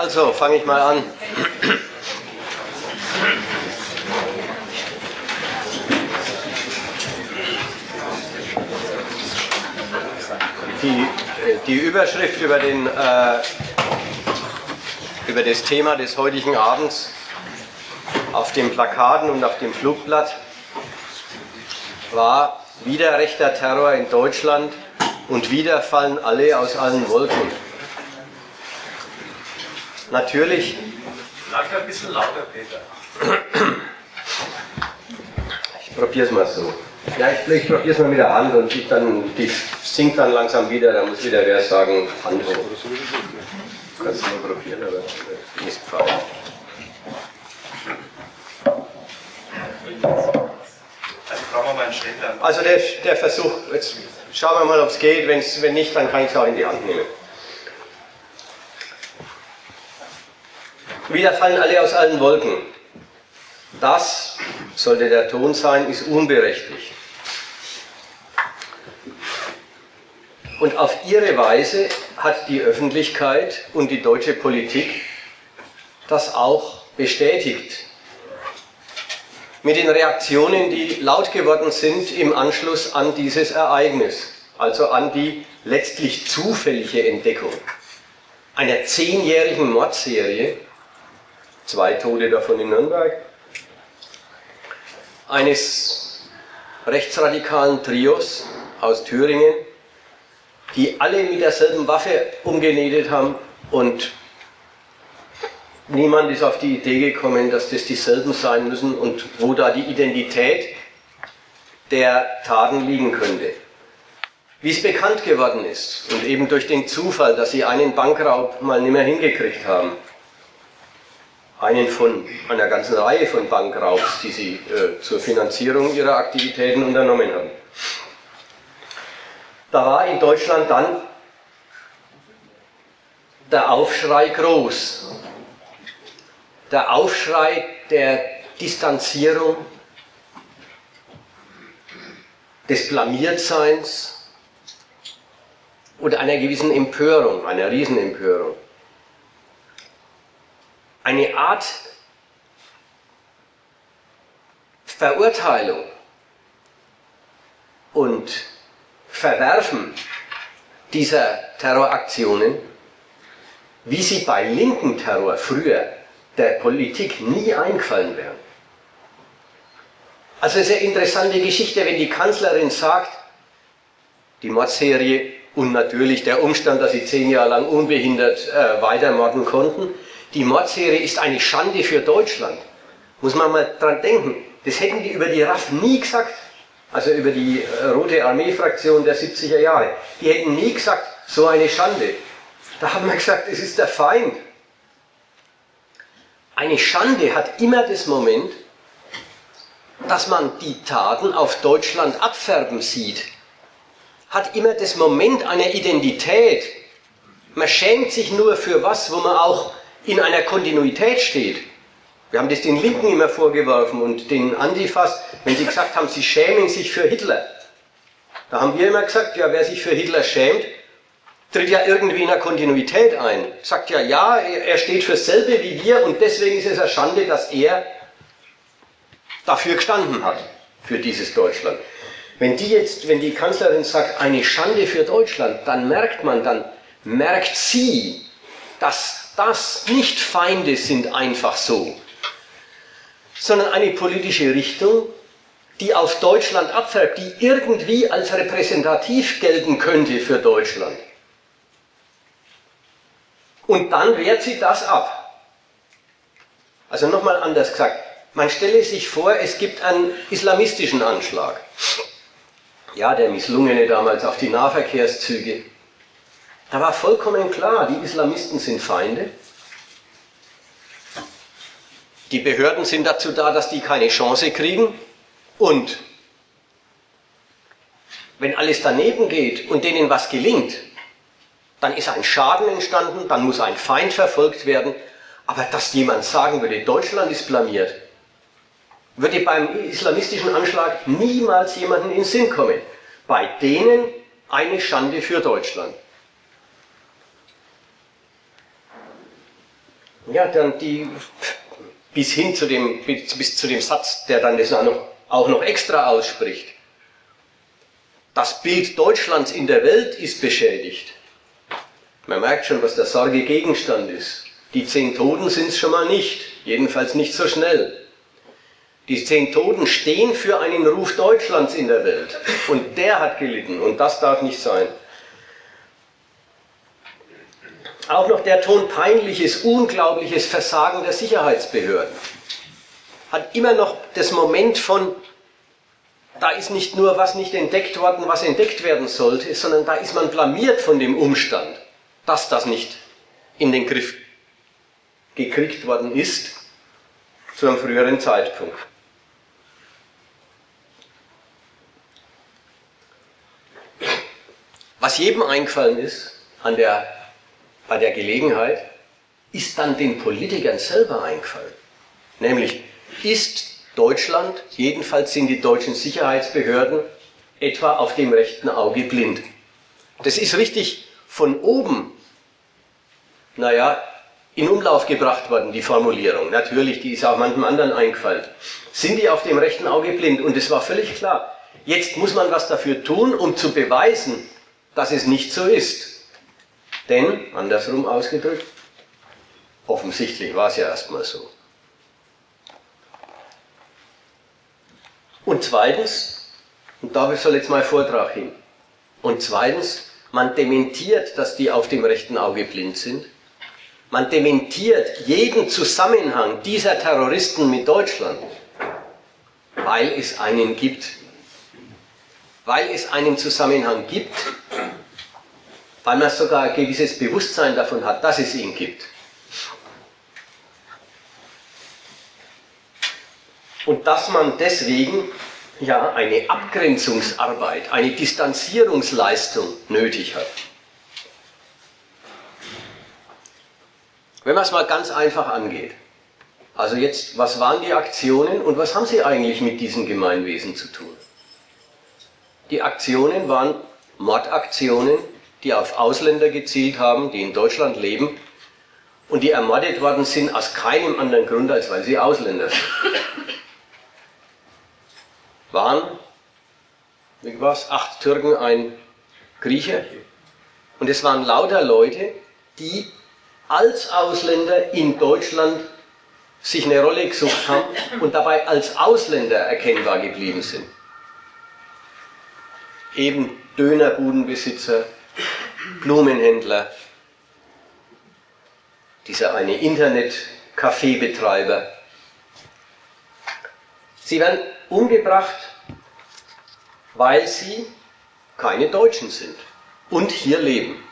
Also fange ich mal an. Die, die Überschrift über, den, äh, über das Thema des heutigen Abends auf den Plakaten und auf dem Flugblatt war wieder rechter Terror in Deutschland und wieder fallen alle aus allen Wolken. Natürlich. Sag ein bisschen lauter, Peter. Ich probiere es mal so. Ja, ich, ich probiere es mal mit der Hand und ich dann, die sinkt dann langsam wieder, da muss wieder wer sagen, Hand hoch. Kannst du mal probieren, aber ist falsch. Also Ständer. Also der, der Versuch, jetzt schauen wir mal, ob es geht, Wenn's, wenn nicht, dann kann ich es auch in die Hand nehmen. Wieder fallen alle aus allen Wolken. Das, sollte der Ton sein, ist unberechtigt. Und auf ihre Weise hat die Öffentlichkeit und die deutsche Politik das auch bestätigt. Mit den Reaktionen, die laut geworden sind im Anschluss an dieses Ereignis, also an die letztlich zufällige Entdeckung einer zehnjährigen Mordserie, zwei Tote davon in Nürnberg, eines rechtsradikalen Trios aus Thüringen, die alle mit derselben Waffe umgenäht haben und niemand ist auf die Idee gekommen, dass das dieselben sein müssen und wo da die Identität der Taten liegen könnte. Wie es bekannt geworden ist und eben durch den Zufall, dass sie einen Bankraub mal nicht mehr hingekriegt haben, einen von einer ganzen Reihe von Bankraubs, die sie äh, zur Finanzierung ihrer Aktivitäten unternommen haben. Da war in Deutschland dann der Aufschrei groß. Der Aufschrei der Distanzierung, des Blamiertseins und einer gewissen Empörung, einer Riesenempörung. Eine Art Verurteilung und Verwerfen dieser Terroraktionen, wie sie bei linken Terror früher der Politik nie eingefallen wären. Also eine sehr interessante Geschichte, wenn die Kanzlerin sagt, die Mordserie und natürlich der Umstand, dass sie zehn Jahre lang unbehindert äh, weitermorden konnten, die Mordserie ist eine Schande für Deutschland. Muss man mal dran denken. Das hätten die über die RAF nie gesagt also über die äh, Rote Armee-Fraktion der 70er Jahre. Die hätten nie gesagt, so eine Schande. Da haben wir gesagt, es ist der Feind. Eine Schande hat immer das Moment, dass man die Taten auf Deutschland abfärben sieht. Hat immer das Moment einer Identität. Man schämt sich nur für was, wo man auch in einer Kontinuität steht. Wir haben das den Linken immer vorgeworfen und den Antifas, wenn sie gesagt haben, sie schämen sich für Hitler. Da haben wir immer gesagt, ja, wer sich für Hitler schämt, tritt ja irgendwie in der Kontinuität ein. Sagt ja, ja, er steht für dasselbe wie wir und deswegen ist es eine Schande, dass er dafür gestanden hat, für dieses Deutschland. Wenn die jetzt, wenn die Kanzlerin sagt, eine Schande für Deutschland, dann merkt man, dann merkt sie, dass das nicht Feinde sind einfach so, sondern eine politische Richtung, die auf Deutschland abfärbt, die irgendwie als repräsentativ gelten könnte für Deutschland. Und dann wehrt sie das ab. Also nochmal anders gesagt, man stelle sich vor, es gibt einen islamistischen Anschlag. Ja, der misslungene damals auf die Nahverkehrszüge. Da war vollkommen klar, die Islamisten sind Feinde die Behörden sind dazu da, dass die keine Chance kriegen. Und wenn alles daneben geht und denen was gelingt, dann ist ein Schaden entstanden, dann muss ein Feind verfolgt werden. Aber dass jemand sagen würde, Deutschland ist blamiert, würde beim islamistischen Anschlag niemals jemanden in den Sinn kommen. Bei denen eine Schande für Deutschland. Ja, dann die, bis hin zu dem, bis, bis zu dem Satz, der dann das auch noch, auch noch extra ausspricht. Das Bild Deutschlands in der Welt ist beschädigt. Man merkt schon, was der Sorge Gegenstand ist. Die zehn Toten sind es schon mal nicht, jedenfalls nicht so schnell. Die zehn Toten stehen für einen Ruf Deutschlands in der Welt. Und der hat gelitten. Und das darf nicht sein. Auch noch der Ton peinliches, unglaubliches Versagen der Sicherheitsbehörden hat immer noch das Moment von, da ist nicht nur was nicht entdeckt worden, was entdeckt werden sollte, sondern da ist man blamiert von dem Umstand, dass das nicht in den Griff gekriegt worden ist zu einem früheren Zeitpunkt. Was jedem eingefallen ist an der, bei der Gelegenheit, ist dann den Politikern selber eingefallen. Nämlich, ist Deutschland, jedenfalls sind die deutschen Sicherheitsbehörden, etwa auf dem rechten Auge blind. Das ist richtig von oben, naja, in Umlauf gebracht worden, die Formulierung. Natürlich, die ist auch manchem anderen eingefallen. Sind die auf dem rechten Auge blind? Und es war völlig klar. Jetzt muss man was dafür tun, um zu beweisen, dass es nicht so ist. Denn, andersrum ausgedrückt, offensichtlich war es ja erstmal so. Und zweitens, und da soll jetzt mein Vortrag hin, und zweitens, man dementiert, dass die auf dem rechten Auge blind sind. Man dementiert jeden Zusammenhang dieser Terroristen mit Deutschland, weil es einen gibt. Weil es einen Zusammenhang gibt, weil man sogar ein gewisses Bewusstsein davon hat, dass es ihn gibt. Und dass man deswegen ja eine Abgrenzungsarbeit, eine Distanzierungsleistung nötig hat. Wenn man es mal ganz einfach angeht. Also jetzt, was waren die Aktionen und was haben sie eigentlich mit diesem Gemeinwesen zu tun? Die Aktionen waren Mordaktionen, die auf Ausländer gezielt haben, die in Deutschland leben und die ermordet worden sind aus keinem anderen Grund, als weil sie Ausländer sind waren, wie war's, acht Türken, ein Grieche. Und es waren lauter Leute, die als Ausländer in Deutschland sich eine Rolle gesucht haben und dabei als Ausländer erkennbar geblieben sind. Eben Dönerbudenbesitzer, Blumenhändler, dieser eine Internet-Café-Betreiber. Sie werden umgebracht, weil sie keine Deutschen sind und hier leben.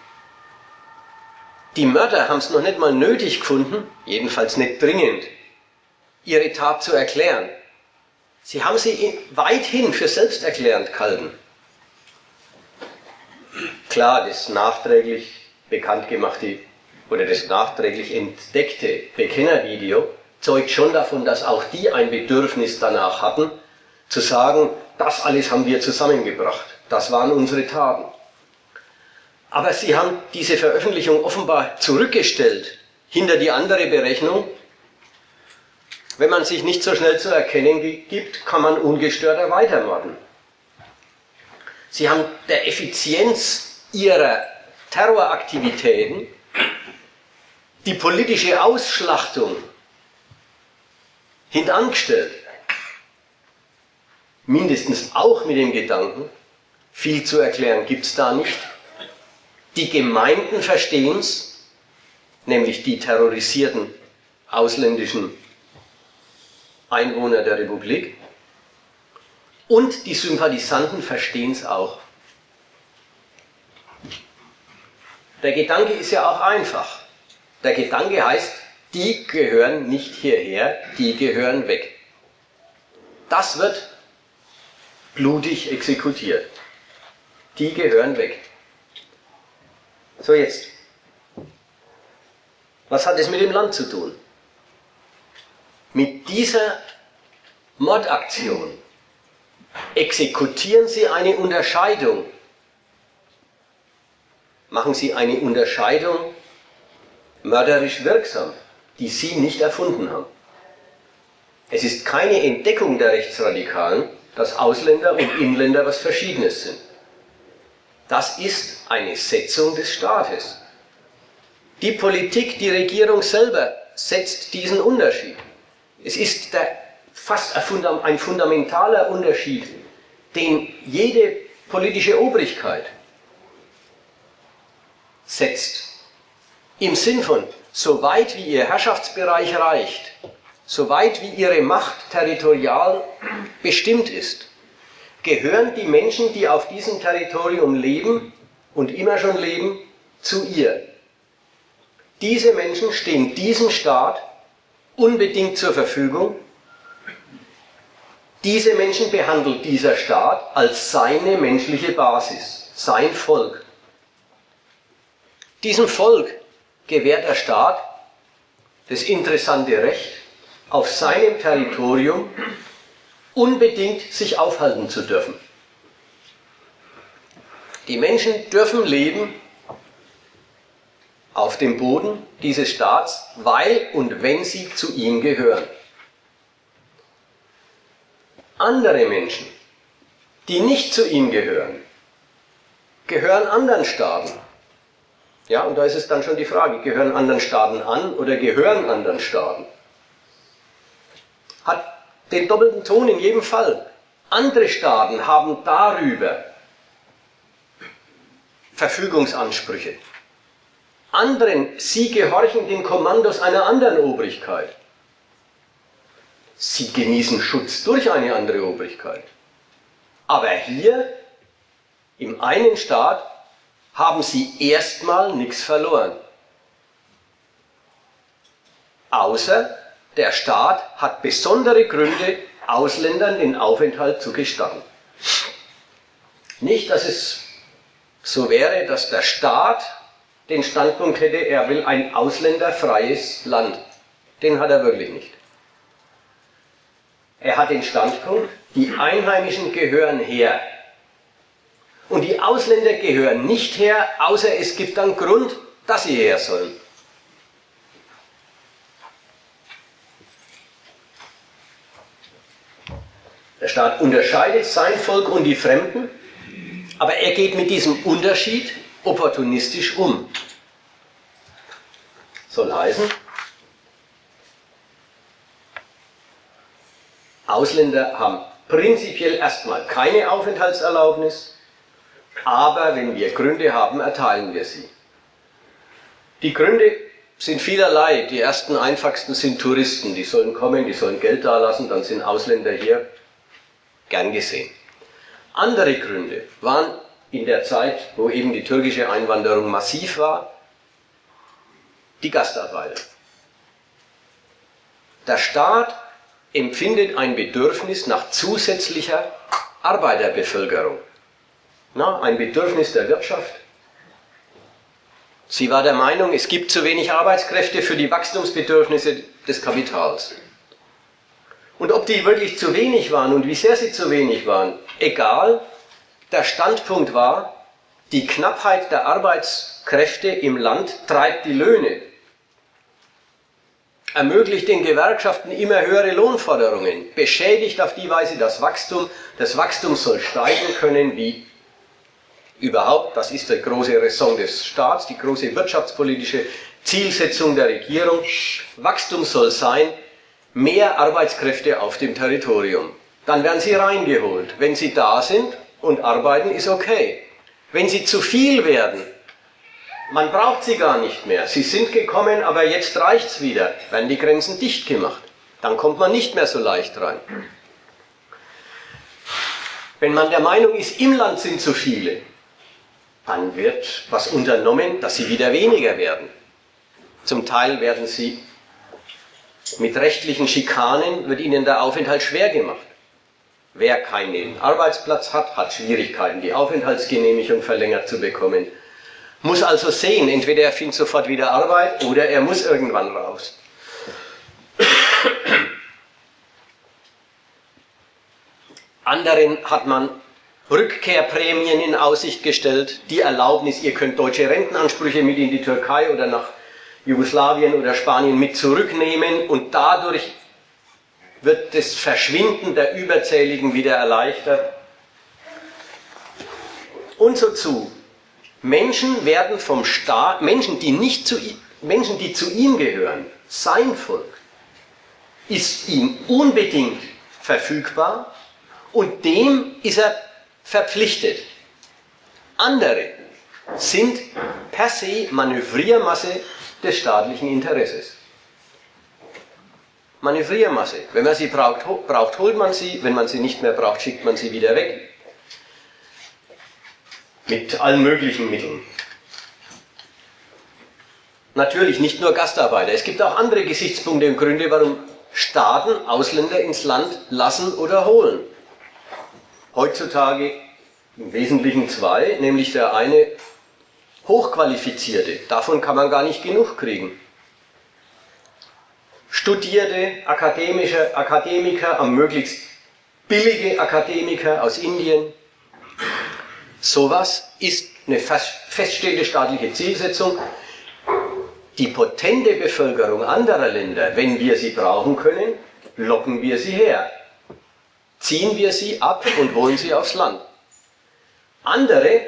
Die Mörder haben es noch nicht mal nötig gefunden, jedenfalls nicht dringend, ihre Tat zu erklären. Sie haben sie weithin für selbsterklärend gehalten. Klar, das nachträglich bekannt gemachte oder das nachträglich entdeckte Bekennervideo zeugt schon davon, dass auch die ein Bedürfnis danach hatten, zu sagen, das alles haben wir zusammengebracht, das waren unsere Taten. Aber sie haben diese Veröffentlichung offenbar zurückgestellt hinter die andere Berechnung. Wenn man sich nicht so schnell zu erkennen gibt, kann man ungestörter weitermorden. Sie haben der Effizienz ihrer Terroraktivitäten die politische Ausschlachtung hintangestellt mindestens auch mit dem Gedanken, viel zu erklären gibt es da nicht. Die Gemeinden verstehen es, nämlich die terrorisierten ausländischen Einwohner der Republik. Und die Sympathisanten verstehen es auch. Der Gedanke ist ja auch einfach. Der Gedanke heißt, die gehören nicht hierher, die gehören weg. Das wird blutig exekutiert. Die gehören weg. So jetzt. Was hat es mit dem Land zu tun? Mit dieser Mordaktion exekutieren Sie eine Unterscheidung. Machen Sie eine Unterscheidung mörderisch wirksam. die Sie nicht erfunden haben. Es ist keine Entdeckung der Rechtsradikalen, dass Ausländer und Inländer was Verschiedenes sind. Das ist eine Setzung des Staates. Die Politik, die Regierung selber setzt diesen Unterschied. Es ist der, fast ein fundamentaler Unterschied, den jede politische Obrigkeit setzt. Im Sinn von, so weit wie ihr Herrschaftsbereich reicht, so weit wie ihre Macht territorial bestimmt ist, gehören die Menschen, die auf diesem Territorium leben und immer schon leben, zu ihr. Diese Menschen stehen diesem Staat unbedingt zur Verfügung. Diese Menschen behandelt dieser Staat als seine menschliche Basis, sein Volk. Diesem Volk gewährt der Staat das interessante Recht, auf seinem Territorium unbedingt sich aufhalten zu dürfen. Die Menschen dürfen leben auf dem Boden dieses Staats, weil und wenn sie zu ihm gehören. Andere Menschen, die nicht zu ihm gehören, gehören anderen Staaten. Ja, und da ist es dann schon die Frage, gehören anderen Staaten an oder gehören anderen Staaten? Hat den doppelten Ton in jedem Fall. Andere Staaten haben darüber Verfügungsansprüche. Anderen, sie gehorchen den Kommandos einer anderen Obrigkeit. Sie genießen Schutz durch eine andere Obrigkeit. Aber hier, im einen Staat, haben sie erstmal nichts verloren. Außer der Staat hat besondere Gründe, Ausländern den Aufenthalt zu gestatten. Nicht, dass es so wäre, dass der Staat den Standpunkt hätte, er will ein ausländerfreies Land. Den hat er wirklich nicht. Er hat den Standpunkt, die Einheimischen gehören her. Und die Ausländer gehören nicht her, außer es gibt einen Grund, dass sie her sollen. Der Staat unterscheidet sein Volk und die Fremden, aber er geht mit diesem Unterschied opportunistisch um. Soll heißen, Ausländer haben prinzipiell erstmal keine Aufenthaltserlaubnis, aber wenn wir Gründe haben, erteilen wir sie. Die Gründe sind vielerlei. Die ersten einfachsten sind Touristen, die sollen kommen, die sollen Geld dalassen, dann sind Ausländer hier gern gesehen. Andere Gründe waren in der Zeit, wo eben die türkische Einwanderung massiv war, die Gastarbeiter. Der Staat empfindet ein Bedürfnis nach zusätzlicher Arbeiterbevölkerung. Na, ein Bedürfnis der Wirtschaft. Sie war der Meinung, es gibt zu wenig Arbeitskräfte für die Wachstumsbedürfnisse des Kapitals. Und ob die wirklich zu wenig waren und wie sehr sie zu wenig waren, egal, der Standpunkt war, die Knappheit der Arbeitskräfte im Land treibt die Löhne, ermöglicht den Gewerkschaften immer höhere Lohnforderungen, beschädigt auf die Weise das Wachstum. Das Wachstum soll steigen können wie überhaupt, das ist die große Raison des Staats, die große wirtschaftspolitische Zielsetzung der Regierung. Wachstum soll sein, mehr Arbeitskräfte auf dem Territorium. Dann werden sie reingeholt. Wenn sie da sind und arbeiten, ist okay. Wenn sie zu viel werden, man braucht sie gar nicht mehr. Sie sind gekommen, aber jetzt reicht's wieder. Werden die Grenzen dicht gemacht. Dann kommt man nicht mehr so leicht rein. Wenn man der Meinung ist, im Land sind zu viele, dann wird was unternommen, dass sie wieder weniger werden. Zum Teil werden sie mit rechtlichen Schikanen wird ihnen der Aufenthalt schwer gemacht. Wer keinen Arbeitsplatz hat, hat Schwierigkeiten, die Aufenthaltsgenehmigung verlängert zu bekommen. Muss also sehen, entweder er findet sofort wieder Arbeit oder er muss irgendwann raus. Anderen hat man Rückkehrprämien in Aussicht gestellt, die Erlaubnis, ihr könnt deutsche Rentenansprüche mit in die Türkei oder nach Jugoslawien oder Spanien mit zurücknehmen und dadurch wird das Verschwinden der Überzähligen wieder erleichtert. Und so zu. Menschen werden vom Staat, Menschen, die, nicht zu, Menschen, die zu ihm gehören, sein Volk, ist ihm unbedingt verfügbar und dem ist er verpflichtet. Andere sind per se Manövriermasse des staatlichen Interesses. Manövriermasse. Wenn man sie braucht, braucht, holt man sie. Wenn man sie nicht mehr braucht, schickt man sie wieder weg. Mit allen möglichen Mitteln. Natürlich nicht nur Gastarbeiter. Es gibt auch andere Gesichtspunkte und Gründe, warum Staaten Ausländer ins Land lassen oder holen. Heutzutage im Wesentlichen zwei, nämlich der eine Hochqualifizierte, davon kann man gar nicht genug kriegen. Studierte akademische Akademiker, am möglichst billige Akademiker aus Indien. Sowas ist eine feststehende staatliche Zielsetzung. Die potente Bevölkerung anderer Länder, wenn wir sie brauchen können, locken wir sie her. Ziehen wir sie ab und holen sie aufs Land. Andere,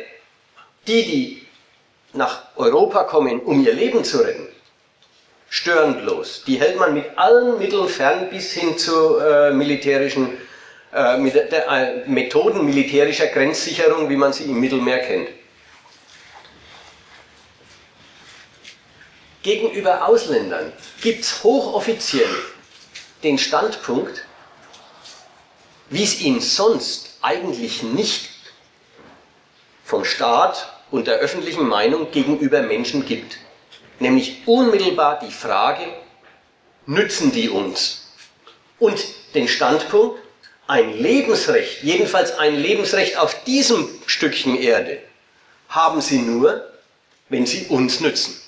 die, die nach Europa kommen, um ihr Leben zu retten, stören bloß. Die hält man mit allen Mitteln fern bis hin zu äh, militärischen äh, mit der, äh, Methoden militärischer Grenzsicherung, wie man sie im Mittelmeer kennt. Gegenüber Ausländern gibt es hochoffiziell den Standpunkt, wie es ihn sonst eigentlich nicht vom Staat und der öffentlichen Meinung gegenüber Menschen gibt. Nämlich unmittelbar die Frage, nützen die uns? Und den Standpunkt, ein Lebensrecht, jedenfalls ein Lebensrecht auf diesem Stückchen Erde, haben sie nur, wenn sie uns nützen.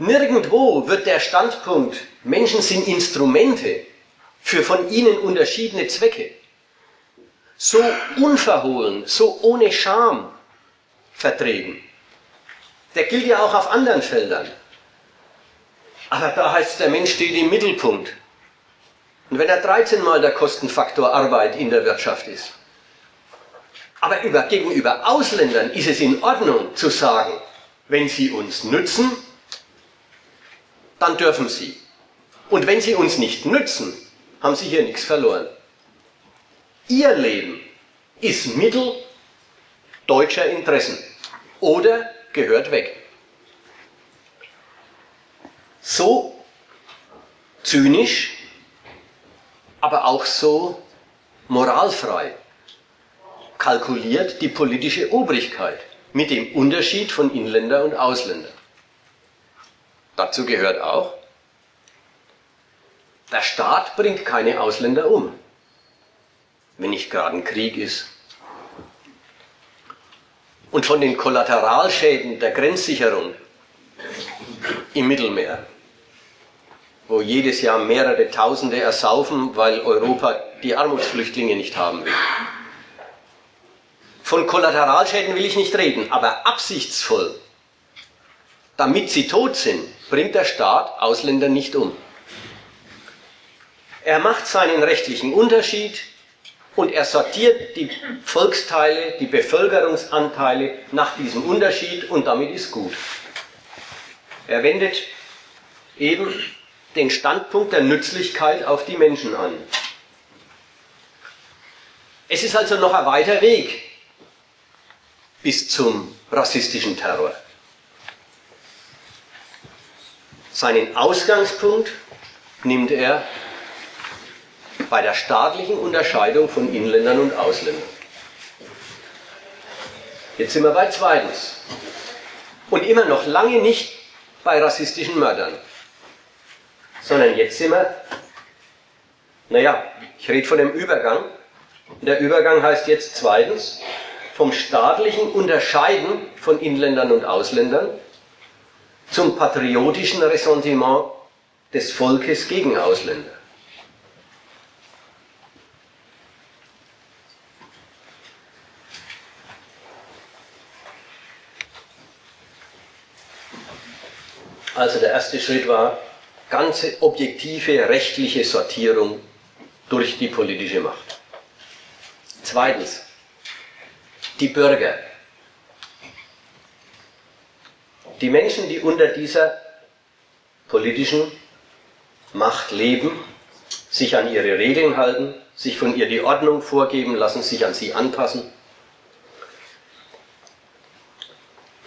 Nirgendwo wird der Standpunkt, Menschen sind Instrumente für von ihnen unterschiedene Zwecke, so unverhohlen, so ohne Scham vertreten. Der gilt ja auch auf anderen Feldern. Aber da heißt es, der Mensch steht im Mittelpunkt. Und wenn er 13 Mal der Kostenfaktor Arbeit in der Wirtschaft ist. Aber über, gegenüber Ausländern ist es in Ordnung zu sagen, wenn sie uns nützen, dann dürfen sie. Und wenn sie uns nicht nützen, haben sie hier nichts verloren. Ihr Leben ist Mittel deutscher Interessen oder gehört weg. So zynisch, aber auch so moralfrei kalkuliert die politische Obrigkeit mit dem Unterschied von Inländer und Ausländer. Dazu gehört auch, der Staat bringt keine Ausländer um wenn nicht gerade ein Krieg ist. Und von den Kollateralschäden der Grenzsicherung im Mittelmeer, wo jedes Jahr mehrere Tausende ersaufen, weil Europa die Armutsflüchtlinge nicht haben will. Von Kollateralschäden will ich nicht reden, aber absichtsvoll, damit sie tot sind, bringt der Staat Ausländer nicht um. Er macht seinen rechtlichen Unterschied und er sortiert die Volksteile, die Bevölkerungsanteile nach diesem Unterschied und damit ist gut. Er wendet eben den Standpunkt der Nützlichkeit auf die Menschen an. Es ist also noch ein weiter Weg bis zum rassistischen Terror. Seinen Ausgangspunkt nimmt er bei der staatlichen Unterscheidung von Inländern und Ausländern. Jetzt sind wir bei zweitens. Und immer noch lange nicht bei rassistischen Mördern, sondern jetzt sind wir, naja, ich rede von dem Übergang. Der Übergang heißt jetzt zweitens, vom staatlichen Unterscheiden von Inländern und Ausländern zum patriotischen Ressentiment des Volkes gegen Ausländer. Also der erste Schritt war ganze objektive rechtliche Sortierung durch die politische Macht. Zweitens, die Bürger. Die Menschen, die unter dieser politischen Macht leben, sich an ihre Regeln halten, sich von ihr die Ordnung vorgeben lassen, sich an sie anpassen,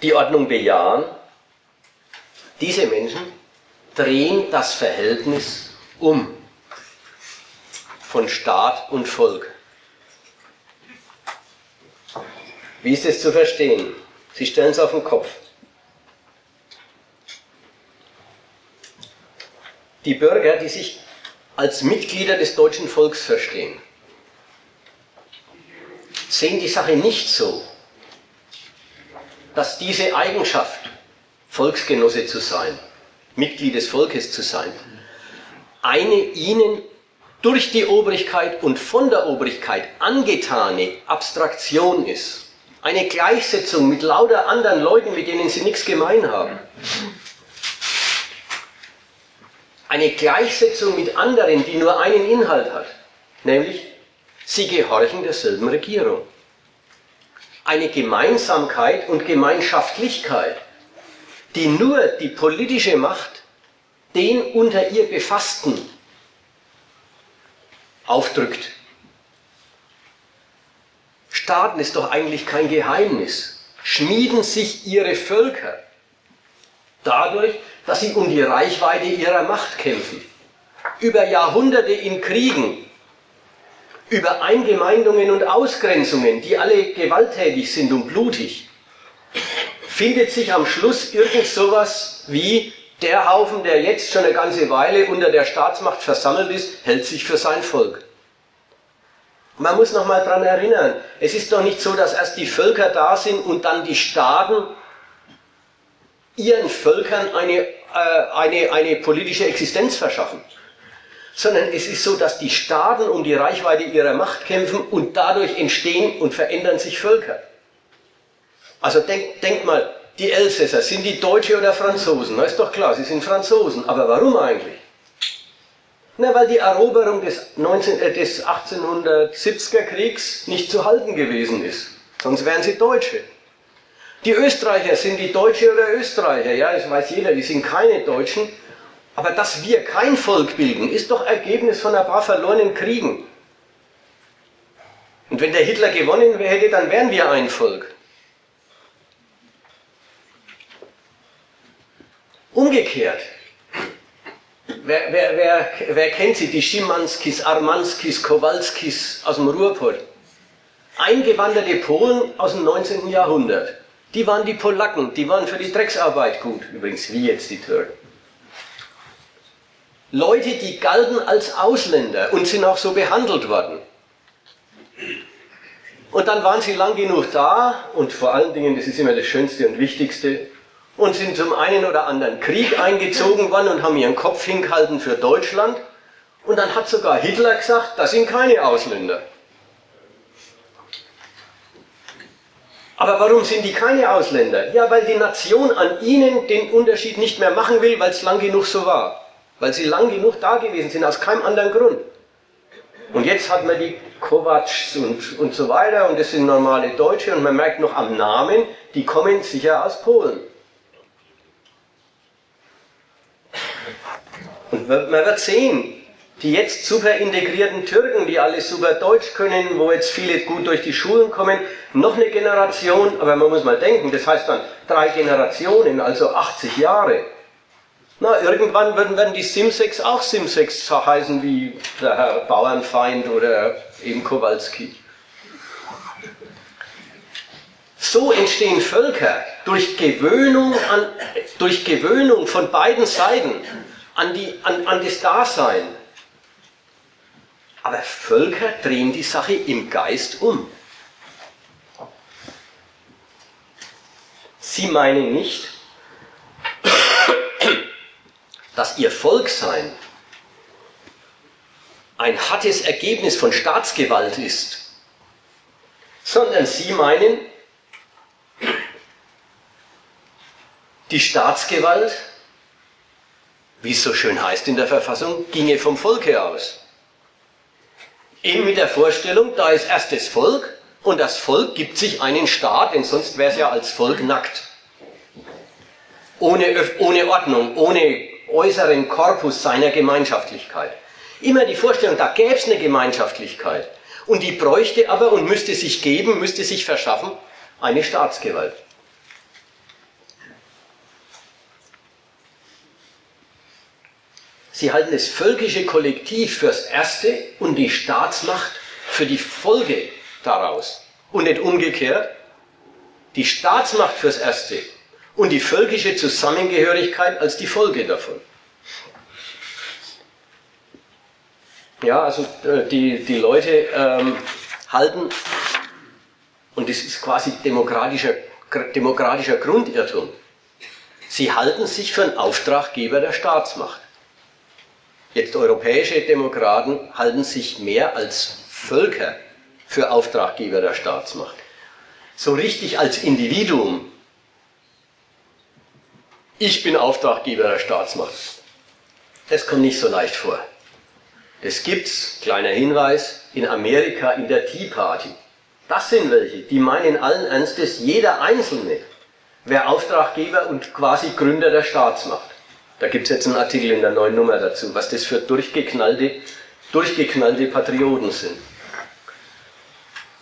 die Ordnung bejahen, diese Menschen drehen das Verhältnis um von Staat und Volk. Wie ist es zu verstehen? Sie stellen es auf den Kopf. Die Bürger, die sich als Mitglieder des deutschen Volks verstehen, sehen die Sache nicht so, dass diese Eigenschaft, Volksgenosse zu sein, Mitglied des Volkes zu sein, eine ihnen durch die Obrigkeit und von der Obrigkeit angetane Abstraktion ist. Eine Gleichsetzung mit lauter anderen Leuten, mit denen sie nichts gemein haben. Eine Gleichsetzung mit anderen, die nur einen Inhalt hat, nämlich sie gehorchen derselben Regierung. Eine Gemeinsamkeit und Gemeinschaftlichkeit, die nur die politische Macht den unter ihr Befassten aufdrückt. Staaten ist doch eigentlich kein Geheimnis. Schmieden sich ihre Völker dadurch, dass sie um die Reichweite ihrer Macht kämpfen. Über Jahrhunderte in Kriegen, über Eingemeindungen und Ausgrenzungen, die alle gewalttätig sind und blutig, findet sich am Schluss irgend sowas wie der Haufen, der jetzt schon eine ganze Weile unter der Staatsmacht versammelt ist, hält sich für sein Volk. Man muss noch mal daran erinnern, es ist doch nicht so, dass erst die Völker da sind und dann die Staaten ihren Völkern eine, äh, eine, eine politische Existenz verschaffen. Sondern es ist so, dass die Staaten um die Reichweite ihrer Macht kämpfen und dadurch entstehen und verändern sich Völker. Also denk, denk mal, die Elsässer, sind die Deutsche oder Franzosen? Na ist doch klar, sie sind Franzosen. Aber warum eigentlich? Na, weil die Eroberung des, 19, äh, des 1870er Kriegs nicht zu halten gewesen ist. Sonst wären sie Deutsche. Die Österreicher, sind die Deutsche oder Österreicher? Ja, das weiß jeder, die sind keine Deutschen. Aber dass wir kein Volk bilden, ist doch Ergebnis von ein paar verlorenen Kriegen. Und wenn der Hitler gewonnen hätte, dann wären wir ein Volk. Umgekehrt, wer, wer, wer, wer kennt sie, die Schimanskis, Armanskis, Kowalskis aus dem Ruhrpott? Eingewanderte Polen aus dem 19. Jahrhundert. Die waren die Polacken, die waren für die Drecksarbeit gut. Übrigens, wie jetzt die Türken. Leute, die galten als Ausländer und sind auch so behandelt worden. Und dann waren sie lang genug da und vor allen Dingen, das ist immer das Schönste und Wichtigste, und sind zum einen oder anderen Krieg eingezogen worden und haben ihren Kopf hingehalten für Deutschland. Und dann hat sogar Hitler gesagt, das sind keine Ausländer. Aber warum sind die keine Ausländer? Ja, weil die Nation an ihnen den Unterschied nicht mehr machen will, weil es lang genug so war. Weil sie lang genug da gewesen sind, aus keinem anderen Grund. Und jetzt hat man die Kovacs und, und so weiter und das sind normale Deutsche und man merkt noch am Namen, die kommen sicher aus Polen. Und man wird sehen, die jetzt super integrierten Türken, die alle super Deutsch können, wo jetzt viele gut durch die Schulen kommen, noch eine Generation, aber man muss mal denken, das heißt dann drei Generationen, also 80 Jahre. Na, irgendwann werden, werden die Simsex auch Simsex heißen wie der Herr Bauernfeind oder eben Kowalski. So entstehen Völker durch Gewöhnung, an, durch Gewöhnung von beiden Seiten an, die, an, an das Dasein. Aber Völker drehen die Sache im Geist um. Sie meinen nicht, dass ihr Volksein ein hartes Ergebnis von Staatsgewalt ist, sondern sie meinen, die Staatsgewalt wie es so schön heißt in der Verfassung, ginge vom Volke aus. Eben mit der Vorstellung, da ist erst das Volk und das Volk gibt sich einen Staat, denn sonst wäre es ja als Volk nackt. Ohne, ohne Ordnung, ohne äußeren Korpus seiner Gemeinschaftlichkeit. Immer die Vorstellung, da gäbe es eine Gemeinschaftlichkeit. Und die bräuchte aber und müsste sich geben, müsste sich verschaffen, eine Staatsgewalt. Sie halten das völkische Kollektiv fürs Erste und die Staatsmacht für die Folge daraus. Und nicht umgekehrt. Die Staatsmacht fürs Erste und die völkische Zusammengehörigkeit als die Folge davon. Ja, also äh, die, die Leute ähm, halten, und das ist quasi demokratischer, demokratischer Grundirrtum, sie halten sich für einen Auftraggeber der Staatsmacht. Jetzt europäische Demokraten halten sich mehr als Völker für Auftraggeber der Staatsmacht. So richtig als Individuum. Ich bin Auftraggeber der Staatsmacht. Das kommt nicht so leicht vor. Das gibt's, kleiner Hinweis, in Amerika in der Tea Party. Das sind welche, die meinen allen Ernstes, jeder Einzelne wäre Auftraggeber und quasi Gründer der Staatsmacht. Da gibt's jetzt einen Artikel in der neuen Nummer dazu, was das für durchgeknallte, durchgeknallte Patrioten sind.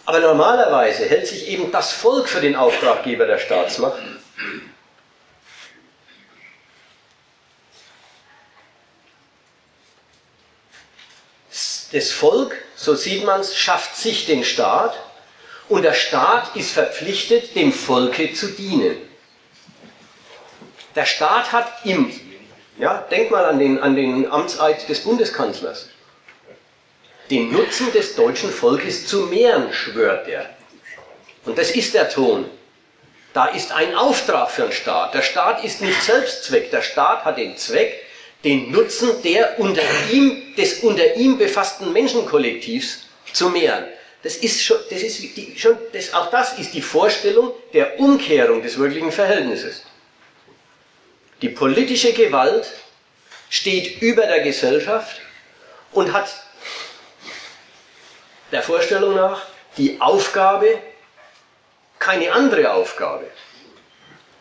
Aber normalerweise hält sich eben das Volk für den Auftraggeber der Staatsmacht. Das Volk, so sieht man es, schafft sich den Staat und der Staat ist verpflichtet, dem Volke zu dienen. Der Staat hat im, ja, denk mal an den, an den Amtseid des Bundeskanzlers den Nutzen des deutschen Volkes zu mehren, schwört er. Und das ist der Ton. Da ist ein Auftrag für den Staat. Der Staat ist nicht Selbstzweck. Der Staat hat den Zweck, den Nutzen der unter ihm, des unter ihm befassten Menschenkollektivs zu mehren. Das ist schon, das ist die, schon das, auch das ist die Vorstellung der Umkehrung des wirklichen Verhältnisses. Die politische Gewalt steht über der Gesellschaft und hat der Vorstellung nach die Aufgabe, keine andere Aufgabe,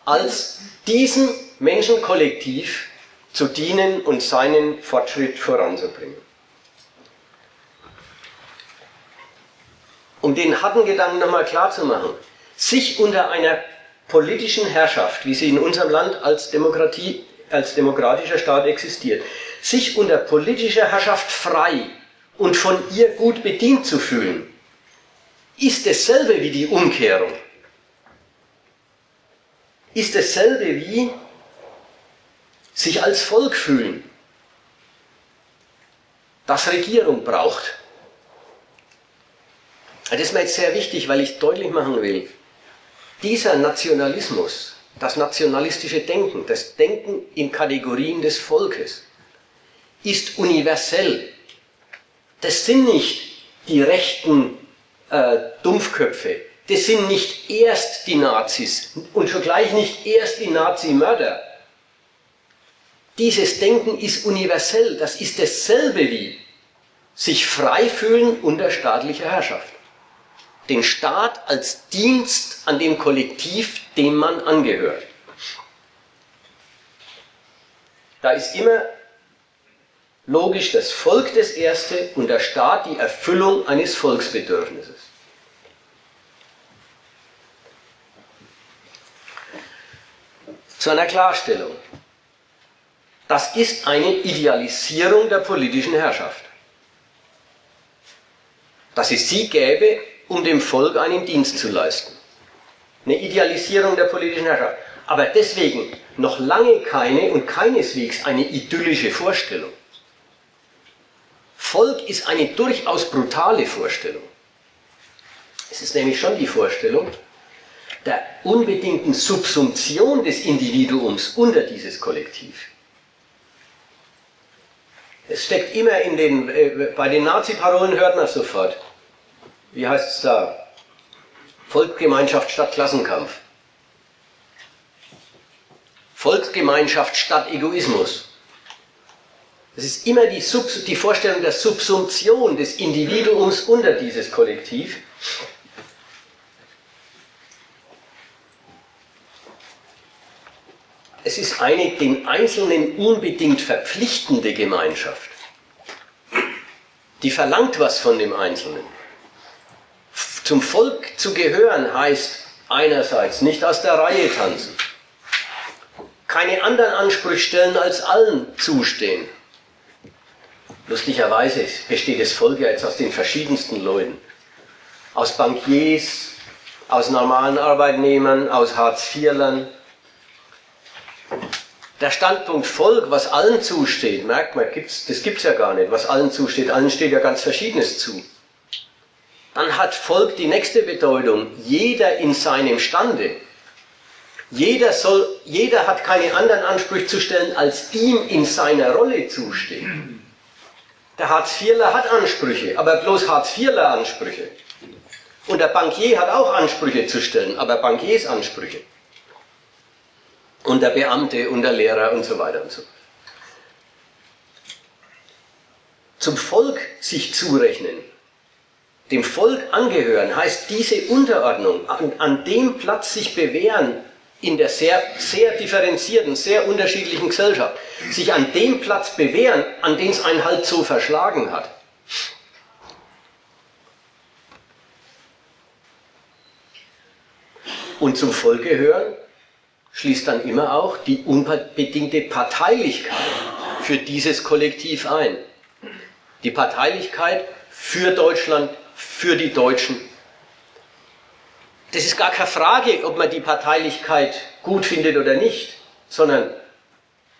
als diesem Menschenkollektiv zu dienen und seinen Fortschritt voranzubringen. Um den harten Gedanken nochmal klar zu machen, sich unter einer politischen Herrschaft, wie sie in unserem Land als Demokratie, als demokratischer Staat existiert, sich unter politischer Herrschaft frei und von ihr gut bedient zu fühlen, ist dasselbe wie die Umkehrung. Ist dasselbe wie sich als Volk fühlen, das Regierung braucht. Das ist mir jetzt sehr wichtig, weil ich deutlich machen will, dieser Nationalismus, das nationalistische Denken, das Denken in Kategorien des Volkes, ist universell das sind nicht die rechten äh, Dumpfköpfe, das sind nicht erst die Nazis und schon gleich nicht erst die Nazi-Mörder. Dieses Denken ist universell, das ist dasselbe wie sich frei fühlen unter staatlicher Herrschaft. Den Staat als Dienst an dem Kollektiv, dem man angehört. Da ist immer logisch das Volk das Erste und der Staat die Erfüllung eines Volksbedürfnisses. Zu einer Klarstellung. Das ist eine Idealisierung der politischen Herrschaft. Dass es sie gäbe, um dem Volk einen Dienst zu leisten. Eine Idealisierung der politischen Herrschaft. Aber deswegen noch lange keine und keineswegs eine idyllische Vorstellung. Volk ist eine durchaus brutale Vorstellung. Es ist nämlich schon die Vorstellung der unbedingten Subsumption des Individuums unter dieses Kollektiv. Es steckt immer in den, äh, bei den Nazi-Parolen hört man sofort. Wie heißt es da? Volksgemeinschaft statt Klassenkampf. Volksgemeinschaft statt Egoismus. Es ist immer die, die Vorstellung der Subsumption des Individuums unter dieses Kollektiv. Es ist eine den Einzelnen unbedingt verpflichtende Gemeinschaft. Die verlangt was von dem Einzelnen. Zum Volk zu gehören heißt einerseits nicht aus der Reihe tanzen, keine anderen Ansprüche stellen als allen zustehen. Lustigerweise besteht das Volk ja jetzt aus den verschiedensten Leuten. Aus Bankiers, aus normalen Arbeitnehmern, aus Hartz-IVlern, der Standpunkt Volk, was allen zusteht, merkt man, gibt's, das gibt es ja gar nicht. Was allen zusteht, allen steht ja ganz Verschiedenes zu. Dann hat Volk die nächste Bedeutung. Jeder in seinem Stande. Jeder, soll, jeder hat keine anderen Ansprüche zu stellen, als ihm in seiner Rolle zusteht. Der Hartz-IVler hat Ansprüche, aber bloß Hartz-IVler Ansprüche. Und der Bankier hat auch Ansprüche zu stellen, aber Bankiers Ansprüche und der Beamte und der Lehrer und so weiter und so. Zum Volk sich zurechnen, dem Volk angehören, heißt diese Unterordnung, an, an dem Platz sich bewähren in der sehr, sehr differenzierten, sehr unterschiedlichen Gesellschaft, sich an dem Platz bewähren, an den es einen halt so verschlagen hat. Und zum Volk gehören schließt dann immer auch die unbedingte Parteilichkeit für dieses Kollektiv ein. Die Parteilichkeit für Deutschland, für die Deutschen. Das ist gar keine Frage, ob man die Parteilichkeit gut findet oder nicht, sondern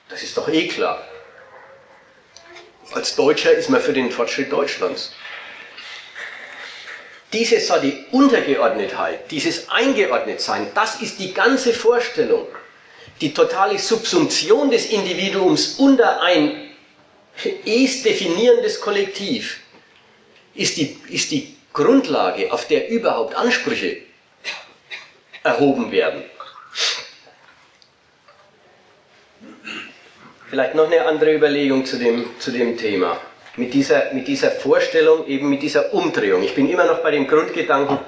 das ist doch eh klar. Als Deutscher ist man für den Fortschritt Deutschlands. Diese so die Untergeordnetheit, dieses Eingeordnetsein, das ist die ganze Vorstellung. Die totale Subsumption des Individuums unter ein es definierendes Kollektiv ist die, ist die Grundlage, auf der überhaupt Ansprüche erhoben werden. Vielleicht noch eine andere Überlegung zu dem, zu dem Thema mit dieser, mit dieser Vorstellung, eben mit dieser Umdrehung. Ich bin immer noch bei dem Grundgedanken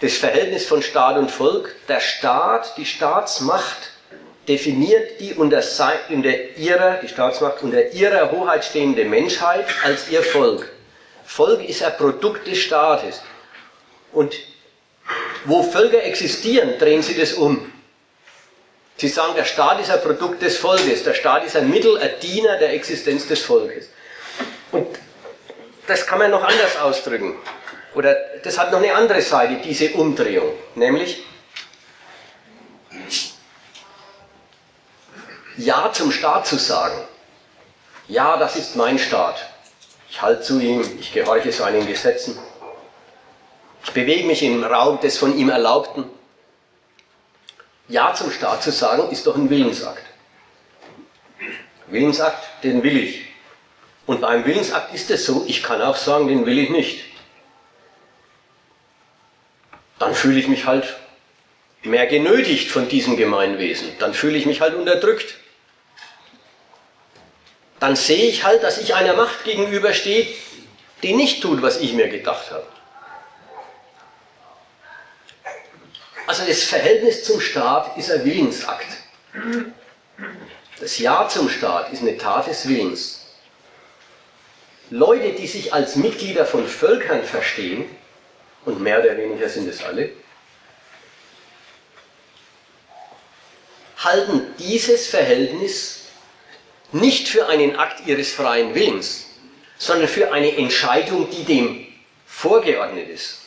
des Verhältnisses von Staat und Volk. Der Staat, die Staatsmacht definiert die unter ihrer, die Staatsmacht unter ihrer Hoheit stehende Menschheit als ihr Volk. Volk ist ein Produkt des Staates. Und wo Völker existieren, drehen sie das um. Sie sagen, der Staat ist ein Produkt des Volkes, der Staat ist ein Mittel, ein Diener der Existenz des Volkes. Und das kann man noch anders ausdrücken. Oder das hat noch eine andere Seite, diese Umdrehung. Nämlich, Ja zum Staat zu sagen. Ja, das ist mein Staat. Ich halte zu ihm, ich gehorche seinen Gesetzen. Ich bewege mich im Raum des von ihm Erlaubten. Ja zum Staat zu sagen, ist doch ein Willensakt. Willensakt, den will ich. Und beim Willensakt ist es so, ich kann auch sagen, den will ich nicht. Dann fühle ich mich halt mehr genötigt von diesem Gemeinwesen. Dann fühle ich mich halt unterdrückt. Dann sehe ich halt, dass ich einer Macht gegenüberstehe, die nicht tut, was ich mir gedacht habe. Also das Verhältnis zum Staat ist ein Willensakt. Das Ja zum Staat ist eine Tat des Willens. Leute, die sich als Mitglieder von Völkern verstehen, und mehr oder weniger sind es alle, halten dieses Verhältnis nicht für einen Akt ihres freien Willens, sondern für eine Entscheidung, die dem vorgeordnet ist.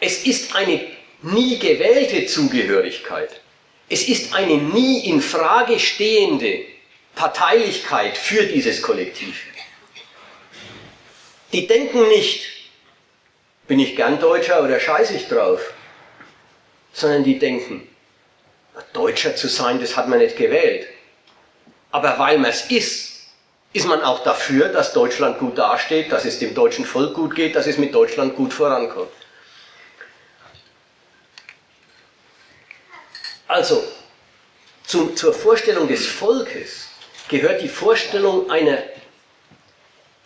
Es ist eine nie gewählte Zugehörigkeit. Es ist eine nie in Frage stehende Parteilichkeit für dieses Kollektiv. Die denken nicht, bin ich gern Deutscher oder scheiße ich drauf, sondern die denken, Deutscher zu sein, das hat man nicht gewählt. Aber weil man es ist, ist man auch dafür, dass Deutschland gut dasteht, dass es dem deutschen Volk gut geht, dass es mit Deutschland gut vorankommt. Also, zum, zur Vorstellung des Volkes gehört die Vorstellung einer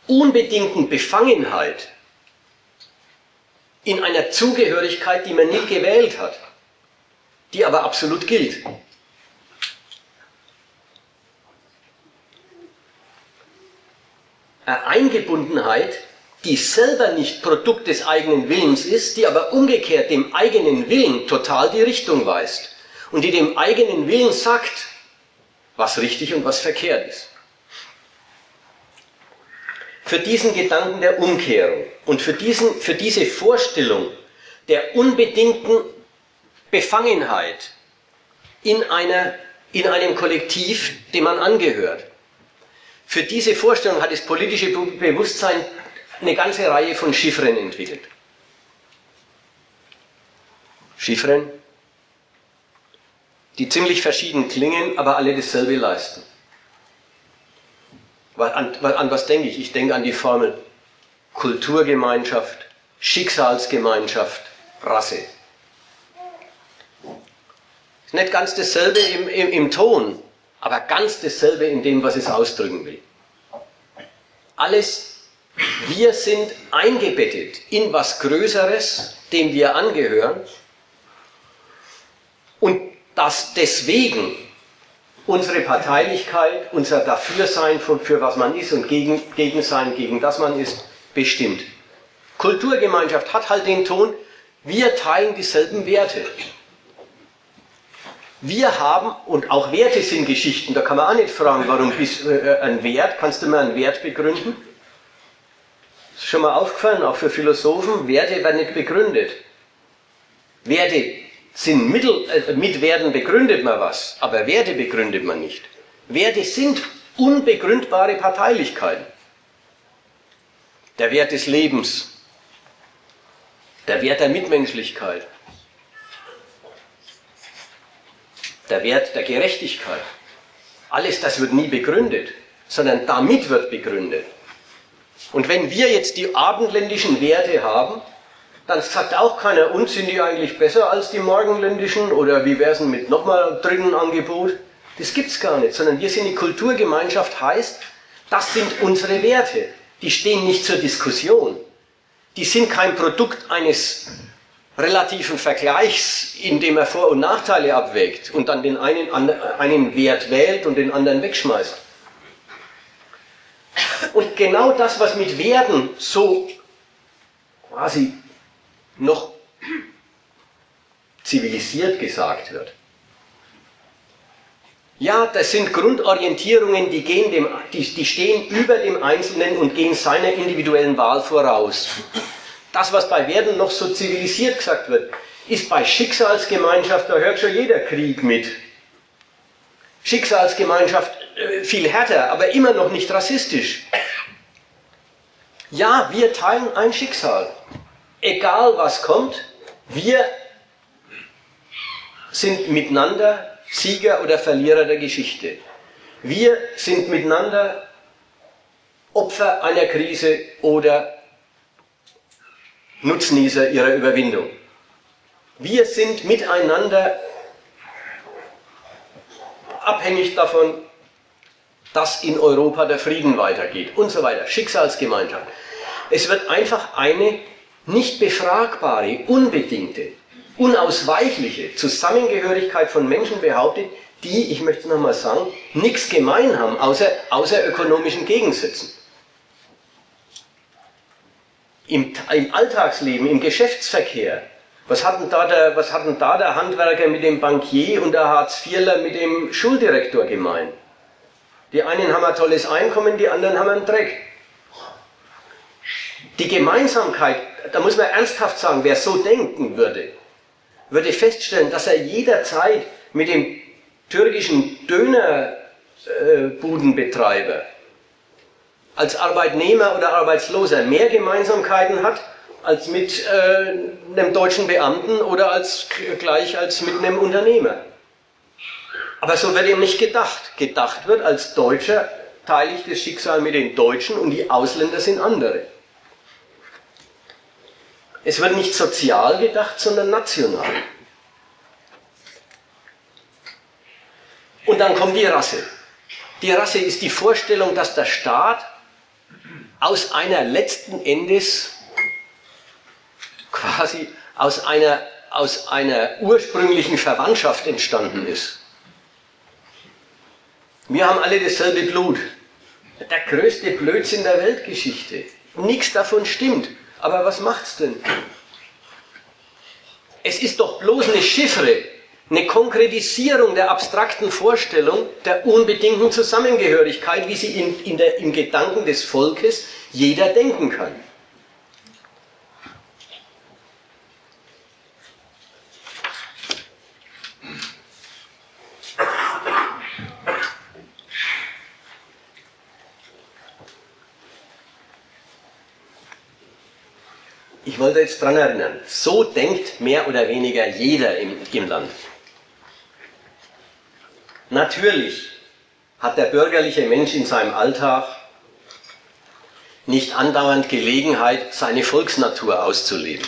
unbedingten Befangenheit in einer Zugehörigkeit, die man nicht gewählt hat, die aber absolut gilt. Eingebundenheit, die selber nicht Produkt des eigenen Willens ist, die aber umgekehrt dem eigenen Willen total die Richtung weist und die dem eigenen Willen sagt, was richtig und was verkehrt ist. Für diesen Gedanken der Umkehrung und für, diesen, für diese Vorstellung der unbedingten Befangenheit in, einer, in einem Kollektiv, dem man angehört, für diese Vorstellung hat das politische Bewusstsein eine ganze Reihe von Chiffren entwickelt. Chiffren, die ziemlich verschieden klingen, aber alle dasselbe leisten. An, an was denke ich? Ich denke an die Formel Kulturgemeinschaft, Schicksalsgemeinschaft, Rasse. Ist nicht ganz dasselbe im, im, im Ton, aber ganz dasselbe in dem, was es ausdrücken will. Alles, wir sind eingebettet in was Größeres, dem wir angehören und dass deswegen unsere Parteilichkeit, unser Dafürsein für, für was man ist und gegen, gegen sein, gegen das man ist, bestimmt. Kulturgemeinschaft hat halt den Ton, wir teilen dieselben Werte. Wir haben, und auch Werte sind Geschichten, da kann man auch nicht fragen, warum bist äh, ein Wert, kannst du mir einen Wert begründen? Ist schon mal aufgefallen, auch für Philosophen, Werte werden nicht begründet. Werte sind Mittel, äh, mit Werten begründet man was, aber Werte begründet man nicht. Werte sind unbegründbare Parteilichkeiten. Der Wert des Lebens, der Wert der Mitmenschlichkeit, der Wert der Gerechtigkeit. Alles das wird nie begründet, sondern damit wird begründet. Und wenn wir jetzt die abendländischen Werte haben, dann sagt auch keiner, und sind die eigentlich besser als die morgenländischen oder wie wäre es denn mit nochmal dritten Angebot? Das gibt's gar nicht, sondern wir sind die Kulturgemeinschaft, heißt, das sind unsere Werte. Die stehen nicht zur Diskussion. Die sind kein Produkt eines relativen Vergleichs, in dem er Vor- und Nachteile abwägt und dann den einen, einen Wert wählt und den anderen wegschmeißt. Und genau das, was mit Werden so quasi noch zivilisiert gesagt wird. Ja, das sind Grundorientierungen, die, gehen dem, die, die stehen über dem Einzelnen und gehen seiner individuellen Wahl voraus. Das, was bei Werden noch so zivilisiert gesagt wird, ist bei Schicksalsgemeinschaft, da hört schon jeder Krieg mit. Schicksalsgemeinschaft äh, viel härter, aber immer noch nicht rassistisch. Ja, wir teilen ein Schicksal egal was kommt, wir sind miteinander Sieger oder Verlierer der Geschichte. Wir sind miteinander Opfer einer Krise oder Nutznießer ihrer Überwindung. Wir sind miteinander abhängig davon, dass in Europa der Frieden weitergeht und so weiter. Schicksalsgemeinschaft. Es wird einfach eine nicht befragbare, unbedingte, unausweichliche Zusammengehörigkeit von Menschen behauptet, die, ich möchte nochmal sagen, nichts gemein haben, außer, außer ökonomischen Gegensätzen. Im, Im, Alltagsleben, im Geschäftsverkehr, was hat, denn da der, was hat denn da der Handwerker mit dem Bankier und der Hartz-IVler mit dem Schuldirektor gemein? Die einen haben ein tolles Einkommen, die anderen haben einen Dreck. Die Gemeinsamkeit, da muss man ernsthaft sagen, wer so denken würde, würde feststellen, dass er jederzeit mit dem türkischen Dönerbudenbetreiber als Arbeitnehmer oder Arbeitsloser mehr Gemeinsamkeiten hat als mit äh, einem deutschen Beamten oder als, gleich als mit einem Unternehmer. Aber so wird ihm nicht gedacht. Gedacht wird, als Deutscher teile ich das Schicksal mit den Deutschen und die Ausländer sind andere. Es wird nicht sozial gedacht, sondern national. Und dann kommt die Rasse. Die Rasse ist die Vorstellung, dass der Staat aus einer letzten Endes quasi aus einer, aus einer ursprünglichen Verwandtschaft entstanden ist. Wir haben alle dasselbe Blut. Der größte Blödsinn der Weltgeschichte. Nichts davon stimmt. Aber was macht's denn? Es ist doch bloß eine Chiffre, eine Konkretisierung der abstrakten Vorstellung der unbedingten Zusammengehörigkeit, wie sie in, in der, im Gedanken des Volkes jeder denken kann. Ich wollte jetzt daran erinnern, so denkt mehr oder weniger jeder im, im Land. Natürlich hat der bürgerliche Mensch in seinem Alltag nicht andauernd Gelegenheit, seine Volksnatur auszuleben.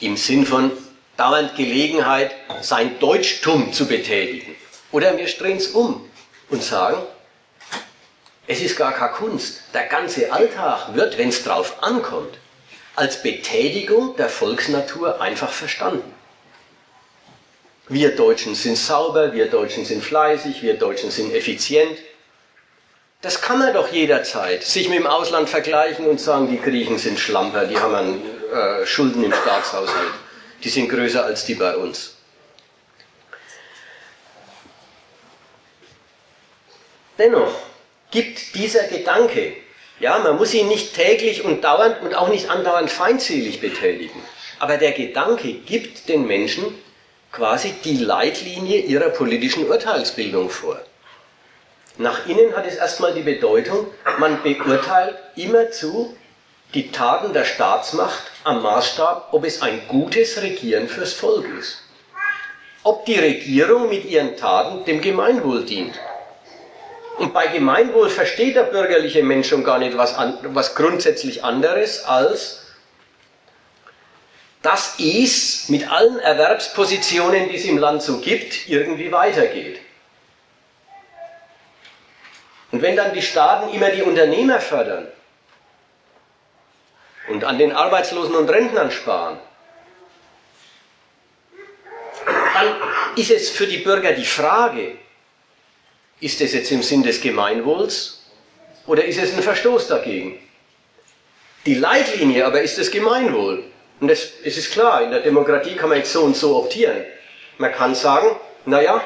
Im Sinn von dauernd Gelegenheit, sein Deutschtum zu betätigen. Oder wir drehen es um und sagen, es ist gar keine Kunst. Der ganze Alltag wird, wenn es drauf ankommt, als Betätigung der Volksnatur einfach verstanden. Wir Deutschen sind sauber, wir Deutschen sind fleißig, wir Deutschen sind effizient. Das kann man doch jederzeit sich mit dem Ausland vergleichen und sagen, die Griechen sind Schlamper, die haben an, äh, Schulden im Staatshaushalt, die sind größer als die bei uns. Dennoch gibt dieser Gedanke, ja, man muss ihn nicht täglich und dauernd und auch nicht andauernd feindselig betätigen, aber der Gedanke gibt den Menschen quasi die Leitlinie ihrer politischen Urteilsbildung vor. Nach innen hat es erstmal die Bedeutung, man beurteilt immerzu die Taten der Staatsmacht am Maßstab, ob es ein gutes Regieren fürs Volk ist. Ob die Regierung mit ihren Taten dem Gemeinwohl dient. Und bei Gemeinwohl versteht der bürgerliche Mensch schon gar nicht was, an, was grundsätzlich anderes als, dass es mit allen Erwerbspositionen, die es im Land so gibt, irgendwie weitergeht. Und wenn dann die Staaten immer die Unternehmer fördern und an den Arbeitslosen und Rentnern sparen, dann ist es für die Bürger die Frage, ist es jetzt im Sinn des Gemeinwohls oder ist es ein Verstoß dagegen? Die Leitlinie aber ist das Gemeinwohl. Und das, es ist klar, in der Demokratie kann man jetzt so und so optieren. Man kann sagen, naja,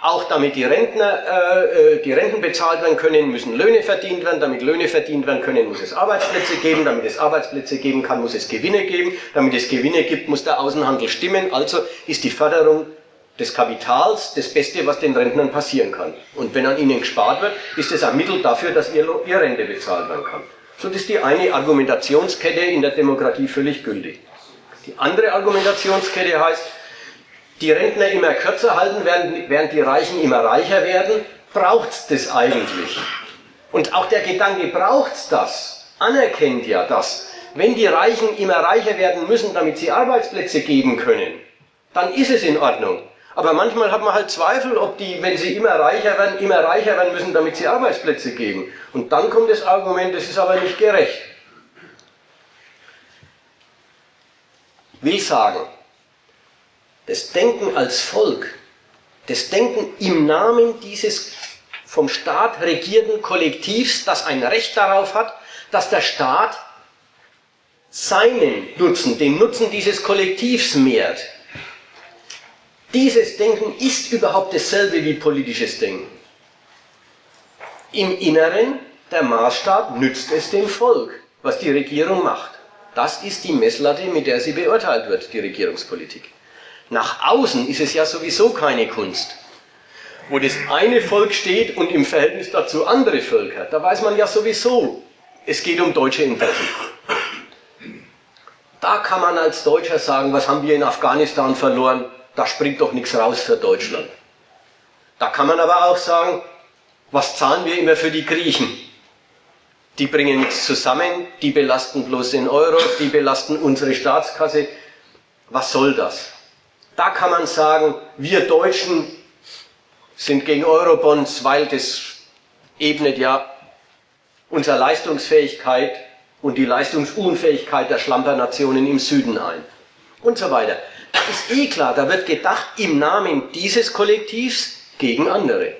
auch damit die Rentner, äh, äh, die Renten bezahlt werden können, müssen Löhne verdient werden. Damit Löhne verdient werden können, muss es Arbeitsplätze geben. Damit es Arbeitsplätze geben kann, muss es Gewinne geben. Damit es Gewinne gibt, muss der Außenhandel stimmen. Also ist die Förderung des Kapitals das Beste, was den Rentnern passieren kann. Und wenn an ihnen gespart wird, ist es ein Mittel dafür, dass ihr, ihr Rente bezahlt werden kann. So ist die eine Argumentationskette in der Demokratie völlig gültig. Die andere Argumentationskette heißt, die Rentner immer kürzer halten, während, die Reichen immer reicher werden. Braucht's das eigentlich? Und auch der Gedanke, braucht's das? Anerkennt ja das. Wenn die Reichen immer reicher werden müssen, damit sie Arbeitsplätze geben können, dann ist es in Ordnung. Aber manchmal hat man halt Zweifel, ob die, wenn sie immer reicher werden, immer reicher werden müssen, damit sie Arbeitsplätze geben. Und dann kommt das Argument, das ist aber nicht gerecht. Will sagen, das Denken als Volk, das Denken im Namen dieses vom Staat regierten Kollektivs, das ein Recht darauf hat, dass der Staat seinen Nutzen, den Nutzen dieses Kollektivs mehrt, dieses Denken ist überhaupt dasselbe wie politisches Denken. Im Inneren, der Maßstab, nützt es dem Volk, was die Regierung macht. Das ist die Messlatte, mit der sie beurteilt wird, die Regierungspolitik. Nach außen ist es ja sowieso keine Kunst. Wo das eine Volk steht und im Verhältnis dazu andere Völker, da weiß man ja sowieso, es geht um deutsche Interessen. Da kann man als Deutscher sagen, was haben wir in Afghanistan verloren? Da springt doch nichts raus für Deutschland. Da kann man aber auch sagen, was zahlen wir immer für die Griechen? Die bringen nichts zusammen, die belasten bloß den Euro, die belasten unsere Staatskasse. Was soll das? Da kann man sagen, wir Deutschen sind gegen Eurobonds, weil das ebnet ja unsere Leistungsfähigkeit und die Leistungsunfähigkeit der Schlampernationen im Süden ein. Und so weiter. Ist eh klar, da wird gedacht im Namen dieses Kollektivs gegen andere.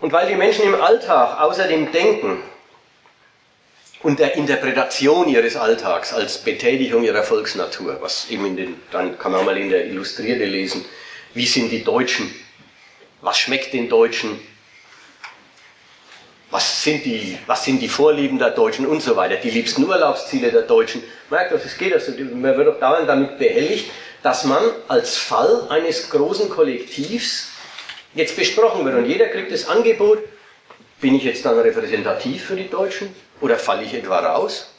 Und weil die Menschen im Alltag außer dem Denken und der Interpretation ihres Alltags als Betätigung ihrer Volksnatur, was eben in den, dann kann man mal in der Illustrierte lesen, wie sind die Deutschen, was schmeckt den Deutschen, was sind die, was sind die Vorlieben der Deutschen und so weiter, die liebsten Urlaubsziele der Deutschen. Merkt doch, es geht also, man wird doch dauernd damit behelligt, dass man als Fall eines großen Kollektivs jetzt besprochen wird. Und jeder kriegt das Angebot, bin ich jetzt dann repräsentativ für die Deutschen oder falle ich etwa raus?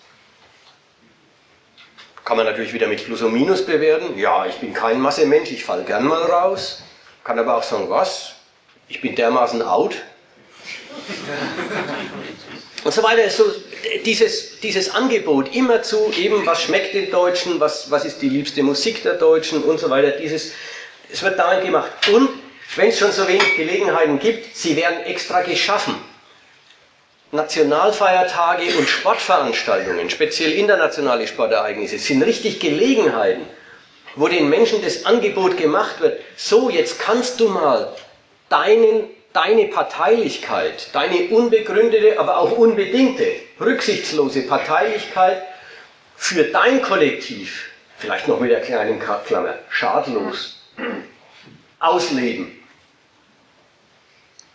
Kann man natürlich wieder mit Plus und Minus bewerten. Ja, ich bin kein Massemensch, ich falle gern mal raus. Kann aber auch sagen, was? Ich bin dermaßen out. Und so weiter. So, dieses, dieses Angebot immer zu eben, was schmeckt den Deutschen, was, was ist die liebste Musik der Deutschen und so weiter. Dieses, es wird dauernd gemacht. Und wenn es schon so wenig Gelegenheiten gibt, sie werden extra geschaffen. Nationalfeiertage und Sportveranstaltungen, speziell internationale Sportereignisse, sind richtig Gelegenheiten, wo den Menschen das Angebot gemacht wird, so jetzt kannst du mal deinen, deine Parteilichkeit, deine unbegründete, aber auch unbedingte, rücksichtslose Parteilichkeit für dein Kollektiv, vielleicht noch mit der kleinen Klammer, schadlos, ausleben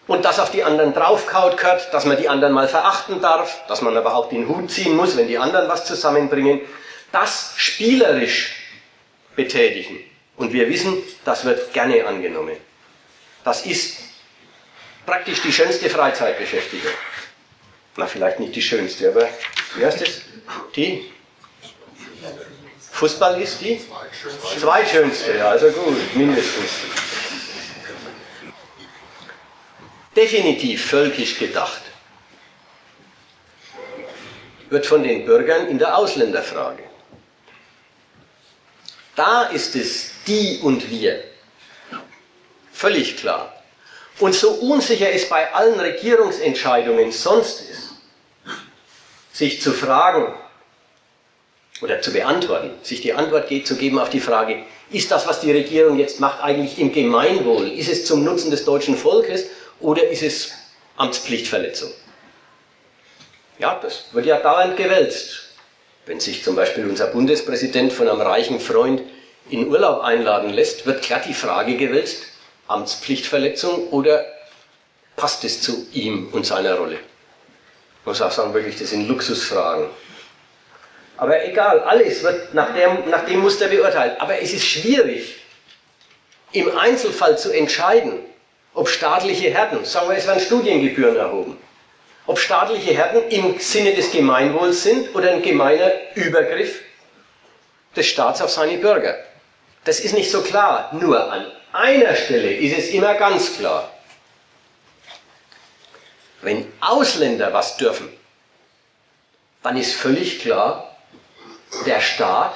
und das auf die anderen draufkaut gehört, dass man die anderen mal verachten darf, dass man aber auch den Hut ziehen muss, wenn die anderen was zusammenbringen, das spielerisch betätigen. Und wir wissen, das wird gerne angenommen. Das ist praktisch die schönste Freizeitbeschäftigung. Na, vielleicht nicht die schönste, aber wie heißt es? Die? Fußball ist die? Zweitschönste, ja, also gut, mindestens definitiv völkisch gedacht, wird von den Bürgern in der Ausländerfrage. Da ist es die und wir. Völlig klar. Und so unsicher es bei allen Regierungsentscheidungen sonst ist, sich zu fragen oder zu beantworten, sich die Antwort zu geben auf die Frage, ist das, was die Regierung jetzt macht, eigentlich im Gemeinwohl? Ist es zum Nutzen des deutschen Volkes oder ist es Amtspflichtverletzung? Ja, das wird ja dauernd gewälzt. Wenn sich zum Beispiel unser Bundespräsident von einem reichen Freund in Urlaub einladen lässt, wird klar die Frage gewälzt, Amtspflichtverletzung oder passt es zu ihm und seiner Rolle? Ich muss auch sagen, wirklich, das sind Luxusfragen. Aber egal, alles wird nach dem, nach dem Muster beurteilt. Aber es ist schwierig, im Einzelfall zu entscheiden, ob staatliche Härten, sagen wir, es werden Studiengebühren erhoben, ob staatliche Härten im Sinne des Gemeinwohls sind oder ein gemeiner Übergriff des Staats auf seine Bürger. Das ist nicht so klar. Nur an einer Stelle ist es immer ganz klar. Wenn Ausländer was dürfen, dann ist völlig klar, der Staat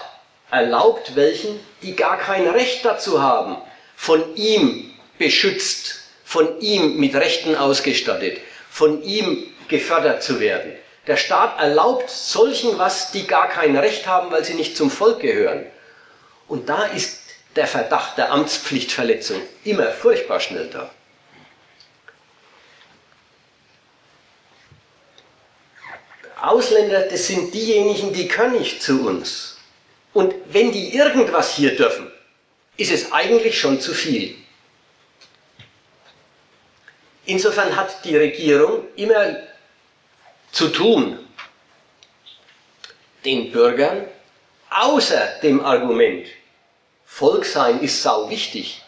erlaubt welchen, die gar kein Recht dazu haben, von ihm beschützt von ihm mit Rechten ausgestattet, von ihm gefördert zu werden. Der Staat erlaubt solchen was, die gar kein Recht haben, weil sie nicht zum Volk gehören. Und da ist der Verdacht der Amtspflichtverletzung immer furchtbar schnell da. Ausländer, das sind diejenigen, die können nicht zu uns. Und wenn die irgendwas hier dürfen, ist es eigentlich schon zu viel. Insofern hat die Regierung immer zu tun, den Bürgern außer dem Argument, Volk sein ist sau wichtig,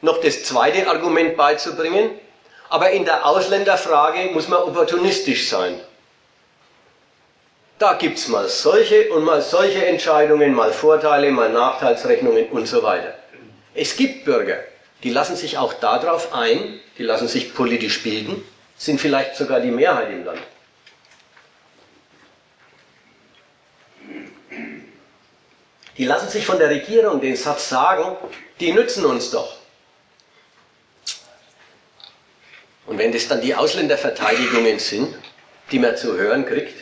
noch das zweite Argument beizubringen, aber in der Ausländerfrage muss man opportunistisch sein. Da gibt es mal solche und mal solche Entscheidungen, mal Vorteile, mal Nachteilsrechnungen und so weiter. Es gibt Bürger, die lassen sich auch darauf ein, die lassen sich politisch bilden, sind vielleicht sogar die Mehrheit im Land. Die lassen sich von der Regierung den Satz sagen, die nützen uns doch. Und wenn das dann die Ausländerverteidigungen sind, die man zu hören kriegt,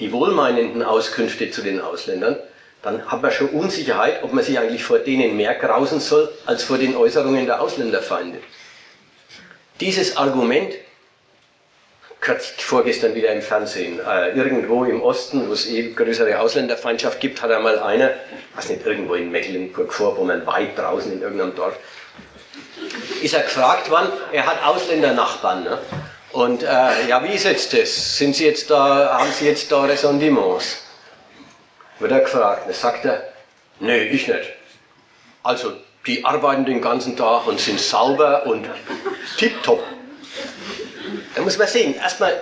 die wohlmeinenden Auskünfte zu den Ausländern, dann hat man schon Unsicherheit, ob man sich eigentlich vor denen mehr grausen soll, als vor den Äußerungen der Ausländerfeinde. Dieses Argument vorgestern wieder im Fernsehen, äh, irgendwo im Osten, wo es eh größere Ausländerfeindschaft gibt, hat einmal einer, was nicht, irgendwo in Mecklenburg-Vorpommern, weit draußen in irgendeinem Dorf, ist er gefragt worden, er hat Ausländernachbarn. Ne? Und äh, ja, wie ist jetzt das? Sind Sie jetzt da, haben Sie jetzt da Ressentiments? Wird er gefragt. Dann sagt er, nee, ich nicht. Also, die arbeiten den ganzen Tag und sind sauber und tipptopp. Da muss man sehen, erstmal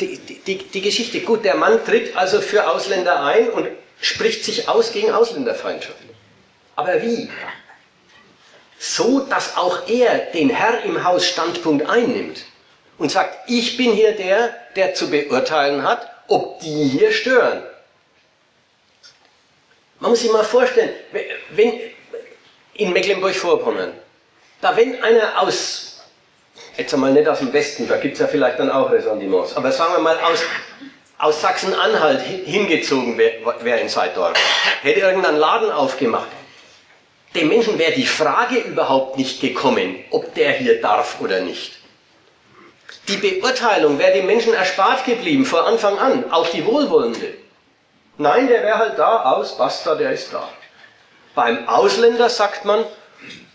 die, die, die Geschichte. Gut, der Mann tritt also für Ausländer ein und spricht sich aus gegen Ausländerfeindschaft. Aber wie? So, dass auch er den Herr im Haus Standpunkt einnimmt und sagt, ich bin hier der, der zu beurteilen hat, ob die hier stören. Man muss sich mal vorstellen, wenn in Mecklenburg-Vorpommern, da wenn einer aus, jetzt einmal nicht aus dem Westen, da gibt es ja vielleicht dann auch Ressentiments, aber sagen wir mal aus, aus Sachsen-Anhalt hingezogen wäre wär in Seitdorf, hätte irgendeinen Laden aufgemacht, dem Menschen wäre die Frage überhaupt nicht gekommen, ob der hier darf oder nicht. Die Beurteilung wäre dem Menschen erspart geblieben von Anfang an, auch die wohlwollende. Nein, der wäre halt da, aus, basta, der ist da. Beim Ausländer sagt man,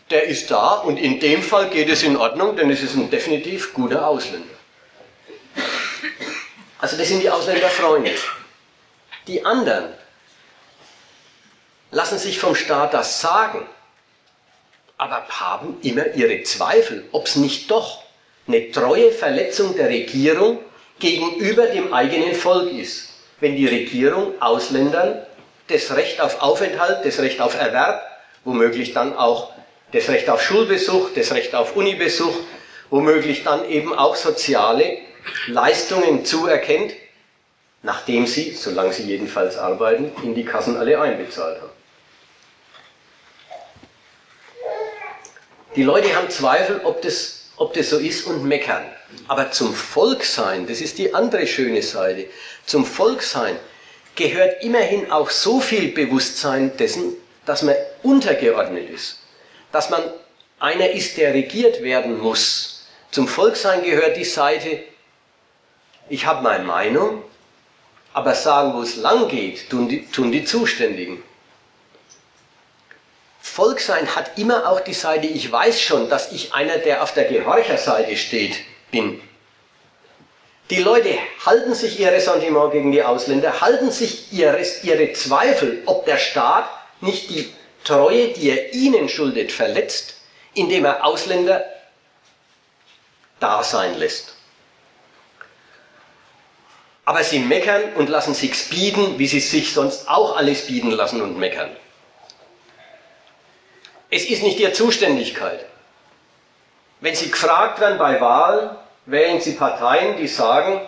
der ist da und in dem Fall geht es in Ordnung, denn es ist ein definitiv guter Ausländer. Also das sind die Ausländerfreunde. Die anderen lassen sich vom Staat das sagen, aber haben immer ihre Zweifel, ob es nicht doch eine treue Verletzung der Regierung gegenüber dem eigenen Volk ist, wenn die Regierung Ausländern das Recht auf Aufenthalt, das Recht auf Erwerb, womöglich dann auch das Recht auf Schulbesuch, das Recht auf Unibesuch, womöglich dann eben auch soziale Leistungen zuerkennt, nachdem sie, solange sie jedenfalls arbeiten, in die Kassen alle einbezahlt haben. Die Leute haben Zweifel, ob das ob das so ist und meckern. Aber zum Volksein, das ist die andere schöne Seite, zum Volksein gehört immerhin auch so viel Bewusstsein dessen, dass man untergeordnet ist, dass man einer ist, der regiert werden muss. Zum Volksein gehört die Seite, ich habe meine Meinung, aber sagen, wo es lang geht, tun die, tun die Zuständigen. Volksein hat immer auch die Seite, ich weiß schon, dass ich einer, der auf der Gehorcherseite steht, bin. Die Leute halten sich ihr Ressentiment gegen die Ausländer, halten sich ihre, ihre Zweifel, ob der Staat nicht die Treue, die er ihnen schuldet, verletzt, indem er Ausländer da sein lässt. Aber sie meckern und lassen sich's bieten, wie sie sich sonst auch alles bieten lassen und meckern. Es ist nicht ihre Zuständigkeit. Wenn Sie gefragt werden bei Wahlen, wählen Sie Parteien, die sagen,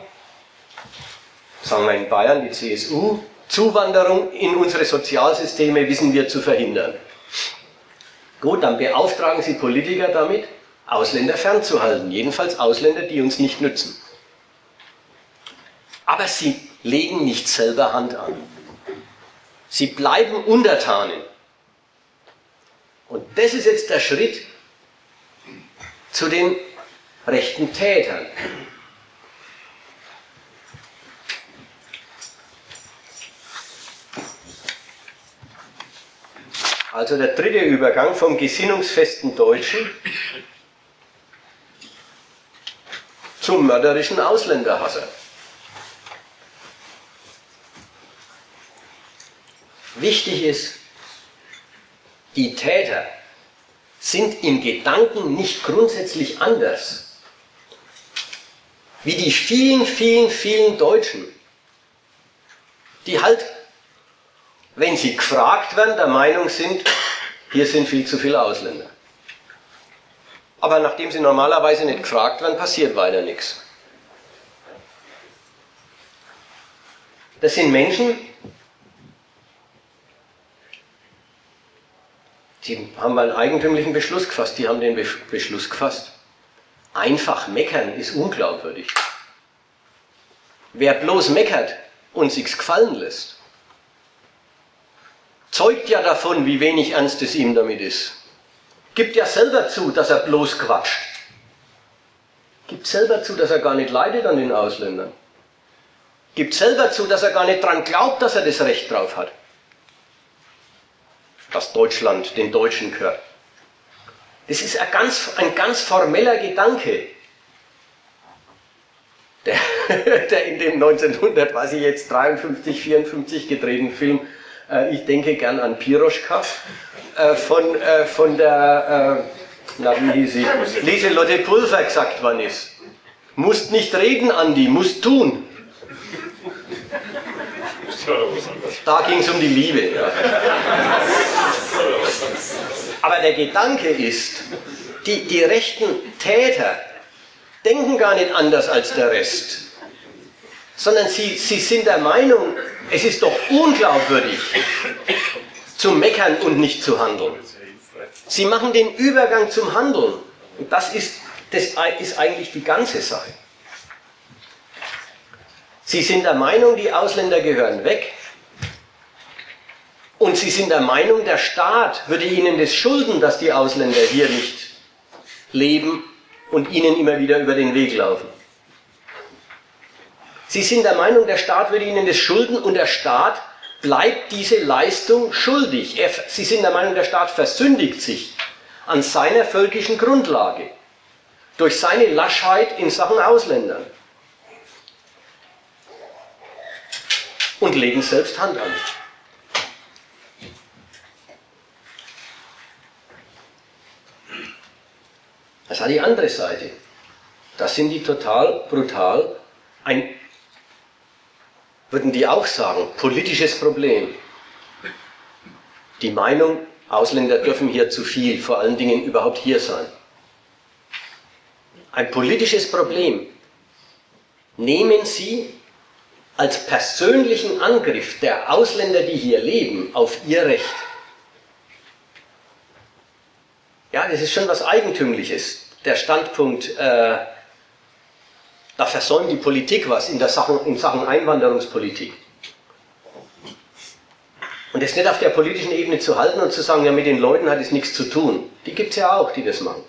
sagen wir in Bayern die CSU, Zuwanderung in unsere Sozialsysteme wissen wir zu verhindern. Gut, dann beauftragen Sie Politiker damit, Ausländer fernzuhalten, jedenfalls Ausländer, die uns nicht nützen. Aber sie legen nicht selber Hand an. Sie bleiben Untertanen. Und das ist jetzt der Schritt zu den rechten Tätern. Also der dritte Übergang vom gesinnungsfesten Deutschen zum mörderischen Ausländerhasser. Wichtig ist, die Täter sind im Gedanken nicht grundsätzlich anders wie die vielen, vielen, vielen Deutschen, die halt, wenn sie gefragt werden, der Meinung sind, hier sind viel zu viele Ausländer. Aber nachdem sie normalerweise nicht gefragt werden, passiert weiter nichts. Das sind Menschen, Die haben einen eigentümlichen Beschluss gefasst. Die haben den Beschluss gefasst. Einfach meckern ist unglaubwürdig. Wer bloß meckert und sich's gefallen lässt, zeugt ja davon, wie wenig ernst es ihm damit ist. Gibt ja selber zu, dass er bloß quatscht. Gibt selber zu, dass er gar nicht leidet an den Ausländern. Gibt selber zu, dass er gar nicht dran glaubt, dass er das Recht drauf hat. Dass Deutschland den Deutschen gehört. Das ist ein ganz, ein ganz formeller Gedanke, der, der in dem 1900, was ich jetzt 53, 54 gedrehten Film, ich denke gern an Piroschka, äh, von, äh, von der, äh, na wie hieß sie, Lieselotte Pulver gesagt worden ist. Musst nicht reden, Andi, musst tun. Da ging es um die Liebe. Ja. Aber der Gedanke ist, die, die rechten Täter denken gar nicht anders als der Rest, sondern sie, sie sind der Meinung, es ist doch unglaubwürdig zu meckern und nicht zu handeln. Sie machen den Übergang zum Handeln. Und das ist, das ist eigentlich die ganze Sache. Sie sind der Meinung, die Ausländer gehören weg. Und sie sind der Meinung, der Staat würde ihnen das schulden, dass die Ausländer hier nicht leben und ihnen immer wieder über den Weg laufen. Sie sind der Meinung, der Staat würde ihnen das schulden und der Staat bleibt diese Leistung schuldig. Er, sie sind der Meinung, der Staat versündigt sich an seiner völkischen Grundlage durch seine Laschheit in Sachen Ausländern. und legen selbst Hand an. Das hat die andere Seite. Das sind die total brutal, ein, würden die auch sagen, politisches Problem. Die Meinung, Ausländer dürfen hier zu viel, vor allen Dingen überhaupt hier sein. Ein politisches Problem. Nehmen Sie als persönlichen Angriff der Ausländer, die hier leben, auf ihr Recht. Ja, das ist schon was Eigentümliches. Der Standpunkt, äh, da versäumt die Politik was in, der Sachen, in Sachen Einwanderungspolitik. Und das nicht auf der politischen Ebene zu halten und zu sagen, ja, mit den Leuten hat es nichts zu tun. Die gibt es ja auch, die das machen.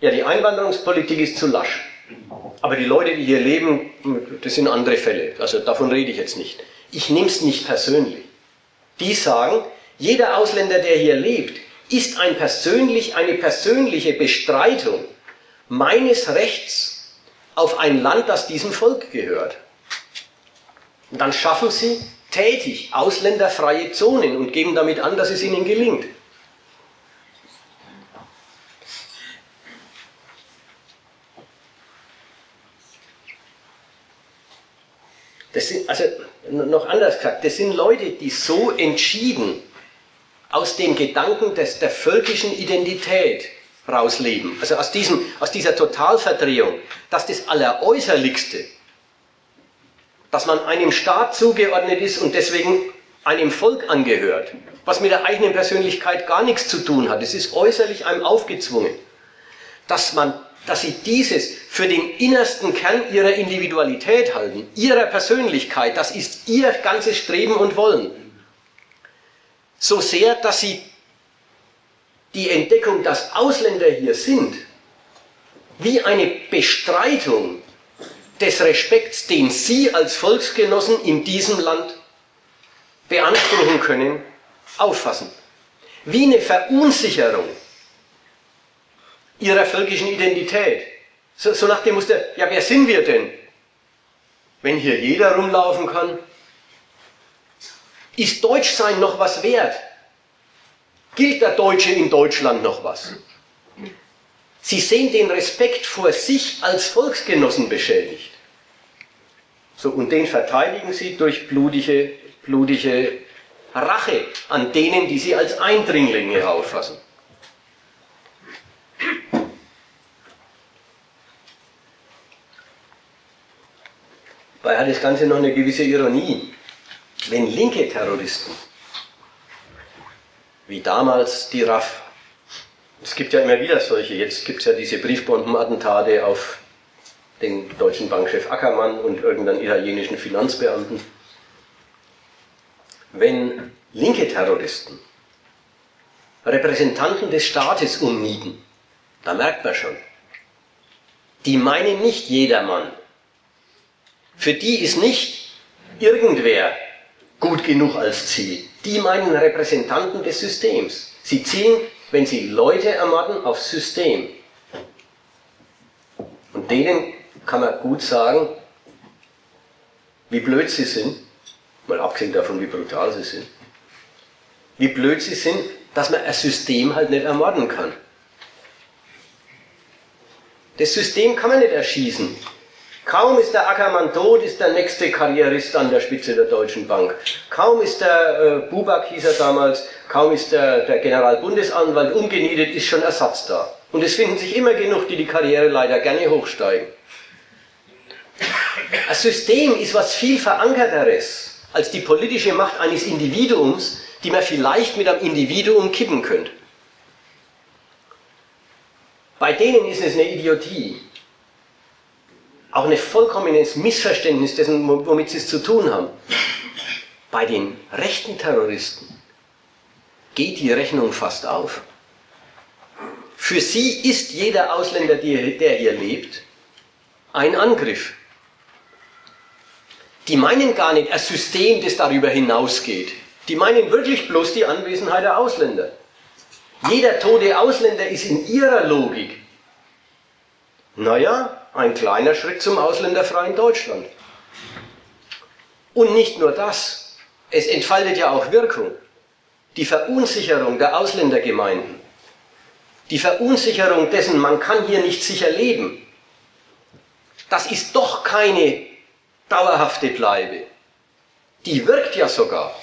Ja, die Einwanderungspolitik ist zu lasch. Aber die Leute, die hier leben, das sind andere Fälle. Also davon rede ich jetzt nicht. Ich nehme es nicht persönlich. Die sagen, jeder Ausländer, der hier lebt, ist ein persönlich, eine persönliche Bestreitung meines Rechts auf ein Land, das diesem Volk gehört. Und dann schaffen sie tätig ausländerfreie Zonen und geben damit an, dass es ihnen gelingt. Das sind, also noch anders gesagt, das sind Leute, die so entschieden aus dem Gedanken des, der völkischen Identität rausleben. Also aus, diesem, aus dieser Totalverdrehung, dass das Alleräußerlichste, dass man einem Staat zugeordnet ist und deswegen einem Volk angehört, was mit der eigenen Persönlichkeit gar nichts zu tun hat. Es ist äußerlich einem aufgezwungen. Dass man dass sie dieses für den innersten Kern ihrer Individualität halten, ihrer Persönlichkeit, das ist ihr ganzes Streben und Wollen. So sehr, dass sie die Entdeckung, dass Ausländer hier sind, wie eine Bestreitung des Respekts, den sie als Volksgenossen in diesem Land beanspruchen können, auffassen. Wie eine Verunsicherung ihrer völkischen Identität. So, so nach dem Muster, ja, wer sind wir denn? Wenn hier jeder rumlaufen kann, ist Deutschsein noch was wert? Gilt der Deutsche in Deutschland noch was? Sie sehen den Respekt vor sich als Volksgenossen beschädigt. So, und den verteidigen sie durch blutige, blutige Rache an denen, die sie als Eindringlinge auffassen. Weil hat das Ganze noch eine gewisse Ironie. Wenn linke Terroristen, wie damals die RAF, es gibt ja immer wieder solche. Jetzt gibt es ja diese Briefbombenattentate auf den deutschen Bankchef Ackermann und irgendeinen italienischen Finanzbeamten. Wenn linke Terroristen Repräsentanten des Staates umnieten, da merkt man schon, die meinen nicht jedermann. Für die ist nicht irgendwer gut genug als Ziel. Die meinen Repräsentanten des Systems. Sie zielen, wenn sie Leute ermorden, aufs System. Und denen kann man gut sagen, wie blöd sie sind, mal abgesehen davon, wie brutal sie sind, wie blöd sie sind, dass man ein System halt nicht ermorden kann. Das System kann man nicht erschießen. Kaum ist der Ackermann tot, ist der nächste Karrierist an der Spitze der Deutschen Bank. Kaum ist der äh, Buback, hieß er damals, kaum ist der, der Generalbundesanwalt umgenietet, ist schon Ersatz da. Und es finden sich immer genug, die die Karriere leider gerne hochsteigen. Ein System ist was viel verankerteres als die politische Macht eines Individuums, die man vielleicht mit einem Individuum kippen könnte. Bei denen ist es eine Idiotie. Auch ein vollkommenes Missverständnis dessen, womit sie es zu tun haben. Bei den rechten Terroristen geht die Rechnung fast auf. Für sie ist jeder Ausländer, der hier lebt, ein Angriff. Die meinen gar nicht ein System, das darüber hinausgeht. Die meinen wirklich bloß die Anwesenheit der Ausländer. Jeder tote Ausländer ist in ihrer Logik, naja, ein kleiner Schritt zum ausländerfreien Deutschland. Und nicht nur das, es entfaltet ja auch Wirkung. Die Verunsicherung der Ausländergemeinden, die Verunsicherung dessen, man kann hier nicht sicher leben, das ist doch keine dauerhafte Bleibe. Die wirkt ja sogar.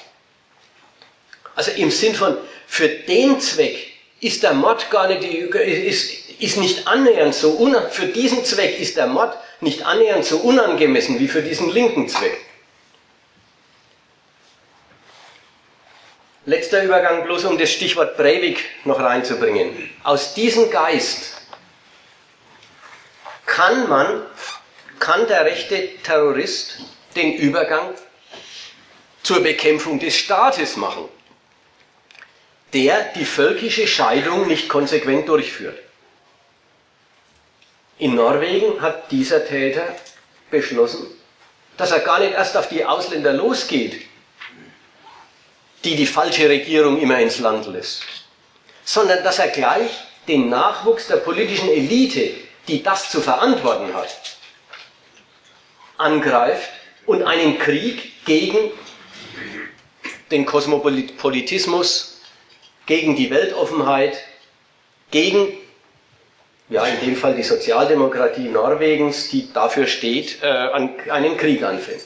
Also im Sinn von, für den Zweck ist der Mord gar nicht, ist, ist nicht annähernd so, für diesen Zweck ist der Mord nicht annähernd so unangemessen wie für diesen linken Zweck. Letzter Übergang, bloß um das Stichwort Breivik noch reinzubringen. Aus diesem Geist kann man, kann der rechte Terrorist den Übergang zur Bekämpfung des Staates machen der die völkische Scheidung nicht konsequent durchführt. In Norwegen hat dieser Täter beschlossen, dass er gar nicht erst auf die Ausländer losgeht, die die falsche Regierung immer ins Land lässt, sondern dass er gleich den Nachwuchs der politischen Elite, die das zu verantworten hat, angreift und einen Krieg gegen den Kosmopolitismus gegen die Weltoffenheit, gegen, ja, in dem Fall die Sozialdemokratie Norwegens, die dafür steht, äh, einen Krieg anfängt.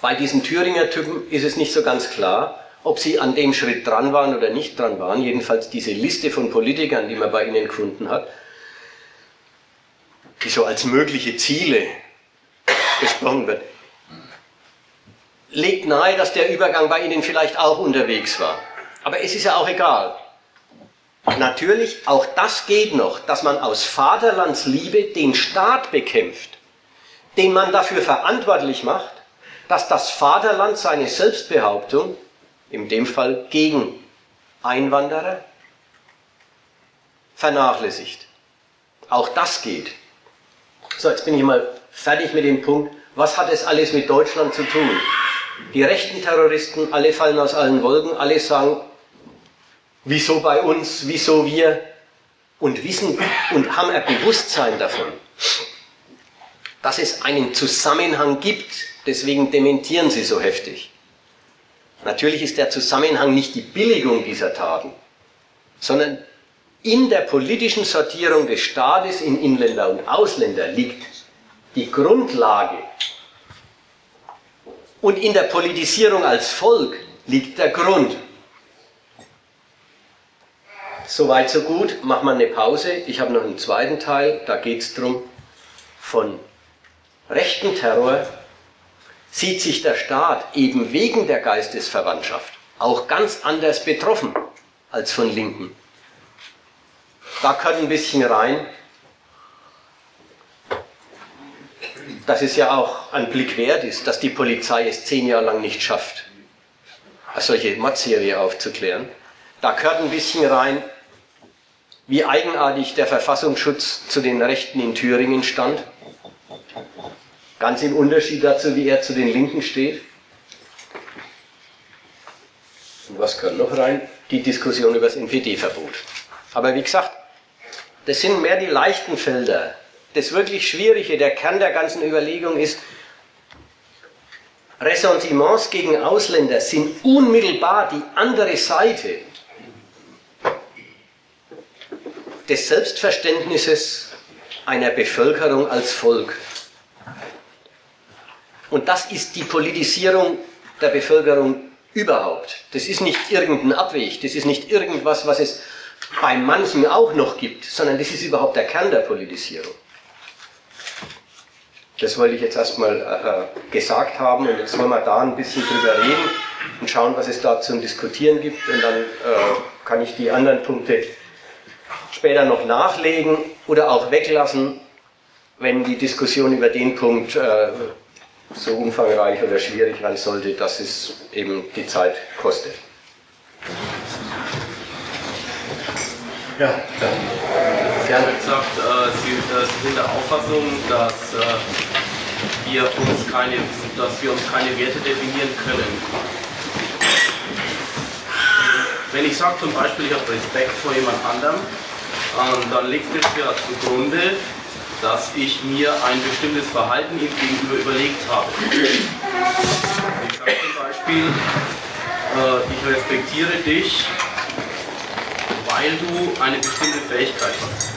Bei diesen Thüringer Typen ist es nicht so ganz klar, ob sie an dem Schritt dran waren oder nicht dran waren. Jedenfalls diese Liste von Politikern, die man bei ihnen gefunden hat, die so als mögliche Ziele besprochen wird, legt nahe, dass der Übergang bei ihnen vielleicht auch unterwegs war. Aber es ist ja auch egal. Natürlich, auch das geht noch, dass man aus Vaterlandsliebe den Staat bekämpft, den man dafür verantwortlich macht, dass das Vaterland seine Selbstbehauptung, in dem Fall gegen Einwanderer, vernachlässigt. Auch das geht. So, jetzt bin ich mal fertig mit dem Punkt, was hat es alles mit Deutschland zu tun? Die rechten Terroristen, alle fallen aus allen Wolken, alle sagen, Wieso bei uns? Wieso wir? Und wissen und haben ein Bewusstsein davon, dass es einen Zusammenhang gibt. Deswegen dementieren sie so heftig. Natürlich ist der Zusammenhang nicht die Billigung dieser Taten, sondern in der politischen Sortierung des Staates in Inländer und Ausländer liegt die Grundlage. Und in der Politisierung als Volk liegt der Grund. Soweit, so gut. Machen wir eine Pause. Ich habe noch einen zweiten Teil. Da geht es darum, von rechten Terror sieht sich der Staat eben wegen der Geistesverwandtschaft auch ganz anders betroffen als von Linken. da gehört ein bisschen rein. Dass es ja auch ein Blick wert ist, dass die Polizei es zehn Jahre lang nicht schafft, eine solche Mordserie aufzuklären. Da gehört ein bisschen rein, wie eigenartig der Verfassungsschutz zu den Rechten in Thüringen stand. Ganz im Unterschied dazu, wie er zu den Linken steht. Und was gehört noch rein? Die Diskussion über das NPD-Verbot. Aber wie gesagt, das sind mehr die leichten Felder. Das wirklich Schwierige, der Kern der ganzen Überlegung ist, Ressentiments gegen Ausländer sind unmittelbar die andere Seite des Selbstverständnisses einer Bevölkerung als Volk. Und das ist die Politisierung der Bevölkerung überhaupt. Das ist nicht irgendein Abweg, das ist nicht irgendwas, was es bei manchen auch noch gibt, sondern das ist überhaupt der Kern der Politisierung. Das wollte ich jetzt erstmal äh, gesagt haben und jetzt wollen wir da ein bisschen drüber reden und schauen, was es da zum Diskutieren gibt und dann äh, kann ich die anderen Punkte später noch nachlegen oder auch weglassen, wenn die Diskussion über den Punkt äh, so umfangreich oder schwierig werden sollte, dass es eben die Zeit kostet. Ja, dann. Sie haben gesagt, äh, Sie, äh, Sie, sind der Auffassung, dass, äh, wir uns keine, dass wir uns keine Werte definieren können. Wenn ich sage zum Beispiel, ich habe Respekt vor jemand anderem, ähm, dann liegt es ja zugrunde, dass ich mir ein bestimmtes Verhalten ihm gegenüber überlegt habe. Ich sage zum Beispiel, äh, ich respektiere dich weil du eine bestimmte Fähigkeit hast.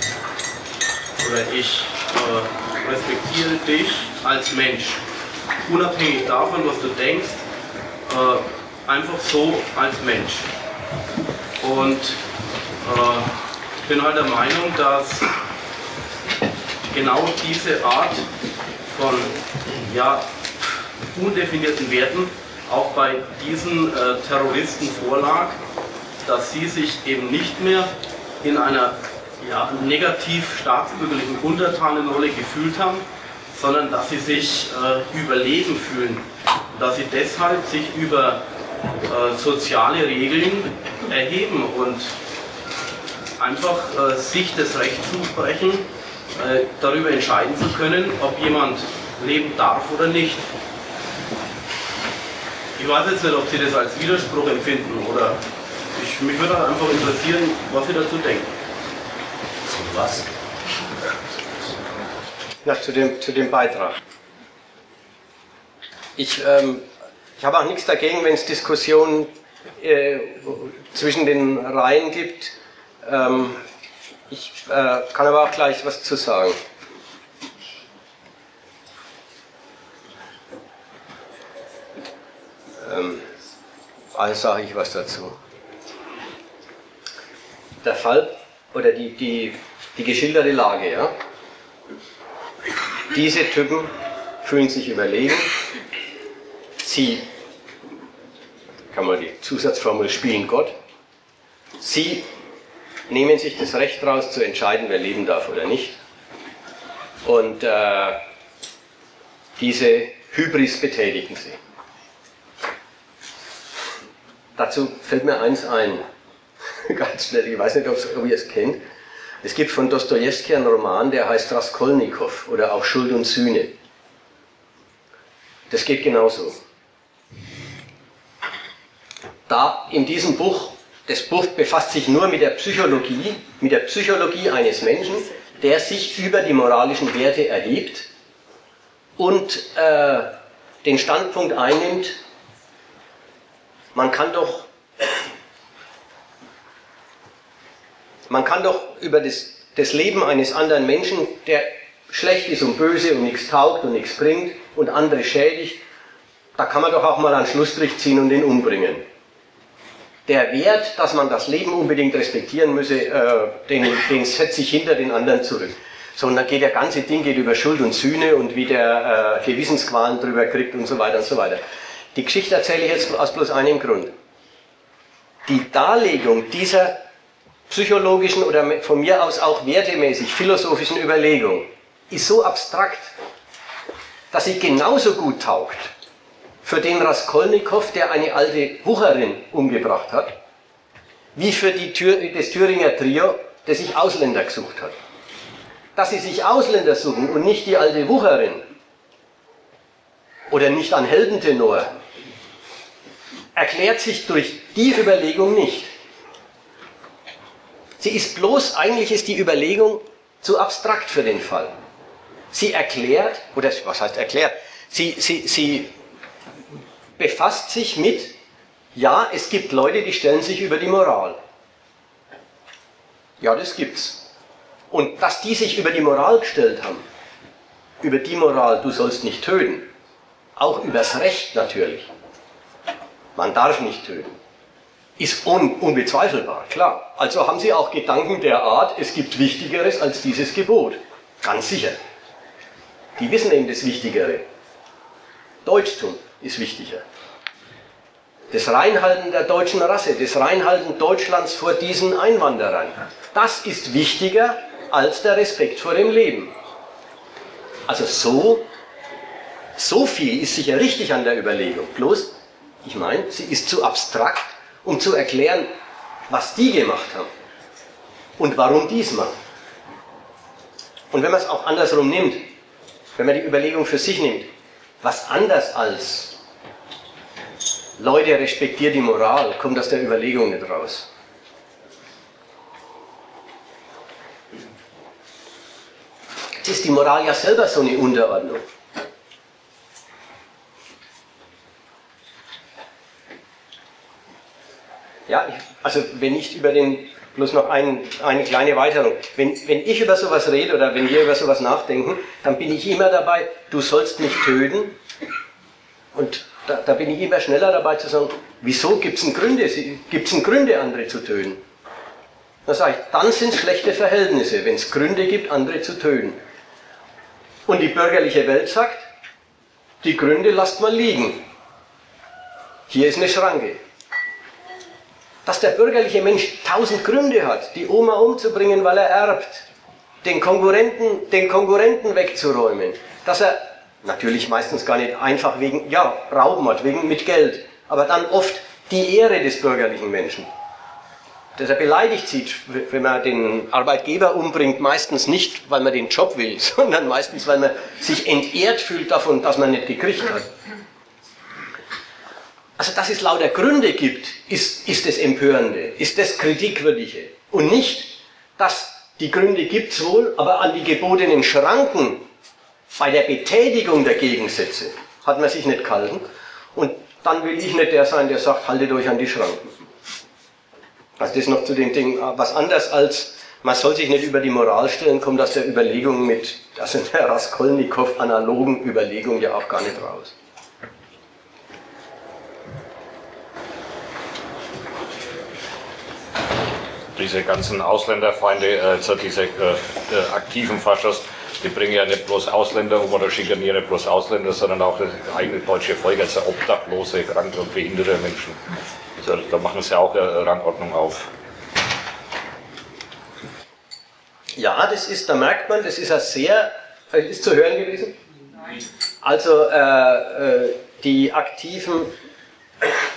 Oder ich äh, respektiere dich als Mensch. Unabhängig davon, was du denkst, äh, einfach so als Mensch. Und äh, bin halt der Meinung, dass genau diese Art von ja, undefinierten Werten auch bei diesen äh, Terroristen vorlag dass sie sich eben nicht mehr in einer ja, negativ staatsbürgerlichen Untertanenrolle gefühlt haben, sondern dass sie sich äh, überlegen fühlen, dass sie deshalb sich über äh, soziale Regeln erheben und einfach äh, sich das Recht zusprechen, äh, darüber entscheiden zu können, ob jemand leben darf oder nicht. Ich weiß jetzt nicht, ob Sie das als Widerspruch empfinden oder ich, mich würde einfach interessieren, was Sie dazu denken. Zu was? Ja, zu dem, zu dem Beitrag. Ich, ähm, ich habe auch nichts dagegen, wenn es Diskussionen äh, zwischen den Reihen gibt. Ähm, ich äh, kann aber auch gleich was zu sagen. Ähm, also sage ich was dazu der Fall oder die, die, die geschilderte Lage. Ja? Diese Typen fühlen sich überlegen. Sie, kann man die Zusatzformel spielen Gott. Sie nehmen sich das Recht raus zu entscheiden, wer leben darf oder nicht. Und äh, diese Hybris betätigen sie. Dazu fällt mir eins ein. ganz schnell, ich weiß nicht, ob ihr es kennt. Es gibt von Dostoevsky einen Roman, der heißt Raskolnikow oder auch Schuld und Sühne. Das geht genauso. Da in diesem Buch, das Buch befasst sich nur mit der Psychologie, mit der Psychologie eines Menschen, der sich über die moralischen Werte erhebt und äh, den Standpunkt einnimmt, man kann doch Man kann doch über das, das Leben eines anderen Menschen, der schlecht ist und böse und nichts taugt und nichts bringt und andere schädigt, da kann man doch auch mal einen Schlussstrich ziehen und ihn umbringen. Der Wert, dass man das Leben unbedingt respektieren müsse, äh, den, den setze ich hinter den anderen zurück. So, und dann geht der ganze Ding geht über Schuld und Sühne und wie der äh, Gewissensqualen drüber kriegt und so weiter und so weiter. Die Geschichte erzähle ich jetzt aus bloß einem Grund. Die Darlegung dieser psychologischen oder von mir aus auch wertemäßig philosophischen Überlegung ist so abstrakt, dass sie genauso gut taugt für den Raskolnikow, der eine alte Wucherin umgebracht hat, wie für Tür, das Thüringer Trio, das sich Ausländer gesucht hat. Dass sie sich Ausländer suchen und nicht die alte Wucherin oder nicht ein Heldentenor, erklärt sich durch die Überlegung nicht. Sie ist bloß, eigentlich ist die Überlegung zu abstrakt für den Fall. Sie erklärt, oder was heißt erklärt? Sie, sie, sie befasst sich mit, ja, es gibt Leute, die stellen sich über die Moral. Ja, das gibt's. Und dass die sich über die Moral gestellt haben, über die Moral, du sollst nicht töten, auch übers Recht natürlich, man darf nicht töten, ist un unbezweifelbar, klar. Also haben sie auch Gedanken der Art, es gibt Wichtigeres als dieses Gebot. Ganz sicher. Die wissen eben das Wichtigere. Deutschtum ist wichtiger. Das Reinhalten der deutschen Rasse, das Reinhalten Deutschlands vor diesen Einwanderern, das ist wichtiger als der Respekt vor dem Leben. Also so, so viel ist sicher richtig an der Überlegung. Bloß, ich meine, sie ist zu abstrakt, um zu erklären, was die gemacht haben und warum dies machen. Und wenn man es auch andersrum nimmt, wenn man die Überlegung für sich nimmt, was anders als Leute respektiert die Moral, kommt aus der Überlegung nicht raus. Jetzt ist die Moral ja selber so eine Unterordnung. Ja, also wenn ich über den, bloß noch ein, eine kleine Erweiterung, wenn, wenn ich über sowas rede oder wenn wir über sowas nachdenken, dann bin ich immer dabei, du sollst mich töten und da, da bin ich immer schneller dabei zu sagen, wieso gibt es Gründe, gibt's Gründe, andere zu töten? Dann sage ich, dann sind es schlechte Verhältnisse, wenn es Gründe gibt, andere zu töten. Und die bürgerliche Welt sagt, die Gründe lasst mal liegen. Hier ist eine Schranke dass der bürgerliche Mensch tausend Gründe hat, die Oma umzubringen, weil er erbt, den Konkurrenten, den Konkurrenten wegzuräumen, dass er natürlich meistens gar nicht einfach wegen, ja, Rauben hat, wegen mit Geld, aber dann oft die Ehre des bürgerlichen Menschen. Dass er beleidigt sieht, wenn man den Arbeitgeber umbringt, meistens nicht, weil man den Job will, sondern meistens, weil man sich entehrt fühlt davon, dass man nicht gekriegt hat. Also, dass es lauter Gründe gibt, ist, ist das Empörende, ist das Kritikwürdige. Und nicht, dass die Gründe gibt es wohl, aber an die gebotenen Schranken bei der Betätigung der Gegensätze hat man sich nicht gehalten. Und dann will ich nicht der sein, der sagt, haltet euch an die Schranken. Also das noch zu den Dingen, was anders als man soll sich nicht über die Moral stellen, kommt aus der Überlegung mit, also der Raskolnikow analogen Überlegung ja auch gar nicht raus. diese ganzen Ausländerfeinde, äh, diese äh, äh, aktiven Faschos, die bringen ja nicht bloß Ausländer um oder schikanieren bloß Ausländer, sondern auch das eigene deutsche Volk, also obdachlose, kranke und behinderte Menschen. Also, da machen sie auch eine Rangordnung auf. Ja, das ist, da merkt man, das ist ja sehr, ist zu hören gewesen? Nein. Also äh, äh, die aktiven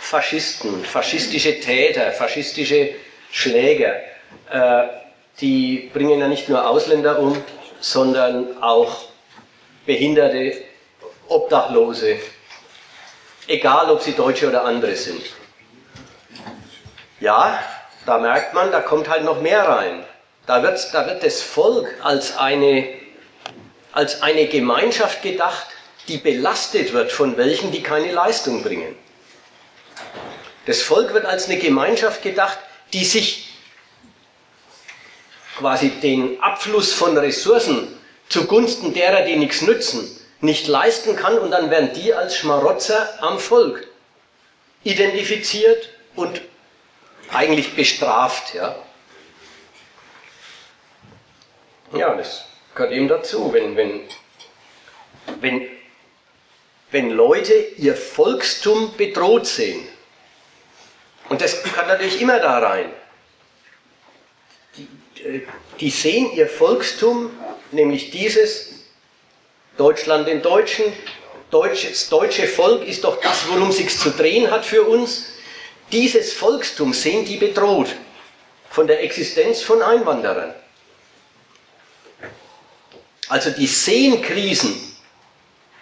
Faschisten, faschistische Täter, faschistische Schläger, äh, die bringen ja nicht nur Ausländer um, sondern auch Behinderte, Obdachlose, egal ob sie Deutsche oder andere sind. Ja, da merkt man, da kommt halt noch mehr rein. Da wird, da wird das Volk als eine, als eine Gemeinschaft gedacht, die belastet wird von welchen, die keine Leistung bringen. Das Volk wird als eine Gemeinschaft gedacht, die sich quasi den Abfluss von Ressourcen zugunsten derer, die nichts nützen, nicht leisten kann und dann werden die als Schmarotzer am Volk identifiziert und eigentlich bestraft. Ja, ja das gehört eben dazu, wenn, wenn, wenn, wenn Leute ihr Volkstum bedroht sehen und das kann natürlich immer da rein. Die sehen ihr Volkstum, nämlich dieses Deutschland den Deutschen, das deutsche Volk ist doch das, worum sich zu drehen hat für uns. Dieses Volkstum sehen die bedroht von der Existenz von Einwanderern. Also die sehen Krisen,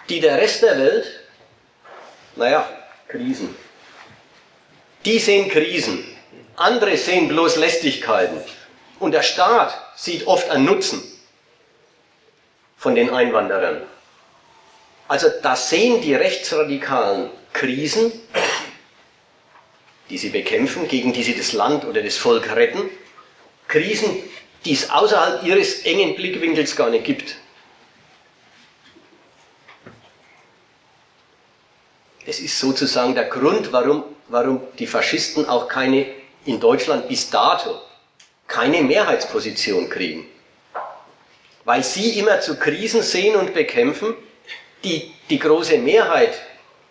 die der Rest der Welt, naja, Krisen, die sehen Krisen. Andere sehen bloß Lästigkeiten. Und der Staat sieht oft einen Nutzen von den Einwanderern. Also da sehen die Rechtsradikalen Krisen, die sie bekämpfen, gegen die sie das Land oder das Volk retten. Krisen, die es außerhalb ihres engen Blickwinkels gar nicht gibt. Es ist sozusagen der Grund, warum, warum die Faschisten auch keine, in Deutschland bis dato, keine Mehrheitsposition kriegen. Weil sie immer zu Krisen sehen und bekämpfen, die die große Mehrheit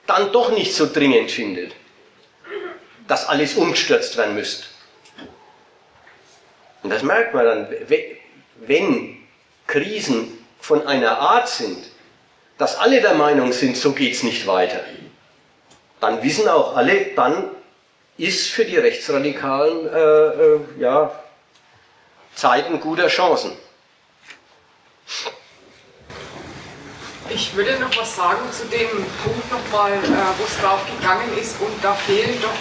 dann doch nicht so dringend findet, dass alles umgestürzt werden müsste. Und das merkt man dann, wenn Krisen von einer Art sind, dass alle der Meinung sind, so geht es nicht weiter, dann wissen auch alle, dann ist für die Rechtsradikalen äh, äh, ja, Zeiten guter Chancen. Ich würde noch was sagen zu dem Punkt nochmal, äh, wo es drauf gegangen ist und da fehlen doch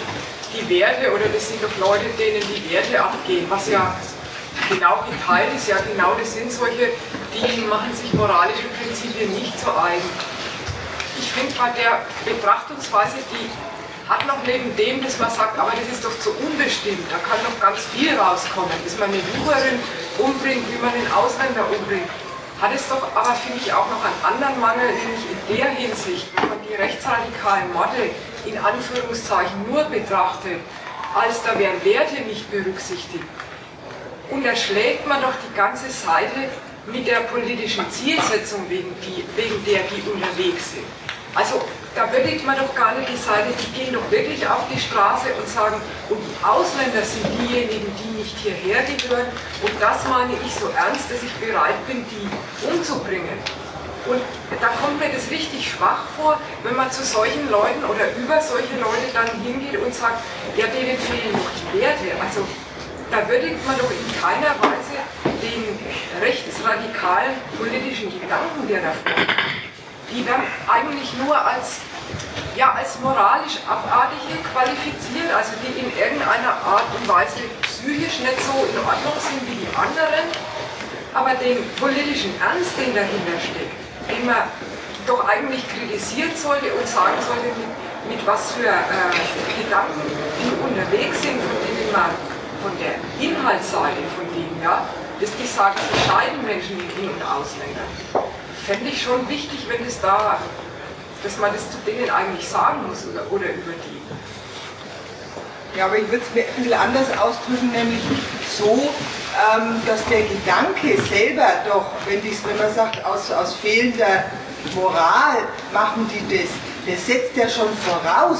die Werte oder das sind doch Leute, denen die Werte abgehen, was ja genau geteilt ist, ja genau das sind solche, die machen sich moralische Prinzipien nicht so eigen. Ich finde bei der Betrachtungsweise, die hat noch neben dem, dass man sagt, aber das ist doch zu unbestimmt, da kann noch ganz viel rauskommen, dass man eine Wucherin umbringt, wie man einen Ausländer umbringt hat es doch aber, finde ich, auch noch einen anderen Mangel, nämlich in der Hinsicht, wenn man die rechtsradikalen Morde in Anführungszeichen nur betrachtet, als da werden Werte nicht berücksichtigt, unterschlägt man doch die ganze Seite mit der politischen Zielsetzung, wegen, die, wegen der die unterwegs sind. Also da würdigt man doch gar nicht die Seite, die gehen doch wirklich auf die Straße und sagen, und die Ausländer sind diejenigen, die nicht hierher gehören. Und das meine ich so ernst, dass ich bereit bin, die umzubringen. Und da kommt mir das richtig schwach vor, wenn man zu solchen Leuten oder über solche Leute dann hingeht und sagt, ja, denen fehlen noch die Werte. Also da würdigt man doch in keiner Weise den rechtsradikalen politischen Gedanken, der da vorkommt die werden eigentlich nur als, ja, als moralisch abartige qualifiziert, also die in irgendeiner Art und Weise psychisch nicht so in Ordnung sind wie die anderen, aber den politischen Ernst, den dahinter steckt, den man doch eigentlich kritisieren sollte und sagen sollte, mit, mit was für äh, Gedanken die unterwegs sind, von denen man von der Inhaltsseite von denen, ja, dass die sagen, sie scheiden Menschen in In- und Ausländer fände ich schon wichtig, wenn es da, dass man das zu denen eigentlich sagen muss oder, oder über die. Ja, aber ich würde es mir ein bisschen anders ausdrücken, nämlich so, ähm, dass der Gedanke selber doch, wenn, wenn man sagt, aus, aus fehlender Moral machen die das, der setzt ja schon voraus,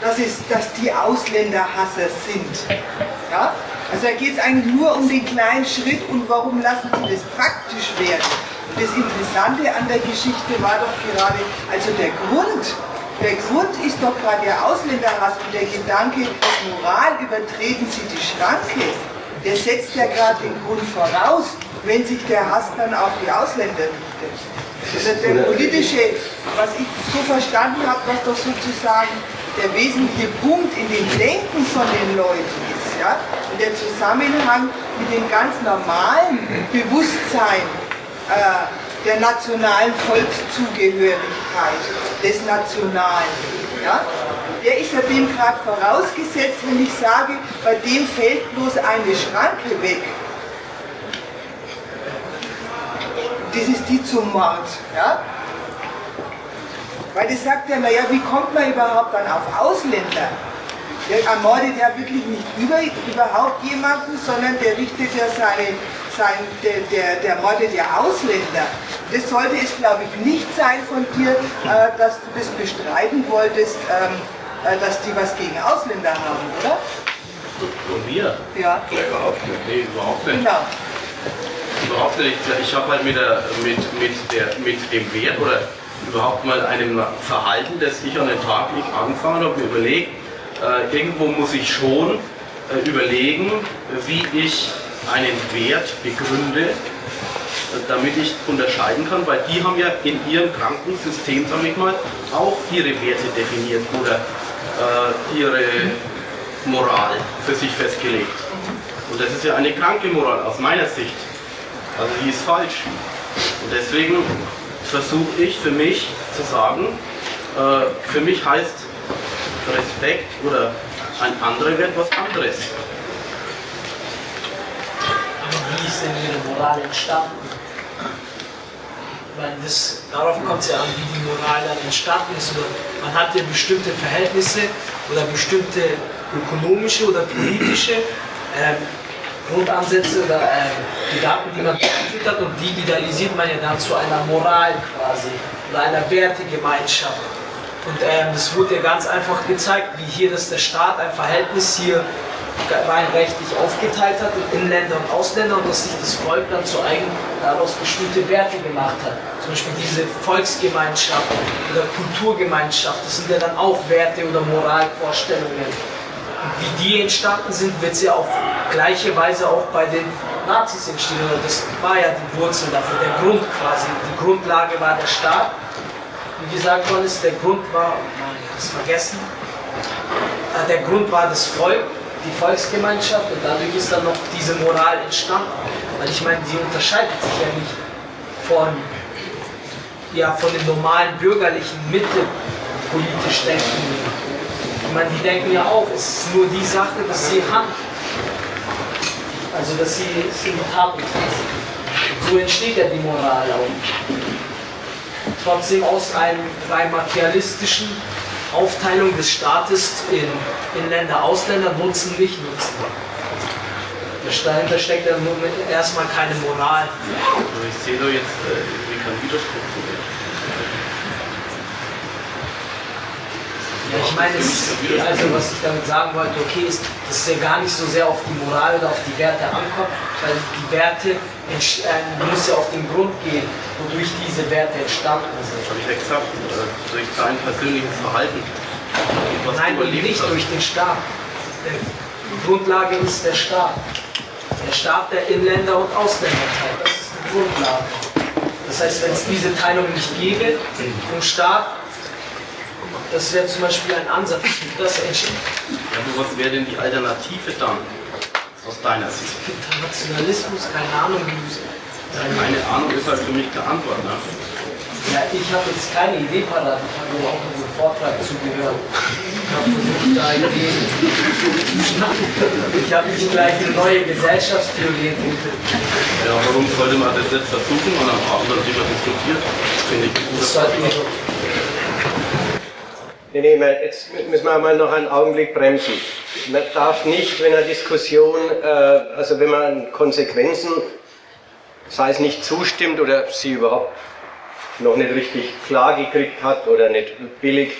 dass, es, dass die Ausländerhasser sind. Ja? Also da geht es eigentlich nur um den kleinen Schritt und warum lassen sie das praktisch werden. Das Interessante an der Geschichte war doch gerade, also der Grund, der Grund ist doch gerade der Ausländerhass und der Gedanke, Moral übertreten sie die Schranke. Der setzt ja gerade den Grund voraus, wenn sich der Hass dann auf die Ausländer richtet. Also der politische, was ich so verstanden habe, was doch sozusagen der wesentliche Punkt in dem Denken von den Leuten ist, ja, und der Zusammenhang mit dem ganz normalen Bewusstsein äh, der nationalen Volkszugehörigkeit, des Nationalen. Ja? Der ist ja dem gerade vorausgesetzt, wenn ich sage, bei dem fällt bloß eine Schranke weg. Das ist die zum Mord. Ja? Weil das sagt ja, naja, wie kommt man überhaupt dann auf Ausländer? Der ermordet ja wirklich nicht über, überhaupt jemanden, sondern der richtet ja seine sein, der, der, der Morde der Ausländer. Das sollte es, glaube ich, nicht sein von dir, äh, dass du das bestreiten wolltest, ähm, äh, dass die was gegen Ausländer haben, oder? Und wir? Ja, überhaupt nicht. Nee, überhaupt nicht. genau. Überhaupt nicht. Ich habe halt mit, der, mit, mit, der, mit dem Wert oder überhaupt mal einem Verhalten, das ich an den Tag nicht angefangen habe, mir überlegt, äh, irgendwo muss ich schon äh, überlegen, wie ich einen Wert begründe, damit ich unterscheiden kann, weil die haben ja in ihrem Krankensystem, sage ich mal, auch ihre Werte definiert oder äh, ihre Moral für sich festgelegt. Und das ist ja eine kranke Moral aus meiner Sicht. Also die ist falsch. Und deswegen versuche ich für mich zu sagen, äh, für mich heißt Respekt oder ein anderer Wert was anderes. Wie ist denn Ihre Moral entstanden? Ich das, darauf kommt es ja an, wie die Moral dann entstanden ist. Oder man hat ja bestimmte Verhältnisse oder bestimmte ökonomische oder politische ähm, Grundansätze oder ähm, Gedanken, die man entwickelt hat und die idealisiert man ja dann zu einer Moral quasi oder einer Wertegemeinschaft. Und ähm, das wurde ja ganz einfach gezeigt, wie hier dass der Staat ein Verhältnis hier rein rechtlich aufgeteilt hat in Inländer und Ausländer und dass sich das Volk dann zu eigen daraus bestimmte Werte gemacht hat. Zum Beispiel diese Volksgemeinschaft oder Kulturgemeinschaft, das sind ja dann auch Werte oder Moralvorstellungen. Und wie die entstanden sind, wird sie auf gleiche Weise auch bei den Nazis entstehen. Oder das war ja die Wurzel dafür, der Grund quasi. Die Grundlage war der Staat. Wie gesagt worden ist, der Grund war, ich habe es vergessen, äh, der Grund war das Volk, die Volksgemeinschaft und dadurch ist dann noch diese Moral entstanden. Weil ich meine, die unterscheidet sich ja nicht von, ja, von dem normalen bürgerlichen Mitte politisch Denkenden. Ich meine, die denken ja auch, es ist nur die Sache, dass sie handeln. Also, dass sie es in die Tat umsetzen. So entsteht ja die Moral auch. Trotzdem aus einer rein materialistischen Aufteilung des Staates in Inländer, Ausländer, Nutzen, nicht Nutzen. Dahinter steckt ja erstmal keine Moral. Also ich sehe da jetzt äh, irgendwie keinen Widerspruch zu dem. Ja, ich meine, es, also was ich damit sagen wollte, okay, ist, dass es ja gar nicht so sehr auf die Moral oder auf die Werte ankommt, weil die Werte äh, muss ja auf den Grund gehen, wodurch diese Werte entstanden Das sind. habe ich ja gesagt, äh, durch dein persönliches Verhalten. Nein, nicht hast. durch den Staat. Die Grundlage ist der Staat. Der Staat, der Inländer und Ausländer teilt. Das ist die Grundlage. Das heißt, wenn es diese Teilung nicht gäbe vom Staat, das wäre zum Beispiel ein Ansatz, das entsteht. Ja, aber was wäre denn die Alternative dann aus deiner Sicht? Internationalismus, keine Ahnung, wie. Meine Ahnung ist halt für mich keine Antwort. Ne? Ja, ich habe jetzt keine Idee parat. Ich habe nur auch einen Vortrag zugehört. Ich habe versucht, da Ideen zu schnappen. Ich habe nicht gleich eine neue Gesellschaftstheorie entwickelt. Ja, warum sollte man das jetzt versuchen und am Abend dann drüber diskutiert? Finde ich guter Das wir Vorschlag. Nee, nee, jetzt müssen wir mal noch einen Augenblick bremsen. Man darf nicht, wenn eine Diskussion, äh, also wenn man Konsequenzen, sei es nicht zustimmt oder sie überhaupt noch nicht richtig klar gekriegt hat oder nicht billigt,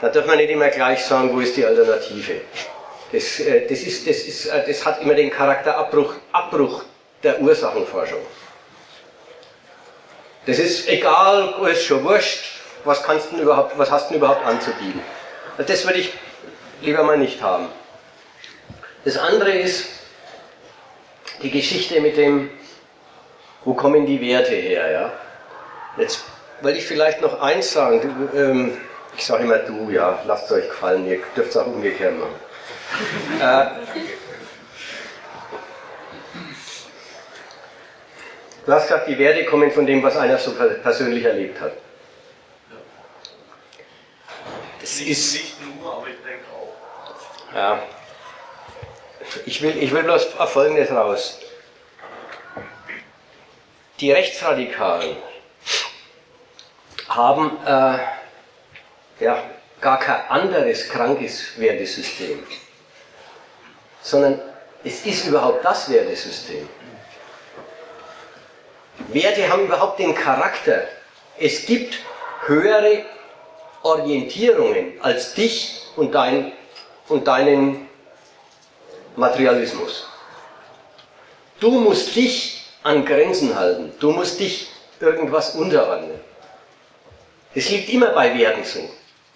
da darf man nicht immer gleich sagen, wo ist die Alternative. Das, äh, das, ist, das, ist, äh, das hat immer den Charakter Abbruch, Abbruch der Ursachenforschung. Das ist egal, ist schon wurscht, was, kannst du überhaupt, was hast du überhaupt anzubieten. Also das würde ich lieber mal nicht haben. Das andere ist die Geschichte mit dem, wo kommen die Werte her. Ja? Jetzt wollte ich vielleicht noch eins sagen. Du, ähm, ich sage immer du, ja, lasst es euch gefallen, ihr dürft es auch umgekehrt machen. äh, du hast gesagt, die Werte kommen von dem, was einer so per- persönlich erlebt hat. Das ist, Nicht nur, aber ich denke auch. ja. Ich will, ich will bloß auf Folgendes raus. Die Rechtsradikalen haben äh, ja, gar kein anderes krankes Wertesystem, sondern es ist überhaupt das Wertesystem. Werte haben überhaupt den Charakter. Es gibt höhere Orientierungen als dich und, dein, und deinen Materialismus. Du musst dich an Grenzen halten, du musst dich irgendwas unterordnen. Es liegt immer bei Werten so.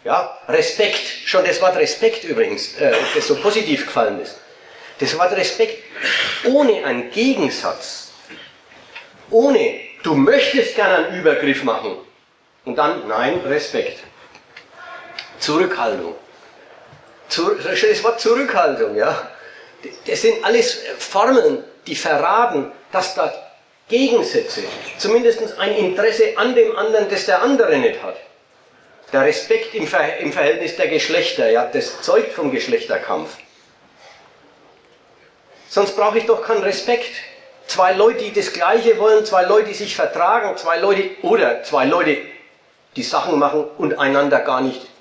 Ja, Respekt, schon das Wort Respekt übrigens, äh, das so positiv gefallen ist. Das Wort Respekt ohne einen Gegensatz, ohne du möchtest gerne einen Übergriff machen und dann nein, Respekt. Zurückhaltung. Das Wort Zurückhaltung, ja. Das sind alles Formeln, die verraten, dass da Gegensätze, zumindest ein Interesse an dem anderen, das der andere nicht hat. Der Respekt im, Ver im Verhältnis der Geschlechter, ja, das zeugt vom Geschlechterkampf. Sonst brauche ich doch keinen Respekt. Zwei Leute, die das Gleiche wollen, zwei Leute, die sich vertragen, zwei Leute oder zwei Leute, die Sachen machen und einander gar nicht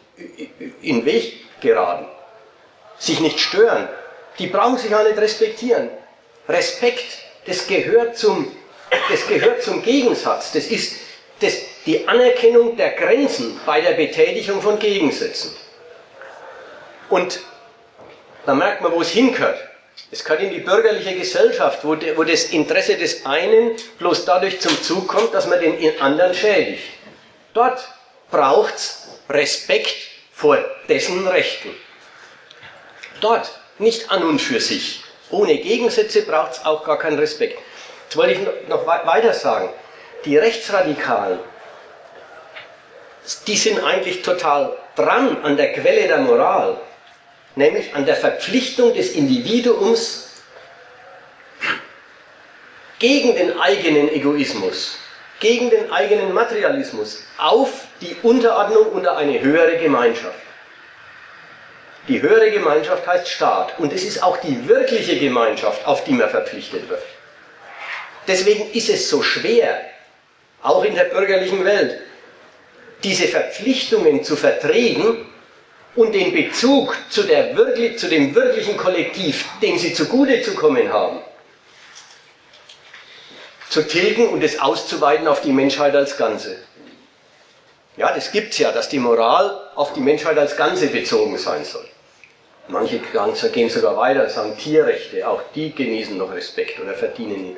in den Weg geraten, sich nicht stören, die brauchen sich auch nicht respektieren. Respekt, das gehört zum, das gehört zum Gegensatz. Das ist das, die Anerkennung der Grenzen bei der Betätigung von Gegensätzen. Und da merkt man, wo es hingehört. Es gehört in die bürgerliche Gesellschaft, wo, de, wo das Interesse des einen bloß dadurch zum Zug kommt, dass man den anderen schädigt. Dort braucht es Respekt vor dessen Rechten. Dort, nicht an und für sich. Ohne Gegensätze braucht es auch gar keinen Respekt. Jetzt wollte ich noch weiter sagen. Die Rechtsradikalen, die sind eigentlich total dran an der Quelle der Moral, nämlich an der Verpflichtung des Individuums gegen den eigenen Egoismus, gegen den eigenen Materialismus, auf die Unterordnung unter eine höhere Gemeinschaft. Die höhere Gemeinschaft heißt Staat und es ist auch die wirkliche Gemeinschaft, auf die man verpflichtet wird. Deswegen ist es so schwer, auch in der bürgerlichen Welt, diese Verpflichtungen zu vertreten und den Bezug zu, der wirklich, zu dem wirklichen Kollektiv, dem sie zugute zu kommen haben, zu tilgen und es auszuweiten auf die Menschheit als Ganze. Ja, das gibt es ja, dass die Moral auf die Menschheit als Ganze bezogen sein soll. Manche gehen sogar weiter, sagen Tierrechte, auch die genießen noch Respekt oder verdienen ihn.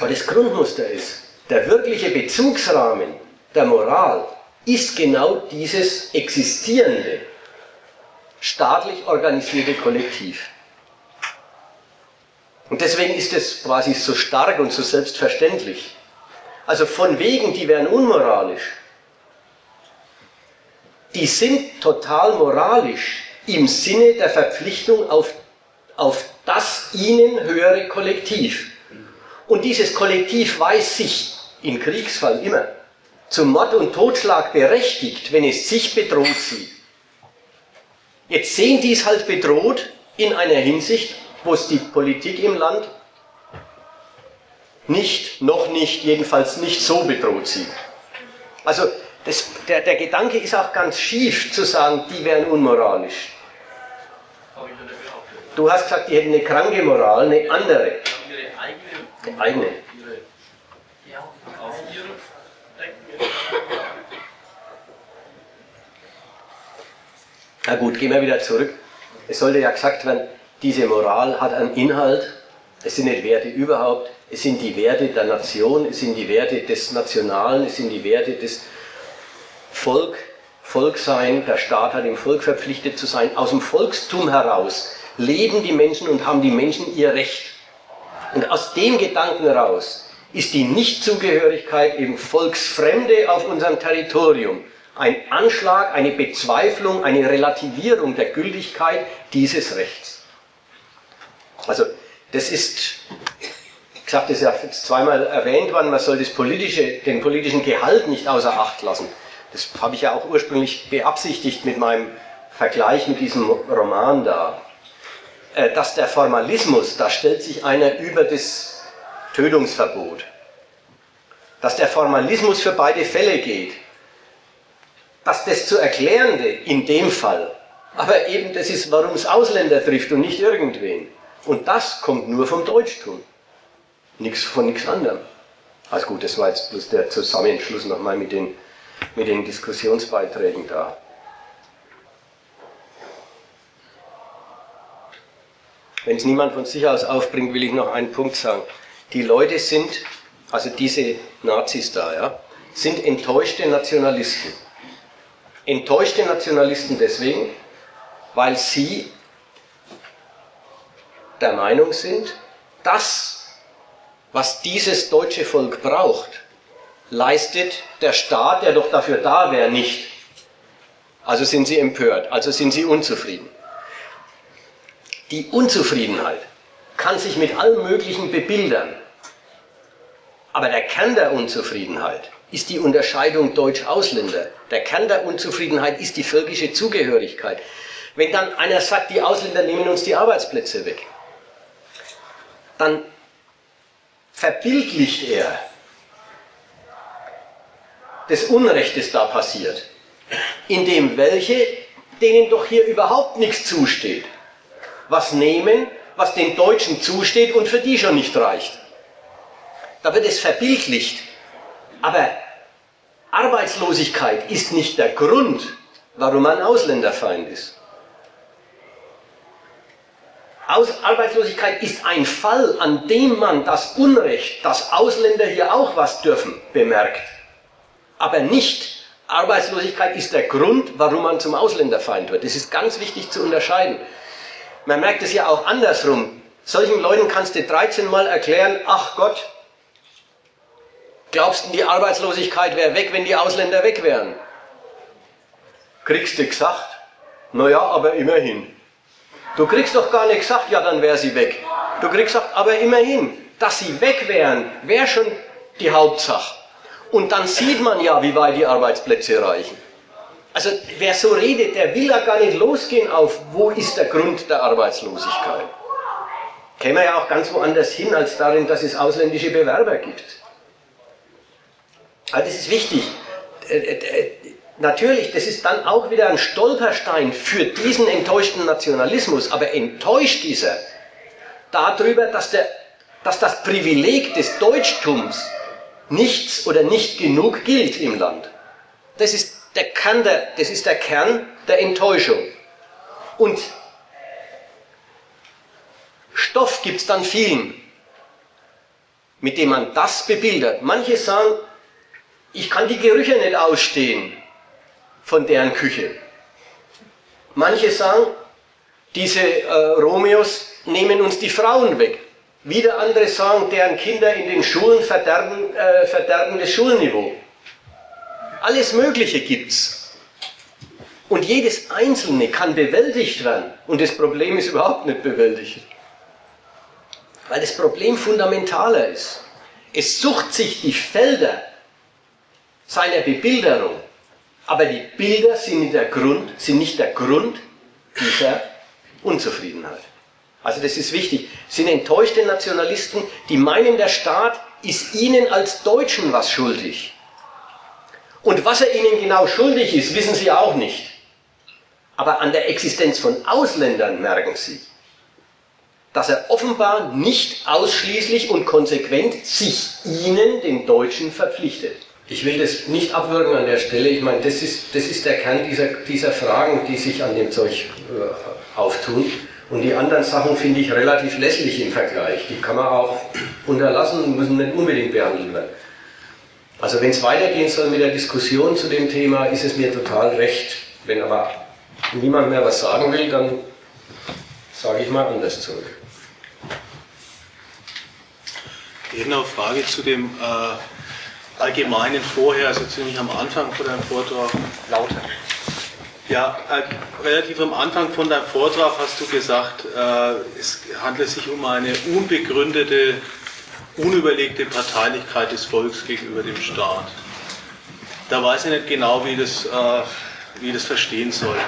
Aber das Grundmuster ist, der wirkliche Bezugsrahmen der Moral ist genau dieses existierende, staatlich organisierte Kollektiv. Und deswegen ist es quasi so stark und so selbstverständlich. Also von wegen, die wären unmoralisch. Die sind total moralisch im Sinne der Verpflichtung auf, auf das ihnen höhere Kollektiv. Und dieses Kollektiv weiß sich im Kriegsfall immer zum Mord und Totschlag berechtigt, wenn es sich bedroht sieht. Jetzt sehen die es halt bedroht in einer Hinsicht, wo es die Politik im Land nicht, noch nicht, jedenfalls nicht so bedroht sieht. Also das, der, der Gedanke ist auch ganz schief zu sagen, die wären unmoralisch. Du hast gesagt, die hätten eine kranke Moral, eine andere. Eigene. eigene. Na gut, gehen wir wieder zurück. Es sollte ja gesagt werden, diese Moral hat einen Inhalt, es sind nicht Werte überhaupt, es sind die Werte der Nation, es sind die Werte des Nationalen, es sind die Werte des Volk, Volksein, der Staat hat dem Volk verpflichtet zu sein. Aus dem Volkstum heraus leben die Menschen und haben die Menschen ihr Recht. Und aus dem Gedanken heraus ist die Nichtzugehörigkeit eben Volksfremde auf unserem Territorium ein Anschlag, eine Bezweiflung, eine Relativierung der Gültigkeit dieses Rechts. Also das ist, ich habe das ja zweimal erwähnt worden, man soll das politische, den politischen Gehalt nicht außer Acht lassen. Das habe ich ja auch ursprünglich beabsichtigt mit meinem Vergleich mit diesem Roman da. Äh, dass der Formalismus, da stellt sich einer über das Tötungsverbot. Dass der Formalismus für beide Fälle geht, dass das zu Erklärende in dem Fall, aber eben das ist, warum es Ausländer trifft und nicht irgendwen. Und das kommt nur vom Deutschtum. Nichts von nichts anderem. Also gut, das war jetzt bloß der Zusammenschluss nochmal mit den, mit den Diskussionsbeiträgen da. wenn es niemand von sich aus aufbringt, will ich noch einen Punkt sagen. Die Leute sind, also diese Nazis da, ja, sind enttäuschte Nationalisten. Enttäuschte Nationalisten deswegen, weil sie der Meinung sind, das, was dieses deutsche Volk braucht, leistet der Staat, der doch dafür da wäre, nicht. Also sind sie empört, also sind sie unzufrieden. Die Unzufriedenheit kann sich mit allem Möglichen bebildern. Aber der Kern der Unzufriedenheit ist die Unterscheidung Deutsch-Ausländer. Der Kern der Unzufriedenheit ist die völkische Zugehörigkeit. Wenn dann einer sagt, die Ausländer nehmen uns die Arbeitsplätze weg, dann verbildlicht er das Unrecht, das da passiert, indem welche, denen doch hier überhaupt nichts zusteht, was nehmen, was den Deutschen zusteht und für die schon nicht reicht. Da wird es verbildlicht. Aber Arbeitslosigkeit ist nicht der Grund, warum man Ausländerfeind ist. Aus Arbeitslosigkeit ist ein Fall, an dem man das Unrecht, dass Ausländer hier auch was dürfen, bemerkt. Aber nicht Arbeitslosigkeit ist der Grund, warum man zum Ausländerfeind wird. Das ist ganz wichtig zu unterscheiden. Man merkt es ja auch andersrum. Solchen Leuten kannst du 13 Mal erklären, ach Gott, glaubst du, die Arbeitslosigkeit wäre weg, wenn die Ausländer weg wären? Kriegst du gesagt? Naja, aber immerhin. Du kriegst doch gar nicht gesagt, ja, dann wäre sie weg. Du kriegst gesagt, aber immerhin, dass sie weg wären, wäre schon die Hauptsache. Und dann sieht man ja, wie weit die Arbeitsplätze reichen. Also wer so redet, der will ja gar nicht losgehen auf, wo ist der Grund der Arbeitslosigkeit. Käme ja auch ganz woanders hin, als darin, dass es ausländische Bewerber gibt. Aber das ist wichtig. Natürlich, das ist dann auch wieder ein Stolperstein für diesen enttäuschten Nationalismus, aber enttäuscht dieser darüber, dass, der, dass das Privileg des Deutschtums nichts oder nicht genug gilt im Land. Das ist der Kern der, das ist der, Kern der Enttäuschung. Und Stoff gibt es dann vielen, mit dem man das bebildert. Manche sagen, ich kann die Gerüche nicht ausstehen von deren Küche. Manche sagen, diese äh, Romeos nehmen uns die Frauen weg. Wieder andere sagen, deren Kinder in den Schulen verderben, äh, verderben das Schulniveau. Alles Mögliche gibt's. Und jedes Einzelne kann bewältigt werden. Und das Problem ist überhaupt nicht bewältigt. Weil das Problem fundamentaler ist. Es sucht sich die Felder seiner Bebilderung aber die Bilder sind nicht der Grund, sind nicht der Grund dieser Unzufriedenheit. Also das ist wichtig. Sind enttäuschte Nationalisten, die meinen, der Staat ist ihnen als Deutschen was schuldig. Und was er ihnen genau schuldig ist, wissen sie auch nicht. Aber an der Existenz von Ausländern merken sie, dass er offenbar nicht ausschließlich und konsequent sich ihnen, den Deutschen, verpflichtet. Ich will das nicht abwürgen an der Stelle. Ich meine, das ist, das ist der Kern dieser, dieser Fragen, die sich an dem Zeug äh, auftun. Und die anderen Sachen finde ich relativ lässlich im Vergleich. Die kann man auch unterlassen und müssen nicht unbedingt behandelt werden. Also wenn es weitergehen soll mit der Diskussion zu dem Thema, ist es mir total recht. Wenn aber niemand mehr was sagen will, dann sage ich mal anders zurück. Eine Frage zu dem äh Allgemeinen vorher, also ziemlich am Anfang von deinem Vortrag. Lauter. Ja, äh, relativ am Anfang von deinem Vortrag hast du gesagt, äh, es handelt sich um eine unbegründete, unüberlegte Parteilichkeit des Volks gegenüber dem Staat. Da weiß ich nicht genau, wie das, äh, wie das verstehen soll.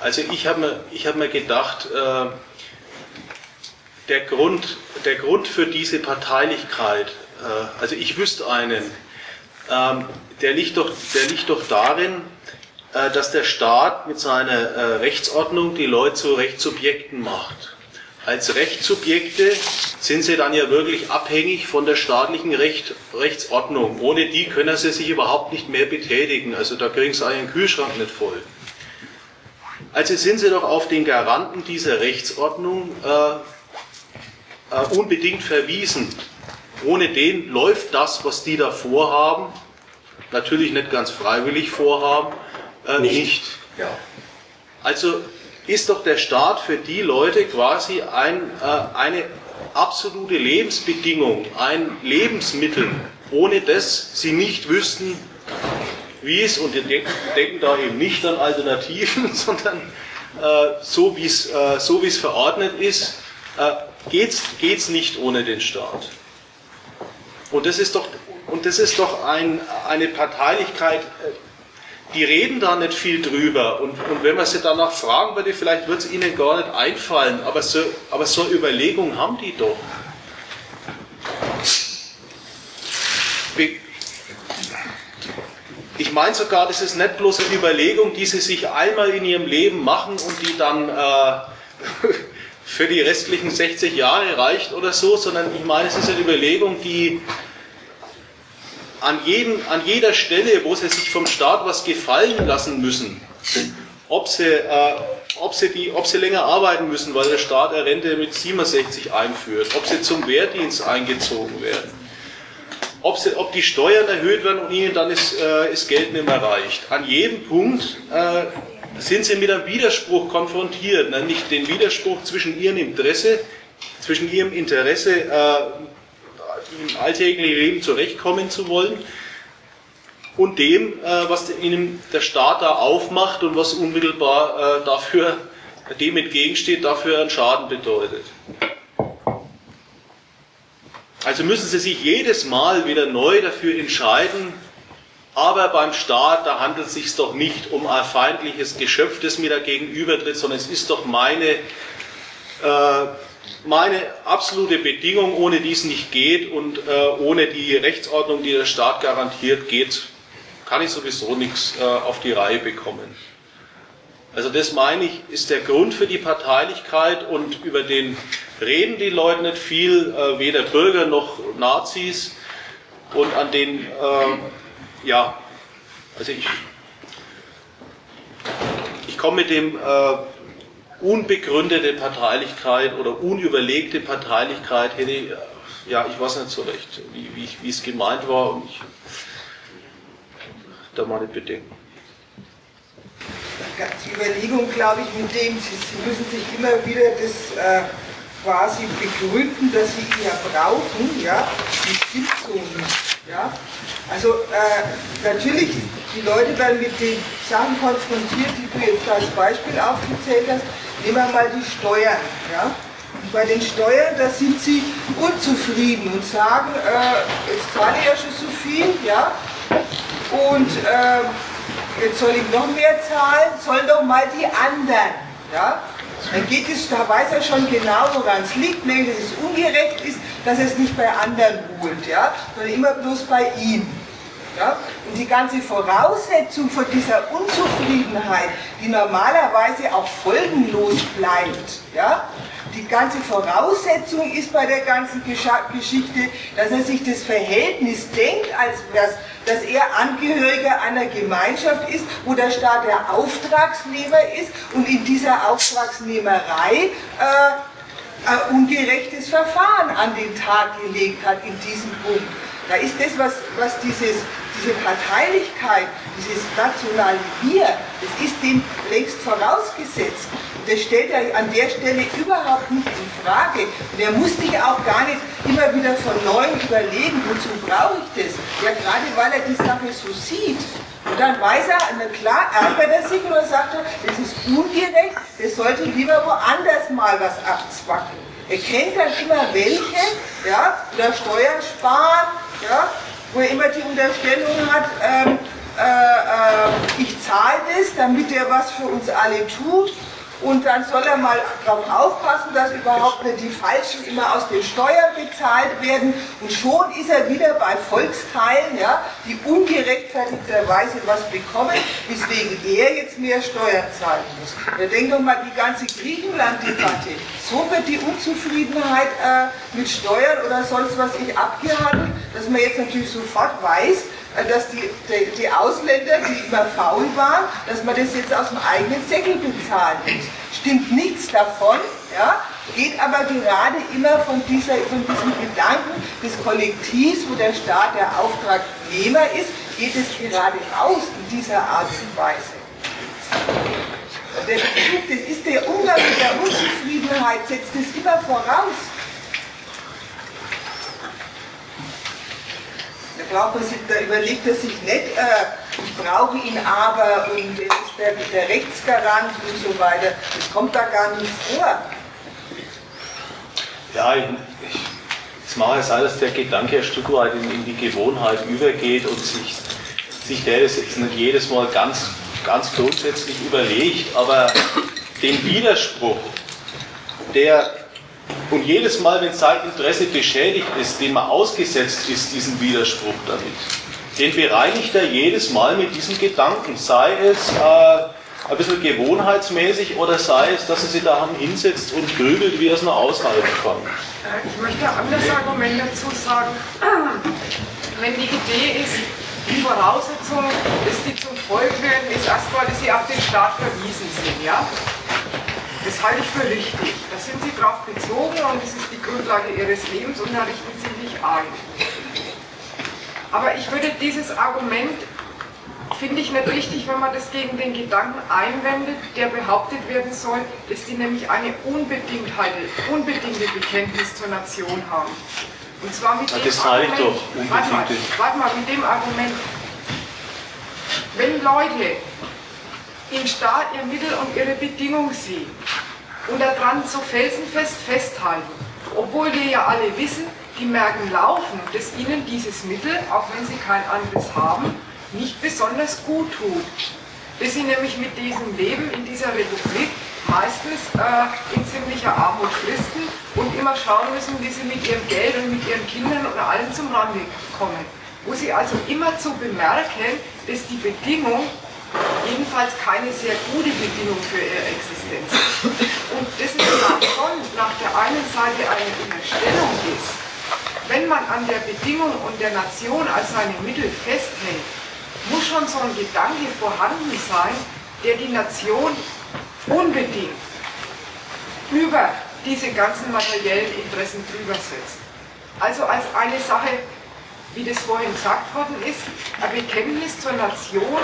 Also ich habe mir, hab mir gedacht, der, Grund, der Grund für diese Parteilichkeit, also ich wüsste einen, ähm, der, liegt doch, der liegt doch darin, äh, dass der Staat mit seiner äh, Rechtsordnung die Leute zu Rechtssubjekten macht. Als Rechtssubjekte sind sie dann ja wirklich abhängig von der staatlichen Recht, Rechtsordnung. Ohne die können sie sich überhaupt nicht mehr betätigen. Also da kriegen sie einen Kühlschrank nicht voll. Also sind sie doch auf den Garanten dieser Rechtsordnung äh, äh, unbedingt verwiesen. Ohne den läuft das, was die da vorhaben, natürlich nicht ganz freiwillig vorhaben, äh, nicht. nicht. Ja. Also ist doch der Staat für die Leute quasi ein, äh, eine absolute Lebensbedingung, ein Lebensmittel, ohne das sie nicht wüssten, wie es, und die denken, denken da eben nicht an Alternativen, sondern äh, so wie es äh, so verordnet ist, äh, geht es nicht ohne den Staat. Und das ist doch, und das ist doch ein, eine Parteilichkeit, äh, die reden da nicht viel drüber. Und, und wenn man sie danach fragen würde, vielleicht wird es ihnen gar nicht einfallen. Aber so, aber so eine Überlegung haben die doch. Ich meine sogar, das ist nicht bloß eine Überlegung, die sie sich einmal in ihrem Leben machen und die dann äh, für die restlichen 60 Jahre reicht oder so, sondern ich meine, es ist eine Überlegung, die an, jeden, an jeder Stelle, wo sie sich vom Staat was gefallen lassen müssen, ob sie, äh, ob, sie die, ob sie länger arbeiten müssen, weil der Staat eine Rente mit 67 einführt, ob sie zum Wehrdienst eingezogen werden, ob, sie, ob die Steuern erhöht werden und ihnen dann ist, äh, ist Geld nicht mehr reicht. An jedem Punkt äh, sind sie mit einem Widerspruch konfrontiert, nämlich den Widerspruch zwischen ihrem Interesse, zwischen ihrem Interesse, äh, im alltäglichen Leben zurechtkommen zu wollen und dem, äh, was ihnen der Staat da aufmacht und was unmittelbar äh, dafür, dem entgegensteht, dafür einen Schaden bedeutet. Also müssen sie sich jedes Mal wieder neu dafür entscheiden, aber beim Staat, da handelt es sich doch nicht um ein feindliches Geschöpf, das mir da gegenübertritt, sondern es ist doch meine äh, meine absolute Bedingung, ohne die es nicht geht und äh, ohne die Rechtsordnung, die der Staat garantiert, geht, kann ich sowieso nichts äh, auf die Reihe bekommen. Also das meine ich, ist der Grund für die Parteilichkeit und über den reden die Leute nicht viel, äh, weder Bürger noch Nazis und an den, äh, ja, also ich, ich komme mit dem äh, unbegründete Parteilichkeit oder unüberlegte Parteilichkeit hätte, ich, ja, ich weiß nicht so recht, wie, wie, wie es gemeint war und ich da nicht bedenken. Die Überlegung, glaube ich, mit dem, Sie, Sie müssen sich immer wieder das äh, quasi begründen, dass Sie ihn ja brauchen, ja, das stimmt so nicht. Ja? Also äh, natürlich, die Leute werden mit den Sachen konfrontiert, die du jetzt als Beispiel aufgezählt hast, Nehmen wir mal die Steuern. Ja? Und bei den Steuern, da sind sie unzufrieden und sagen, äh, jetzt zahle ich ja schon so viel, ja, und äh, jetzt soll ich noch mehr zahlen, sollen doch mal die anderen. Ja? Dann geht es, da weiß er schon genau, woran es liegt, nämlich dass es ungerecht ist, dass er es nicht bei anderen holt, ja? sondern immer bloß bei ihm. Ja? Und die ganze Voraussetzung von dieser Unzufriedenheit, die normalerweise auch folgenlos bleibt, ja? Die ganze Voraussetzung ist bei der ganzen Geschichte, dass er sich das Verhältnis denkt, als dass, dass er Angehöriger einer Gemeinschaft ist, wo der Staat der Auftragsnehmer ist und in dieser Auftragsnehmerei äh, ein ungerechtes Verfahren an den Tag gelegt hat in diesem Punkt. Da ist das, was, was dieses, diese Parteilichkeit, dieses Nationalisier, das ist dem längst vorausgesetzt. Und das stellt er an der Stelle überhaupt nicht in Frage. Und er muss sich auch gar nicht immer wieder von neuem überlegen, wozu brauche ich das? Ja, gerade weil er die Sache so sieht. Und dann weiß er, na klar, ärgert er sich oder sagt er, das ist ungerecht, das sollte lieber woanders mal was abzwacken. Er kennt dann immer welche, ja, oder Steuern sparen, ja, wo er immer die Unterstellung hat, ähm, äh, äh, ich zahle das, damit er was für uns alle tut und dann soll er mal darauf aufpassen, dass überhaupt nicht die Falschen immer aus den Steuern bezahlt werden. Und schon ist er wieder bei Volksteilen, ja, die ungerechtfertigterweise was bekommen, weswegen er jetzt mehr Steuern zahlen muss. Ja, denk doch mal die ganze Griechenland-Debatte. So wird die Unzufriedenheit äh, mit Steuern oder sonst was ich abgehandelt, dass man jetzt natürlich sofort weiß, dass die, die, die, Ausländer, die immer faul waren, dass man das jetzt aus dem eigenen Säckel bezahlen muss. Stimmt nichts davon, ja? geht aber gerade immer von, dieser, von diesem Gedanken des Kollektivs, wo der Staat der Auftragnehmer ist, geht es gerade aus in dieser Art und Weise. Der Bezug, das ist der Umgang mit der Unzufriedenheit, setzt es immer voraus. Da, man sich, da überlegt er sich nicht, äh, ich brauche ihn aber und er ist der, der Rechtsgarant und so weiter. Das kommt da gar nicht vor. Ja, ich, ich, es sein, dass der Gedanke ein Stück weit in, in, die Gewohnheit übergeht und sich, sich der das jetzt nicht jedes Mal ganz, ganz grundsätzlich überlegt, aber den Widerspruch, der und jedes Mal, wenn sein Interesse beschädigt ist, dem er ausgesetzt ist, diesen Widerspruch damit, den bereinigt er jedes Mal mit diesem Gedanken, sei es äh, ein bisschen gewohnheitsmäßig oder sei es, dass er sich da hinsetzt und grübelt, wie er es noch aushalten kann. Äh, ich möchte ein anderes Argument dazu sagen. Wenn die Idee ist, die Voraussetzung, dass die zum Volk werden, ist erstmal, dass sie auf den Staat verwiesen sind. Ja? Das halte ich für richtig. Da sind sie drauf bezogen und das ist die Grundlage ihres Lebens und da richten sie sich ein. Aber ich würde dieses Argument finde ich nicht richtig, wenn man das gegen den Gedanken einwendet, der behauptet werden soll, dass die nämlich eine unbedingte Bekenntnis zur Nation haben. Und zwar mit dem das Argument, doch, warte mal, warte mal, mit dem Argument, wenn Leute im Staat ihr Mittel und ihre Bedingung sehen und daran so felsenfest festhalten, obwohl wir ja alle wissen, die merken laufen, dass ihnen dieses Mittel, auch wenn sie kein anderes haben, nicht besonders gut tut. Bis sie nämlich mit diesem Leben in dieser Republik meistens äh, in ziemlicher Armut fristen und immer schauen müssen, wie sie mit ihrem Geld und mit ihren Kindern und allem zum Rande kommen. Wo sie also immer zu bemerken, dass die Bedingung jedenfalls keine sehr gute Bedingung für ihre Existenz ist. Und das ist schon nach der einen Seite eine Unterstellung ist, wenn man an der Bedingung und der Nation als seine Mittel festhält, muss schon so ein Gedanke vorhanden sein, der die Nation unbedingt über diese ganzen materiellen Interessen drüber setzt. Also als eine Sache, wie das vorhin gesagt worden ist, ein Bekenntnis zur Nation,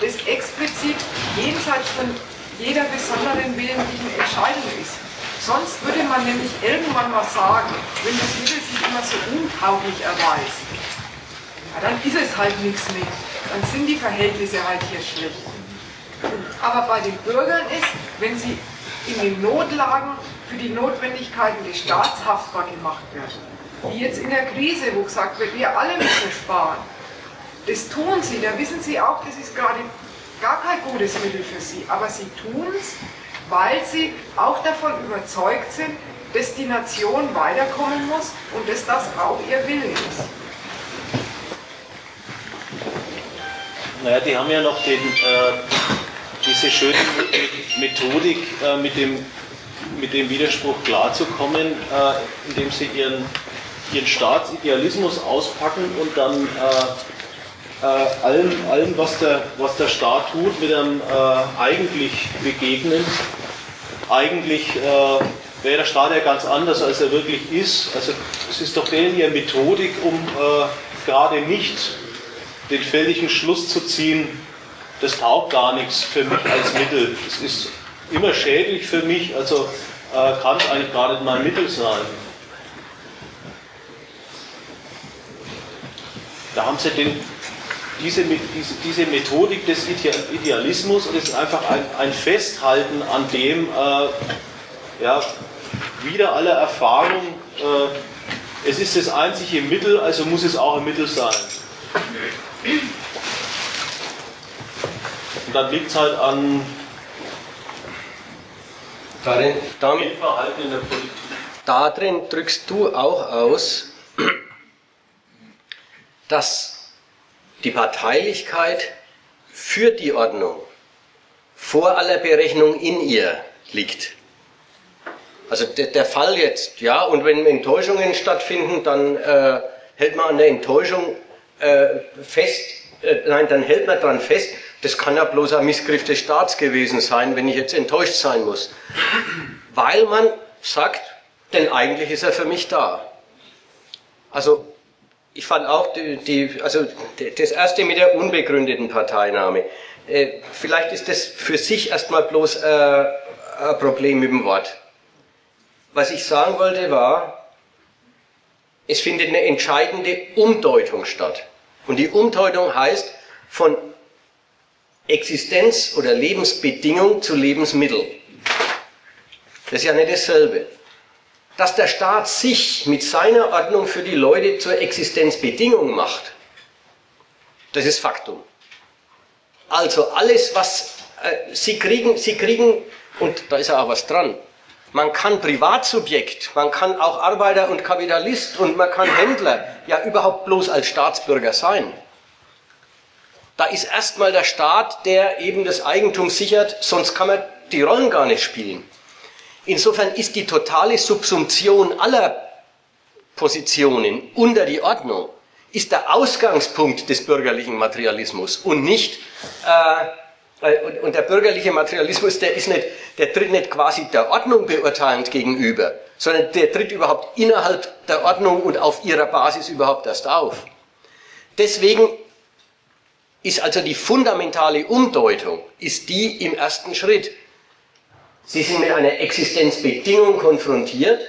das explizit jenseits von jeder besonderen willentlichen Entscheidung ist. Sonst würde man nämlich irgendwann mal sagen, wenn das Mittel sich immer so untauglich erweist, ja, dann ist es halt nichts mehr dann sind die Verhältnisse halt hier schlecht. Aber bei den Bürgern ist, wenn sie in den Notlagen für die Notwendigkeiten des Staats haftbar gemacht werden, wie jetzt in der Krise, wo gesagt wird, wir alle müssen sparen, das tun sie, da wissen sie auch, das ist gerade gar kein gutes Mittel für sie, aber sie tun es, weil sie auch davon überzeugt sind, dass die Nation weiterkommen muss und dass das auch ihr Wille ist. Naja, die haben ja noch den, äh, diese schöne Methodik, äh, mit, dem, mit dem Widerspruch klarzukommen, äh, indem sie ihren, ihren Staatsidealismus auspacken und dann äh, äh, allem, allem was, der, was der Staat tut, mit einem äh, eigentlich begegnen. Eigentlich wäre der Staat ja ganz anders, als er wirklich ist. Also es ist doch ihre Methodik, um gerade nicht den fälligen Schluss zu ziehen, das taugt gar nichts für mich als Mittel. Es ist immer schädlich für mich, also äh, kann es eigentlich nicht mein Mittel sein. Da haben sie den, diese, diese, diese Methodik des Idealismus und es ist einfach ein, ein Festhalten an dem, äh, ja, wieder aller Erfahrung, äh, es ist das einzige Mittel, also muss es auch ein Mittel sein. Und dann liegt es halt an darin, dann, Verhalten in der Politik. Darin drückst du auch aus, dass die Parteilichkeit für die Ordnung vor aller Berechnung in ihr liegt. Also der, Fall jetzt, ja, und wenn Enttäuschungen stattfinden, dann äh, hält man an der Enttäuschung äh, fest, äh, nein, dann hält man daran fest, das kann ja bloß ein Missgriff des Staats gewesen sein, wenn ich jetzt enttäuscht sein muss. Weil man sagt, denn eigentlich ist er für mich da. Also ich fand auch die, die, also das erste mit der unbegründeten Parteinahme. Äh, vielleicht ist das für sich erstmal bloß äh, ein Problem mit dem Wort. Was ich sagen wollte war, es findet eine entscheidende Umdeutung statt. Und die Umdeutung heißt von Existenz oder Lebensbedingung zu Lebensmittel. Das ist ja nicht dasselbe. Dass der Staat sich mit seiner Ordnung für die Leute zur Existenzbedingung macht, das ist Faktum. Also alles, was äh, Sie kriegen, Sie kriegen, und da ist ja auch was dran, man kann Privatsubjekt, man kann auch Arbeiter und Kapitalist und man kann Händler ja überhaupt bloß als Staatsbürger sein. Da ist erstmal der Staat, der eben das Eigentum sichert, sonst kann man die Rollen gar nicht spielen. Insofern ist die totale Subsumption aller Positionen unter die Ordnung, ist der Ausgangspunkt des bürgerlichen Materialismus und nicht äh, und, und der bürgerliche Materialismus, der, ist nicht, der tritt nicht quasi der Ordnung beurteilend gegenüber, sondern der tritt überhaupt innerhalb der Ordnung und auf ihrer Basis überhaupt erst auf. Deswegen ist also die fundamentale Umdeutung, ist die im ersten Schritt. Sie sind mit einer Existenzbedingung konfrontiert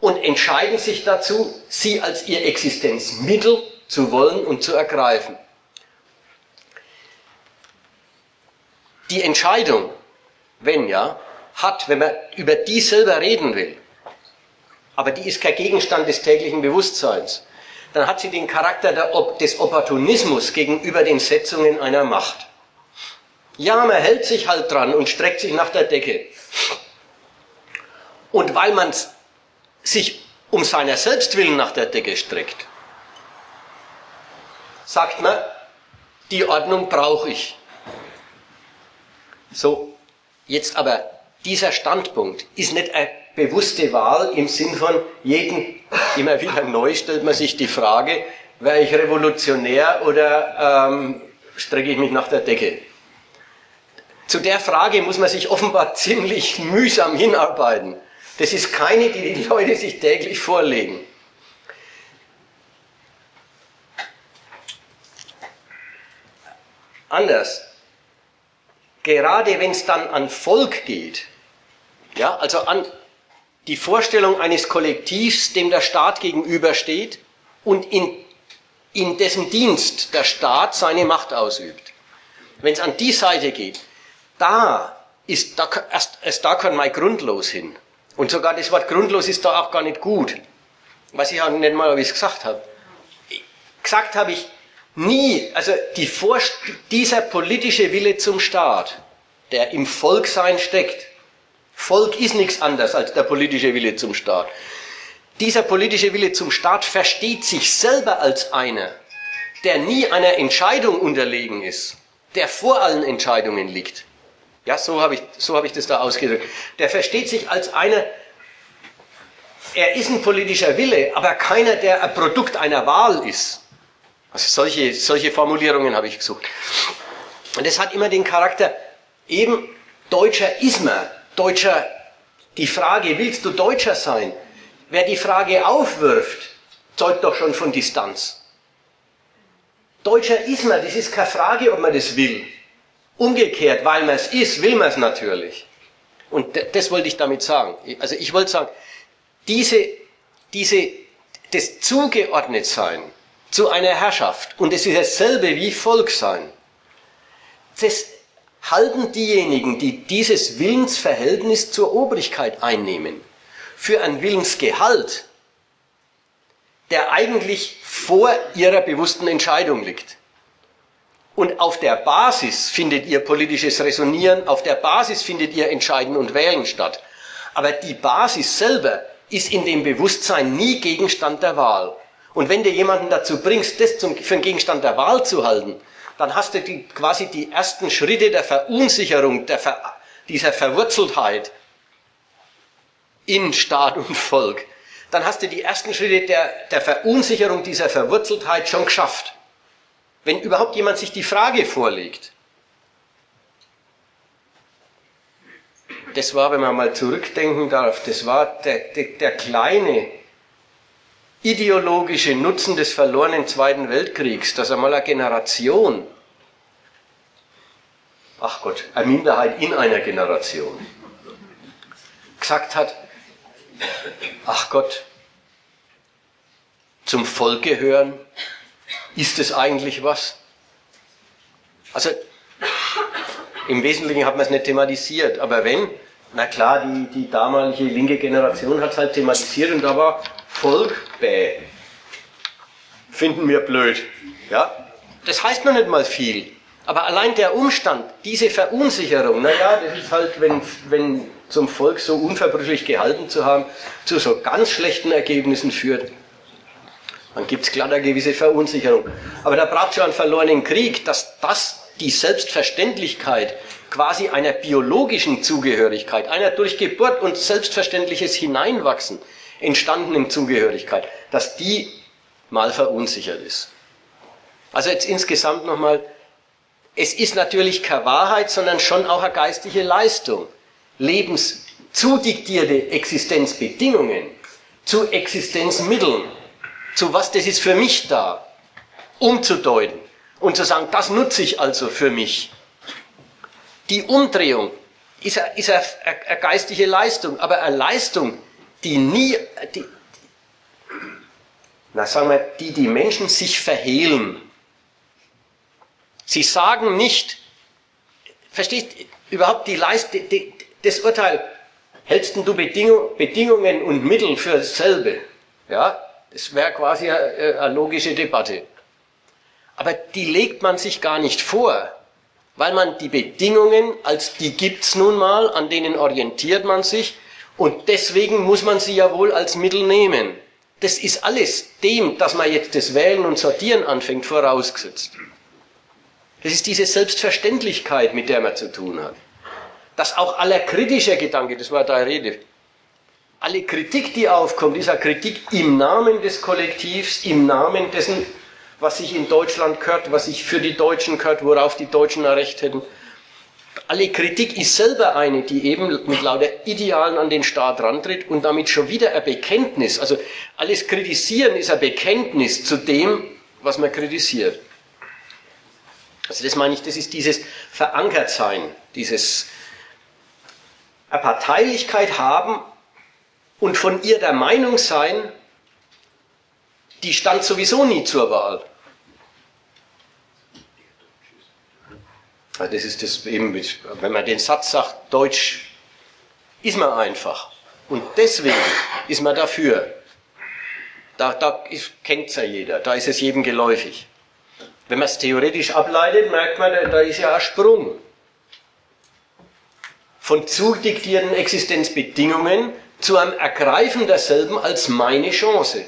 und entscheiden sich dazu, sie als ihr Existenzmittel zu wollen und zu ergreifen. die Entscheidung, wenn ja, hat, wenn man über die selber reden will, aber die ist kein Gegenstand des täglichen Bewusstseins, dann hat sie den Charakter des Opportunismus gegenüber den Setzungen einer Macht. Ja, man hält sich halt dran und streckt sich nach der Decke. Und weil man sich um seiner selbst willen nach der Decke streckt, sagt man, die Ordnung brauche ich. So, jetzt aber dieser Standpunkt ist nicht eine bewusste Wahl im Sinn von jeden, immer wieder neu stellt man sich die Frage, wäre ich revolutionär oder ähm, strecke ich mich nach der Decke? Zu der Frage muss man sich offenbar ziemlich mühsam hinarbeiten. Das ist keine, die die Leute sich täglich vorlegen. Anders gerade wenn es dann an Volk geht, ja, also an die Vorstellung eines Kollektivs, dem der Staat gegenübersteht und in, in dessen Dienst der Staat seine Macht ausübt. Wenn es an die Seite geht, da ist, da, erst, erst da kann mein grundlos hin. Und sogar das Wort grundlos ist da auch gar nicht gut. Weiß ich auch nicht mal, ob ich es gesagt habe. Gesagt habe ich, Nie, also die Vorst dieser politische Wille zum Staat, der im Volksein steckt, Volk ist nichts anderes als der politische Wille zum Staat. Dieser politische Wille zum Staat versteht sich selber als einer, der nie einer Entscheidung unterlegen ist, der vor allen Entscheidungen liegt. Ja, so habe ich, so habe ich das da ausgedrückt. Der versteht sich als einer, er ist ein politischer Wille, aber keiner, der ein Produkt einer Wahl ist. Also solche, solche Formulierungen habe ich gesucht. Und das hat immer den Charakter eben deutscher Ismer, deutscher, die Frage, willst du Deutscher sein? Wer die Frage aufwirft, zeugt doch schon von Distanz. Deutscher Ismer, das ist keine Frage, ob man das will. Umgekehrt, weil man es ist, will man es natürlich. Und das wollte ich damit sagen. Also ich wollte sagen, diese, diese, das Zugeordnetsein zu einer Herrschaft. Und es ist dasselbe wie Volk sein. Das halten diejenigen, die dieses Willensverhältnis zur Obrigkeit einnehmen, für einen Willensgehalt, der eigentlich vor ihrer bewussten Entscheidung liegt. Und auf der Basis findet ihr politisches Resonieren, auf der Basis findet ihr Entscheiden und Wählen statt. Aber die Basis selber ist in dem Bewusstsein nie Gegenstand der Wahl. Und wenn du jemanden dazu bringst, das zum, für einen Gegenstand der Wahl zu halten, dann hast du die, quasi die ersten Schritte der Verunsicherung, der Ver, dieser Verwurzeltheit in Staat und Volk. Dann hast du die ersten Schritte der, der Verunsicherung dieser Verwurzeltheit schon geschafft. Wenn überhaupt jemand sich die Frage vorlegt. das war, wenn man mal zurückdenken darf, das war der, der, der kleine ideologische Nutzen des verlorenen Zweiten Weltkriegs, dass einmal eine Generation, ach Gott, eine Minderheit in einer Generation, gesagt hat, ach Gott, zum Volk gehören, ist es eigentlich was? Also im Wesentlichen hat man es nicht thematisiert, aber wenn, na klar, die, die damalige linke Generation hat es halt thematisiert und da war Volk bäh. Finden wir blöd. Ja? Das heißt noch nicht mal viel. Aber allein der Umstand, diese Verunsicherung, naja, das ist halt, wenn, wenn zum Volk so unverbrüchlich gehalten zu haben, zu so ganz schlechten Ergebnissen führt, dann gibt es klar eine gewisse Verunsicherung. Aber da braucht schon einen verlorenen Krieg, dass das die Selbstverständlichkeit quasi einer biologischen Zugehörigkeit, einer durch Geburt und selbstverständliches Hineinwachsen entstandenen Zugehörigkeit, dass die mal verunsichert ist. Also jetzt insgesamt nochmal, es ist natürlich keine Wahrheit, sondern schon auch eine geistige Leistung. Lebenszudiktierte Existenzbedingungen zu Existenzmitteln, zu was das ist für mich da, umzudeuten und zu sagen, das nutze ich also für mich. Die Umdrehung ist eine, ist eine, eine geistige Leistung, aber eine Leistung, die nie, die, na sagen wir, die die Menschen sich verhehlen. Sie sagen nicht, verstehst überhaupt die Leistung, das Urteil, hältst du Bedingung, Bedingungen und Mittel für dasselbe? Ja, das wäre quasi eine, eine logische Debatte. Aber die legt man sich gar nicht vor, weil man die Bedingungen, als die gibt's nun mal, an denen orientiert man sich und deswegen muss man sie ja wohl als Mittel nehmen. Das ist alles dem, dass man jetzt das Wählen und Sortieren anfängt, vorausgesetzt. Das ist diese Selbstverständlichkeit, mit der man zu tun hat. Dass auch aller kritischer Gedanke, das war da Rede, alle Kritik, die aufkommt, ist eine Kritik im Namen des Kollektivs, im Namen dessen, was sich in Deutschland gehört, was sich für die Deutschen gehört, worauf die Deutschen ein Recht hätten. Alle Kritik ist selber eine, die eben mit lauter Idealen an den Staat rantritt und damit schon wieder ein Bekenntnis. Also alles Kritisieren ist ein Bekenntnis zu dem, was man kritisiert. Also das meine ich, das ist dieses Verankertsein, dieses eine Parteilichkeit haben und von ihr der Meinung sein, die stand sowieso nie zur Wahl. Das ist das eben, wenn man den Satz sagt, Deutsch ist man einfach. Und deswegen ist man dafür. Da, da kennt es ja jeder, da ist es jedem geläufig. Wenn man es theoretisch ableitet, merkt man, da ist ja ein Sprung. Von zudiktierten Existenzbedingungen zu einem Ergreifen derselben als meine Chance.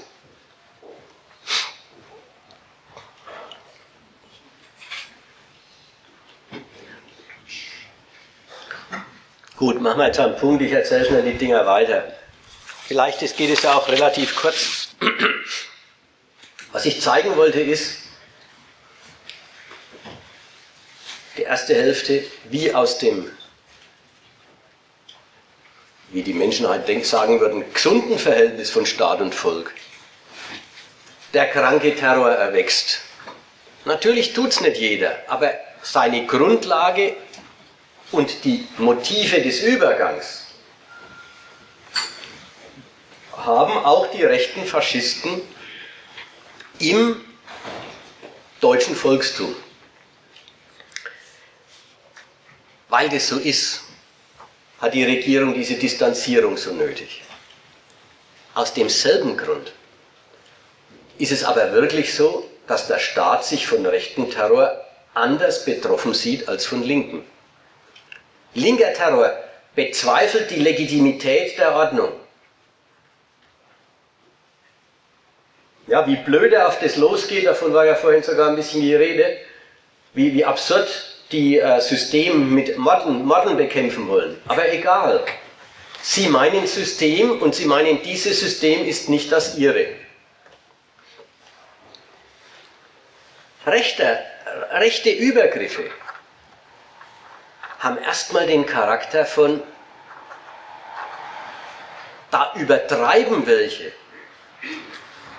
Gut, machen wir jetzt einen Punkt, ich erzähle schnell die Dinger weiter. Vielleicht geht es ja auch relativ kurz. Was ich zeigen wollte ist, die erste Hälfte, wie aus dem, wie die Menschen halt denk, sagen würden, gesunden Verhältnis von Staat und Volk, der kranke Terror erwächst. Natürlich tut es nicht jeder, aber seine Grundlage und die Motive des Übergangs haben auch die rechten Faschisten im deutschen Volkstum. Weil das so ist, hat die Regierung diese Distanzierung so nötig. Aus demselben Grund ist es aber wirklich so, dass der Staat sich von rechten Terror anders betroffen sieht als von linken. Linker Terror bezweifelt die Legitimität der Ordnung. Ja, wie blöde auf das losgeht, davon war ja vorhin sogar ein bisschen die Rede, wie, wie absurd die äh, Systeme mit Morden, Morden bekämpfen wollen. Aber egal. Sie meinen System und sie meinen, dieses System ist nicht das ihre. Rechte, rechte Übergriffe haben erstmal den Charakter von da übertreiben welche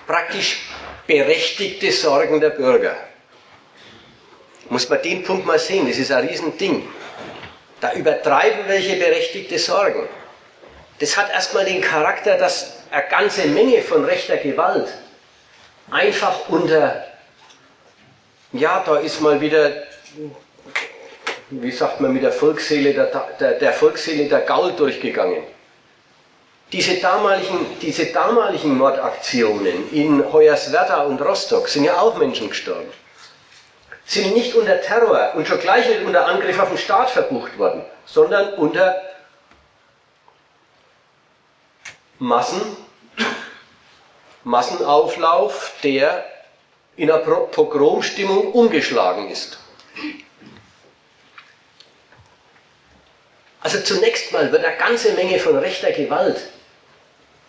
praktisch berechtigte Sorgen der Bürger. Muss man den Punkt mal sehen, das ist ein Riesending. Da übertreiben welche berechtigte Sorgen. Das hat erstmal den Charakter, dass eine ganze Menge von rechter Gewalt einfach unter, ja, da ist mal wieder, wie sagt man, mit der Volksseele der, der, der Volksseele der Gaul durchgegangen. Diese damaligen, diese damaligen Mordaktionen in Hoyerswerda und Rostock sind ja auch Menschen gestorben. Sind nicht unter Terror und schon gleich nicht unter Angriff auf den Staat verbucht worden, sondern unter Massen, Massenauflauf, der in einer Pogromstimmung umgeschlagen ist. Also zunächst mal wird eine ganze Menge von rechter Gewalt,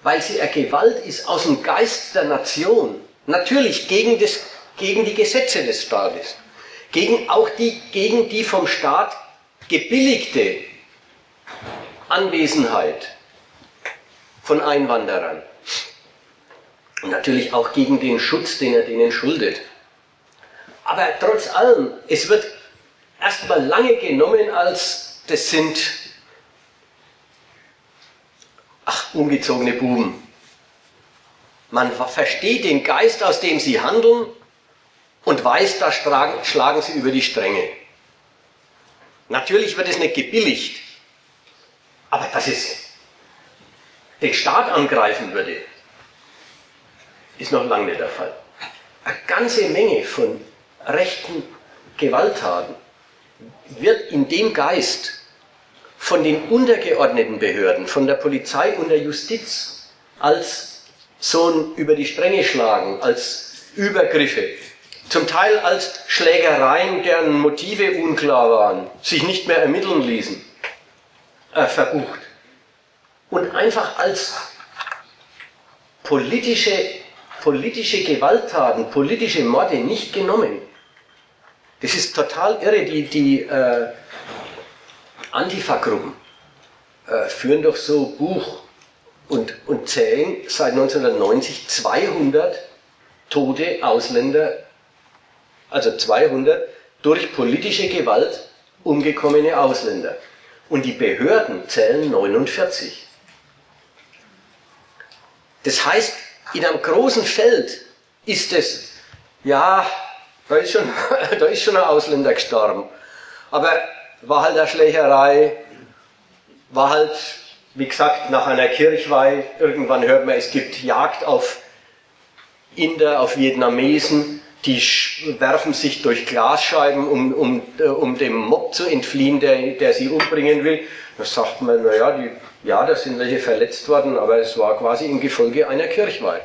weil sie eine Gewalt ist aus dem Geist der Nation, natürlich gegen, das, gegen die Gesetze des Staates, gegen auch die, gegen die vom Staat gebilligte Anwesenheit von Einwanderern. Und natürlich auch gegen den Schutz, den er denen schuldet. Aber trotz allem, es wird erstmal lange genommen als, das sind, ach, ungezogene Buben. Man versteht den Geist, aus dem sie handeln und weiß, da schlagen sie über die Stränge. Natürlich wird es nicht gebilligt, aber das ist den Staat angreifen würde, ist noch lange nicht der Fall. Eine ganze Menge von rechten Gewalttaten wird in dem Geist von den untergeordneten Behörden, von der Polizei und der Justiz als so ein über die Stränge schlagen, als Übergriffe, zum Teil als Schlägereien, deren Motive unklar waren, sich nicht mehr ermitteln ließen, äh, verbucht und einfach als politische, politische Gewalttaten, politische Morde nicht genommen. Das ist total irre. Die, die äh, Antifa-Gruppen äh, führen doch so Buch und, und zählen seit 1990 200 tote Ausländer, also 200 durch politische Gewalt umgekommene Ausländer. Und die Behörden zählen 49. Das heißt, in einem großen Feld ist es, ja, da ist schon, da ist schon ein Ausländer gestorben. Aber war halt eine Schlägerei, war halt, wie gesagt, nach einer Kirchweih, irgendwann hört man, es gibt Jagd auf Inder, auf Vietnamesen, die werfen sich durch Glasscheiben, um, um, äh, um dem Mob zu entfliehen, der, der sie umbringen will. Da sagt man, naja, die ja, da sind welche verletzt worden, aber es war quasi im Gefolge einer Kirchweih.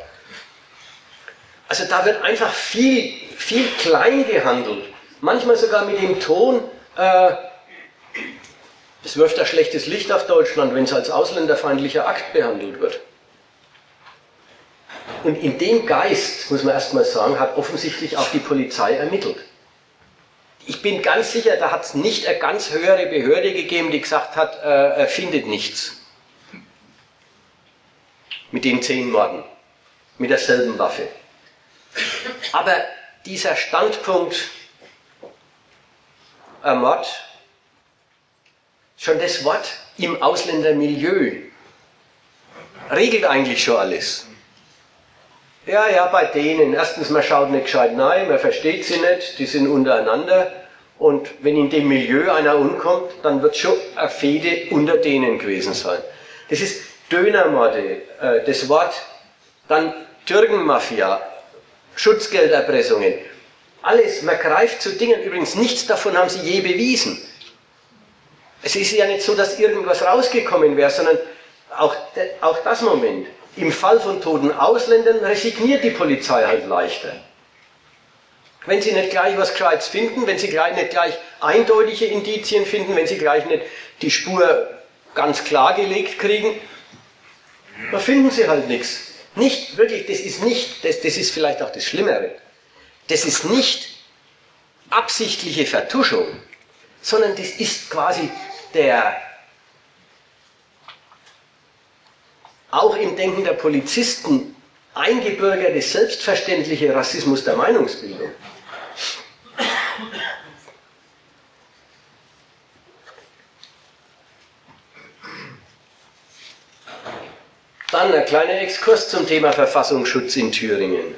Also da wird einfach viel, viel klein gehandelt. Manchmal sogar mit dem Ton, äh, es wirft ein schlechtes Licht auf Deutschland, wenn es als ausländerfeindlicher Akt behandelt wird. Und in dem Geist, muss man erstmal sagen, hat offensichtlich auch die Polizei ermittelt. Ich bin ganz sicher, da hat es nicht eine ganz höhere Behörde gegeben, die gesagt hat, äh, er findet nichts mit den zehn Morden, mit derselben Waffe. Aber dieser Standpunkt, ein Mord, schon das Wort im Ausländermilieu regelt eigentlich schon alles. Ja, ja, bei denen. Erstens, man schaut nicht gescheit nein, man versteht sie nicht, die sind untereinander. Und wenn in dem Milieu einer umkommt, dann wird schon eine Fehde unter denen gewesen sein. Das ist Dönermorde, äh, das Wort, dann Türkenmafia, Schutzgelderpressungen. Alles, man greift zu Dingen, übrigens nichts davon haben sie je bewiesen. Es ist ja nicht so, dass irgendwas rausgekommen wäre, sondern auch, auch das Moment. Im Fall von toten Ausländern resigniert die Polizei halt leichter. Wenn sie nicht gleich was Gescheites finden, wenn sie gleich nicht gleich eindeutige Indizien finden, wenn sie gleich nicht die Spur ganz klargelegt kriegen, da finden sie halt nichts. Nicht wirklich, das ist nicht, das, das ist vielleicht auch das Schlimmere, das ist nicht absichtliche Vertuschung, sondern das ist quasi der auch im Denken der Polizisten eingebürgerte selbstverständliche Rassismus der Meinungsbildung. Dann ein kleiner Exkurs zum Thema Verfassungsschutz in Thüringen.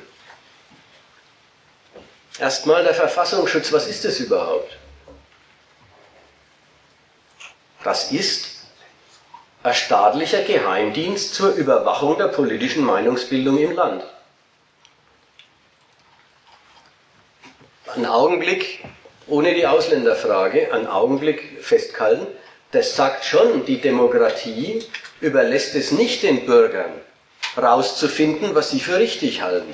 Erstmal der Verfassungsschutz, was ist das überhaupt? Das ist staatlicher Geheimdienst zur Überwachung der politischen Meinungsbildung im Land. Ein Augenblick, ohne die Ausländerfrage, ein Augenblick festhalten, das sagt schon, die Demokratie überlässt es nicht den Bürgern, rauszufinden, was sie für richtig halten.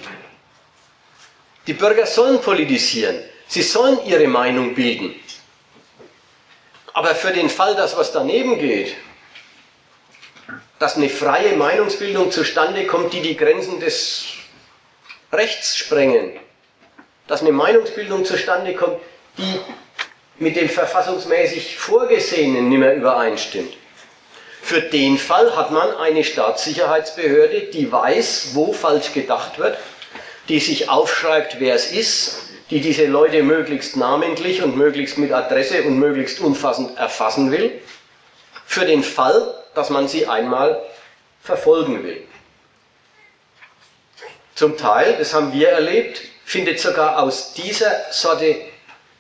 Die Bürger sollen politisieren, sie sollen ihre Meinung bilden. Aber für den Fall, dass was daneben geht, dass eine freie Meinungsbildung zustande kommt, die die Grenzen des Rechts sprengen, dass eine Meinungsbildung zustande kommt, die mit dem verfassungsmäßig Vorgesehenen nicht mehr übereinstimmt. Für den Fall hat man eine Staatssicherheitsbehörde, die weiß, wo falsch gedacht wird, die sich aufschreibt, wer es ist, die diese Leute möglichst namentlich und möglichst mit Adresse und möglichst umfassend erfassen will, für den Fall, dass man sie einmal verfolgen will. Zum Teil, das haben wir erlebt, findet sogar aus dieser Sorte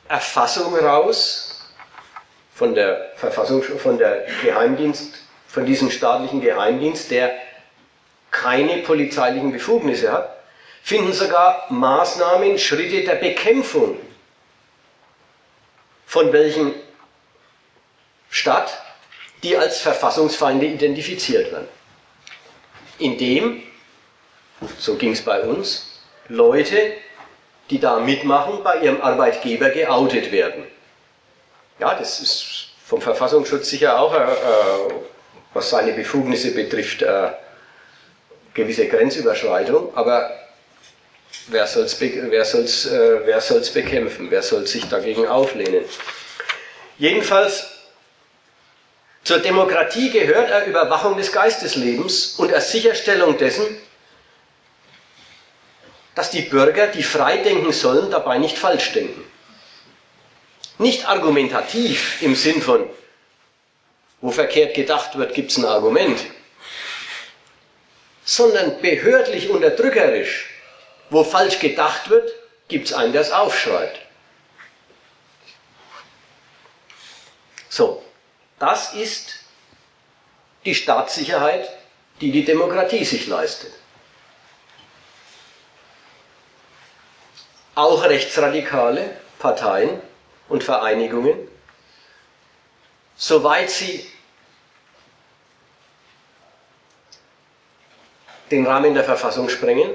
Erfassung raus, von der Verfassung, von der Geheimdienst, von diesem staatlichen Geheimdienst, der keine polizeilichen Befugnisse hat, finden sogar Maßnahmen, Schritte der Bekämpfung von welchen statt, die als Verfassungsfeinde identifiziert werden. Indem, so ging es bei uns, Leute, die da mitmachen, bei ihrem Arbeitgeber geoutet werden. Ja, das ist vom Verfassungsschutz sicher auch äh, äh was seine Befugnisse betrifft, äh, gewisse Grenzüberschreitung, aber wer soll es wer soll's, äh, bekämpfen? Wer soll sich dagegen auflehnen? Jedenfalls zur Demokratie gehört eine Überwachung des Geisteslebens und eine Sicherstellung dessen, dass die Bürger, die frei denken sollen, dabei nicht falsch denken. Nicht argumentativ im Sinn von, wo verkehrt gedacht wird, gibt es ein Argument, sondern behördlich unterdrückerisch. Wo falsch gedacht wird, gibt es einen, der es aufschreibt. So, das ist die Staatssicherheit, die die Demokratie sich leistet. Auch rechtsradikale Parteien und Vereinigungen soweit sie den Rahmen der Verfassung sprengen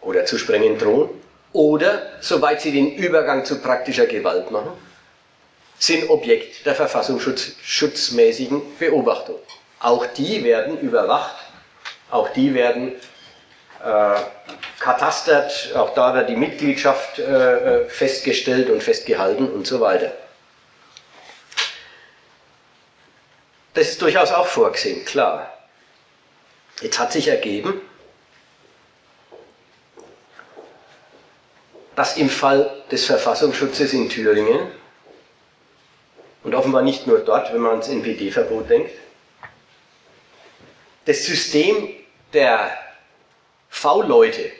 oder zu sprengen drohen, oder soweit sie den Übergang zu praktischer Gewalt machen, sind Objekt der verfassungsschutzmäßigen Beobachtung. Auch die werden überwacht, auch die werden äh, katastert, auch da wird die Mitgliedschaft äh, äh, festgestellt und festgehalten und so weiter. Das ist durchaus auch vorgesehen, klar. Jetzt hat sich ergeben, dass im Fall des Verfassungsschutzes in Thüringen und offenbar nicht nur dort, wenn man ans NPD-Verbot denkt, das System der V-Leute,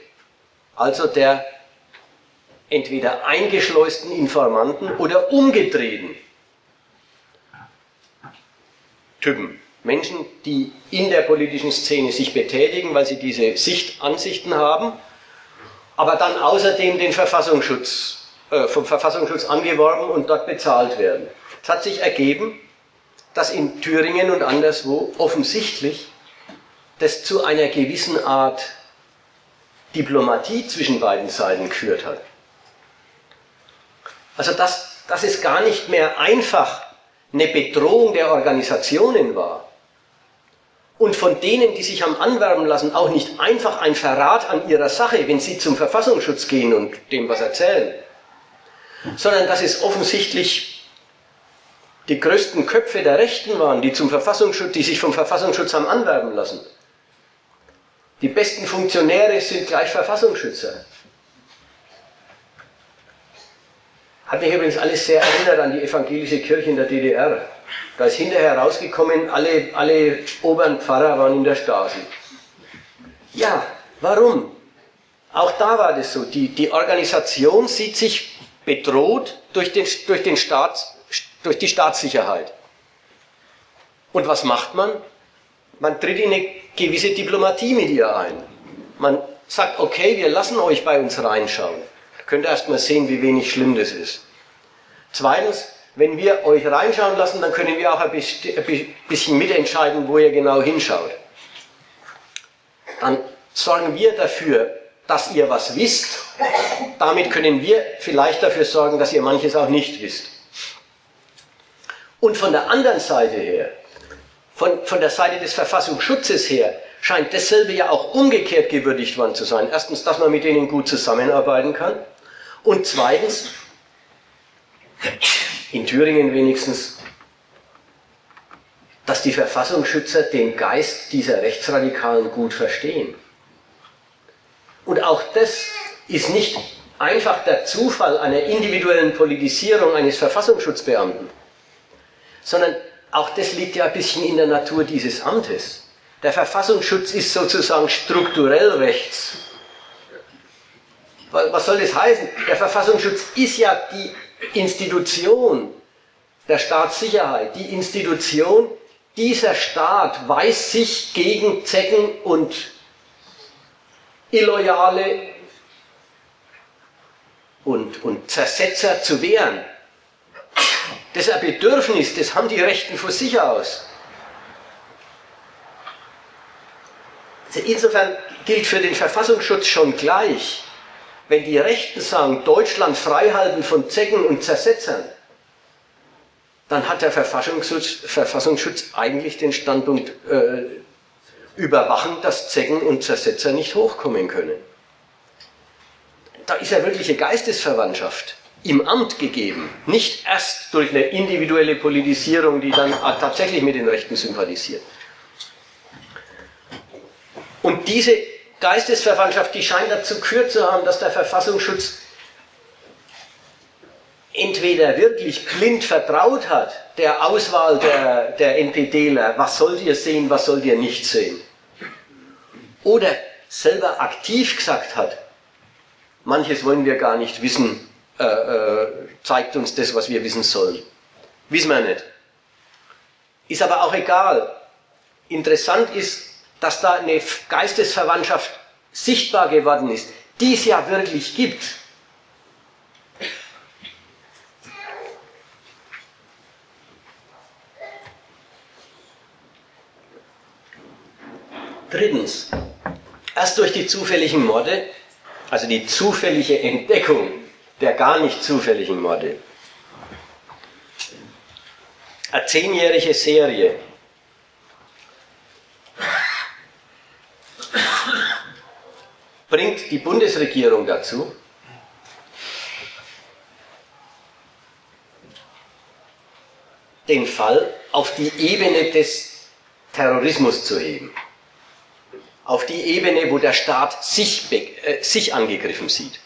also der entweder eingeschleusten Informanten oder umgedrehten Typen. Menschen, die in der politischen Szene sich betätigen, weil sie diese Sichtansichten haben, aber dann außerdem den Verfassungsschutz, äh, vom Verfassungsschutz angeworben und dort bezahlt werden. Es hat sich ergeben, dass in Thüringen und anderswo offensichtlich das zu einer gewissen Art Diplomatie zwischen beiden Seiten geführt hat. Also dass, dass es gar nicht mehr einfach eine Bedrohung der Organisationen war und von denen, die sich haben anwerben lassen, auch nicht einfach ein Verrat an ihrer Sache, wenn sie zum Verfassungsschutz gehen und dem was erzählen, sondern dass es offensichtlich die größten Köpfe der Rechten waren, die, zum Verfassungsschutz, die sich vom Verfassungsschutz haben anwerben lassen. Die besten Funktionäre sind gleich Verfassungsschützer. Hat mich übrigens alles sehr erinnert an die evangelische Kirche in der DDR. Da ist hinterher rausgekommen, alle, alle oberen Pfarrer waren in der Stasi. Ja, warum? Auch da war das so. Die, die Organisation sieht sich bedroht durch, den, durch, den Staats, durch die Staatssicherheit. Und was macht man? Man tritt in eine gewisse Diplomatie mit ihr ein. Man sagt, okay, wir lassen euch bei uns reinschauen. Da könnt ihr erstmal sehen, wie wenig schlimm das ist. Zweitens, wenn wir euch reinschauen lassen, dann können wir auch ein bisschen mitentscheiden, wo ihr genau hinschaut. Dann sorgen wir dafür, dass ihr was wisst. Damit können wir vielleicht dafür sorgen, dass ihr manches auch nicht wisst. Und von der anderen Seite her, von, von der Seite des Verfassungsschutzes her, scheint dasselbe ja auch umgekehrt gewürdigt worden zu sein. Erstens, dass man mit denen gut zusammenarbeiten kann. Und zweitens, in Thüringen wenigstens, dass die Verfassungsschützer den Geist dieser Rechtsradikalen gut verstehen. Und auch das ist nicht einfach der Zufall einer individuellen Politisierung eines Verfassungsschutzbeamten, sondern auch das liegt ja ein bisschen in der Natur dieses Amtes. Der Verfassungsschutz ist sozusagen strukturell rechts. Was soll das heißen? Der Verfassungsschutz ist ja die Institution der Staatssicherheit, die Institution, dieser Staat weiß sich gegen Zecken und Illoyale und, und Zersetzer zu wehren. Das ist ein Bedürfnis, das haben die Rechten von sich aus. Also insofern gilt für den Verfassungsschutz schon gleich, wenn die Rechten sagen, Deutschland freihalten von Zecken und Zersetzern, dann hat der Verfassungsschutz, Verfassungsschutz eigentlich den Standpunkt äh, überwachen, dass Zecken und Zersetzer nicht hochkommen können. Da ist ja wirkliche Geistesverwandtschaft im Amt gegeben, nicht erst durch eine individuelle Politisierung, die dann tatsächlich mit den Rechten sympathisiert. Und diese Geistesverwandtschaft, die scheint dazu geführt zu haben, dass der Verfassungsschutz entweder wirklich blind vertraut hat der Auswahl der, der NPDler, was sollt ihr sehen, was sollt ihr nicht sehen, oder selber aktiv gesagt hat, manches wollen wir gar nicht wissen, äh, äh, zeigt uns das, was wir wissen sollen. Wissen wir nicht. Ist aber auch egal. Interessant ist, dass da eine Geistesverwandtschaft sichtbar geworden ist, die es ja wirklich gibt. Drittens, erst durch die zufälligen Morde, also die zufällige Entdeckung der gar nicht zufälligen Morde, eine zehnjährige Serie, bringt die Bundesregierung dazu, den Fall auf die Ebene des Terrorismus zu heben auf die Ebene, wo der Staat sich, äh, sich angegriffen sieht.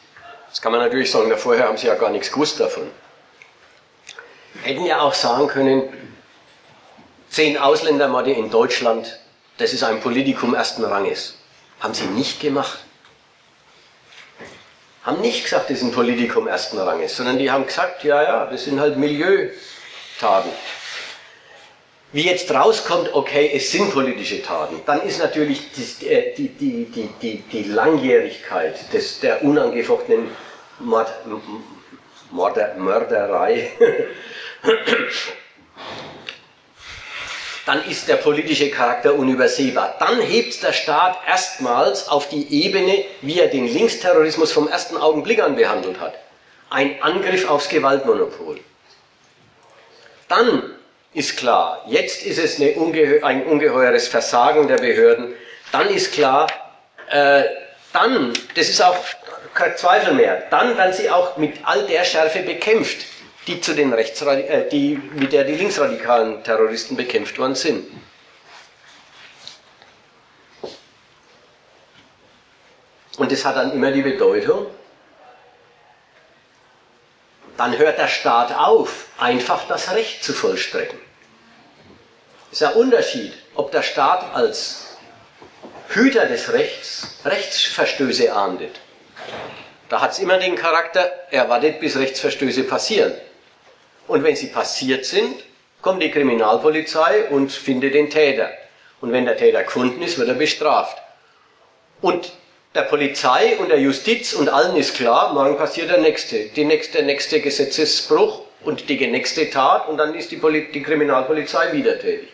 Das kann man natürlich sagen, vorher haben sie ja gar nichts gewusst davon. Hätten ja auch sagen können, zehn Ausländermorde in Deutschland, das ist ein Politikum ersten Ranges. Haben sie nicht gemacht. Haben nicht gesagt, das ist ein Politikum ersten Ranges, sondern die haben gesagt, ja, ja, das sind halt Milieutaten. Wie jetzt rauskommt, okay, es sind politische Taten, dann ist natürlich äh, die, die, die, die, die Langjährigkeit des, der unangefochtenen Mord, Mörder, Mörderei, dann ist der politische Charakter unübersehbar. Dann hebt der Staat erstmals auf die Ebene, wie er den Linksterrorismus vom ersten Augenblick an behandelt hat. Ein Angriff aufs Gewaltmonopol. Dann ist klar, jetzt ist es unge ein ungeheures Versagen der Behörden, dann ist klar, äh, dann, das ist auch kein Zweifel mehr, dann werden sie auch mit all der Schärfe bekämpft, die zu den Rechtsradi äh, die, mit der die linksradikalen Terroristen bekämpft worden sind. Und das hat dann immer die Bedeutung, dann hört der Staat auf, einfach das Recht zu vollstrecken. Es ist ein Unterschied, ob der Staat als Hüter des Rechts Rechtsverstöße ahndet. Da hat es immer den Charakter, er wartet, bis Rechtsverstöße passieren. Und wenn sie passiert sind, kommt die Kriminalpolizei und findet den Täter. Und wenn der Täter gefunden ist, wird er bestraft. Und der Polizei und der Justiz und allen ist klar, morgen passiert der nächste, die nächste, der nächste Gesetzesbruch und die nächste Tat und dann ist die, Poli die Kriminalpolizei wieder tätig.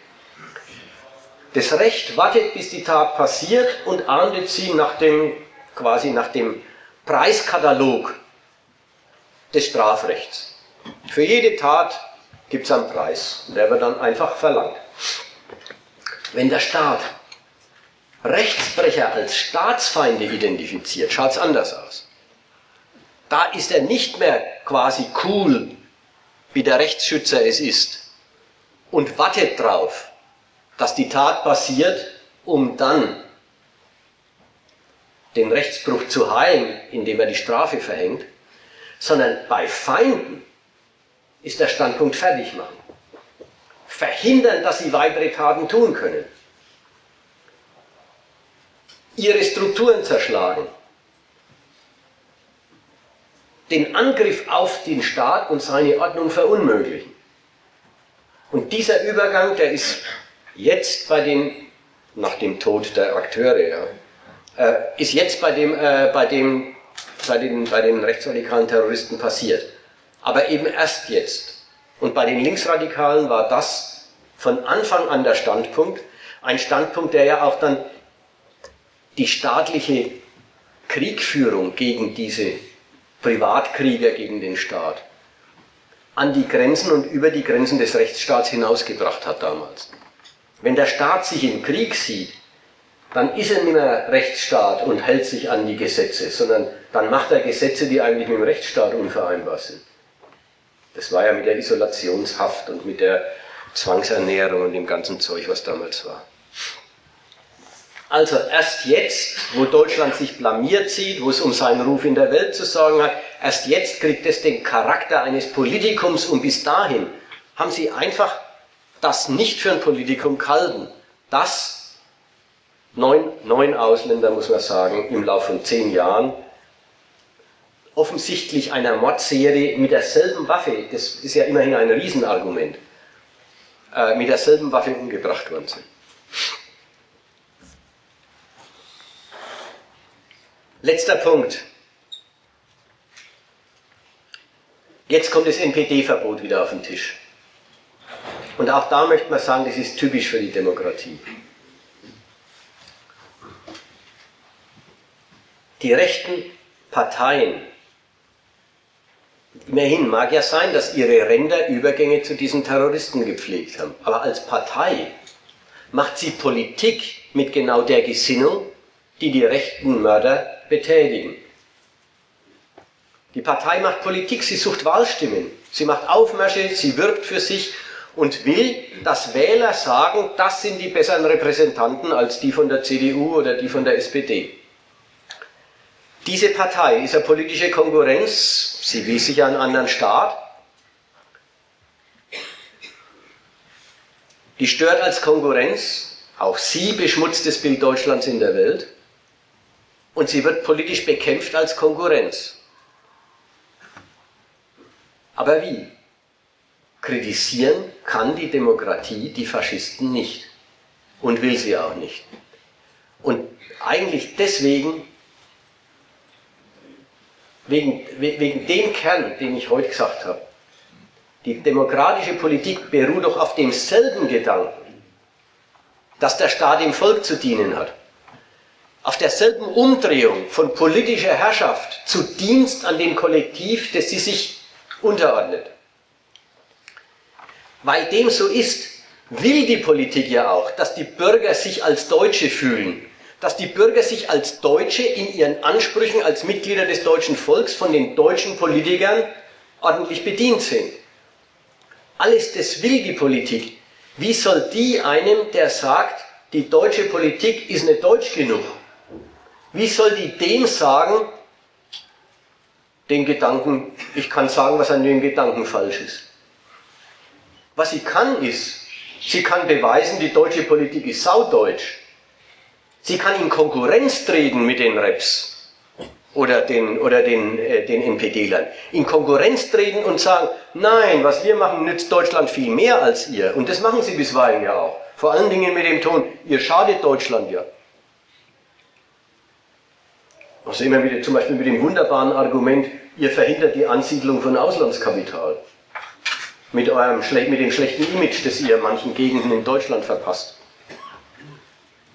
Das Recht wartet, bis die Tat passiert und ahndet sie nach dem, quasi nach dem Preiskatalog des Strafrechts. Für jede Tat gibt es einen Preis der wird dann einfach verlangt. Wenn der Staat Rechtsbrecher als Staatsfeinde identifiziert, schaut es anders aus. Da ist er nicht mehr quasi cool, wie der Rechtsschützer es ist, und wartet drauf, dass die Tat passiert, um dann den Rechtsbruch zu heilen, indem er die Strafe verhängt, sondern bei Feinden ist der Standpunkt fertig machen. Verhindern, dass sie weitere Taten tun können ihre Strukturen zerschlagen, den Angriff auf den Staat und seine Ordnung verunmöglichen. Und dieser Übergang, der ist jetzt bei den, nach dem Tod der Akteure, ja, äh, ist jetzt bei, dem, äh, bei, dem, bei, den, bei den rechtsradikalen Terroristen passiert. Aber eben erst jetzt. Und bei den Linksradikalen war das von Anfang an der Standpunkt, ein Standpunkt, der ja auch dann die staatliche Kriegführung gegen diese Privatkrieger gegen den Staat an die Grenzen und über die Grenzen des Rechtsstaats hinausgebracht hat damals. Wenn der Staat sich im Krieg sieht, dann ist er nicht mehr Rechtsstaat und hält sich an die Gesetze, sondern dann macht er Gesetze, die eigentlich mit dem Rechtsstaat unvereinbar sind. Das war ja mit der Isolationshaft und mit der Zwangsernährung und dem ganzen Zeug, was damals war. Also erst jetzt, wo Deutschland sich blamiert sieht, wo es um seinen Ruf in der Welt zu sorgen hat, erst jetzt kriegt es den Charakter eines Politikums und bis dahin haben sie einfach das nicht für ein Politikum gehalten. Das neun, neun Ausländer, muss man sagen, im Laufe von zehn Jahren offensichtlich einer Mordserie mit derselben Waffe, das ist ja immerhin ein Riesenargument, äh, mit derselben Waffe umgebracht worden sind. Letzter Punkt. Jetzt kommt das NPD-Verbot wieder auf den Tisch. Und auch da möchte man sagen, das ist typisch für die Demokratie. Die rechten Parteien, immerhin mag ja sein, dass ihre Ränder Übergänge zu diesen Terroristen gepflegt haben, aber als Partei macht sie Politik mit genau der Gesinnung, die die rechten Mörder betätigen. Die Partei macht Politik, sie sucht Wahlstimmen, sie macht Aufmärsche, sie wirbt für sich und will, dass Wähler sagen, das sind die besseren Repräsentanten als die von der CDU oder die von der SPD. Diese Partei ist eine politische Konkurrenz, sie will sich einen anderen Staat. Die stört als Konkurrenz, auch sie beschmutzt das Bild Deutschlands in der Welt und sie wird politisch bekämpft als Konkurrenz. Aber wie? Kritisieren kann die Demokratie die Faschisten nicht und will sie auch nicht. Und eigentlich deswegen, wegen, wegen dem Kern, den ich heute gesagt habe, die demokratische Politik beruht doch auf demselben Gedanken, dass der Staat dem Volk zu dienen hat. Auf derselben Umdrehung von politischer Herrschaft zu Dienst an dem Kollektiv, das sie sich unterordnet. Weil dem so ist, will die Politik ja auch, dass die Bürger sich als Deutsche fühlen, dass die Bürger sich als Deutsche in ihren Ansprüchen als Mitglieder des deutschen Volks von den deutschen Politikern ordentlich bedient sind. Alles das will die Politik. Wie soll die einem, der sagt, die deutsche Politik ist nicht deutsch genug, wie soll die dem sagen, den Gedanken, ich kann sagen, was an dem Gedanken falsch ist? Was sie kann ist, sie kann beweisen, die deutsche Politik ist saudeutsch. Sie kann in Konkurrenz treten mit den Reps oder den, oder den, äh, den NPD-Lern. In Konkurrenz treten und sagen, nein, was wir machen, nützt Deutschland viel mehr als ihr. Und das machen sie bisweilen ja auch. Vor allen Dingen mit dem Ton, ihr schadet Deutschland ja. Also immer wieder zum Beispiel mit dem wunderbaren Argument, ihr verhindert die Ansiedlung von Auslandskapital. Mit, eurem, mit dem schlechten Image, das ihr manchen Gegenden in Deutschland verpasst.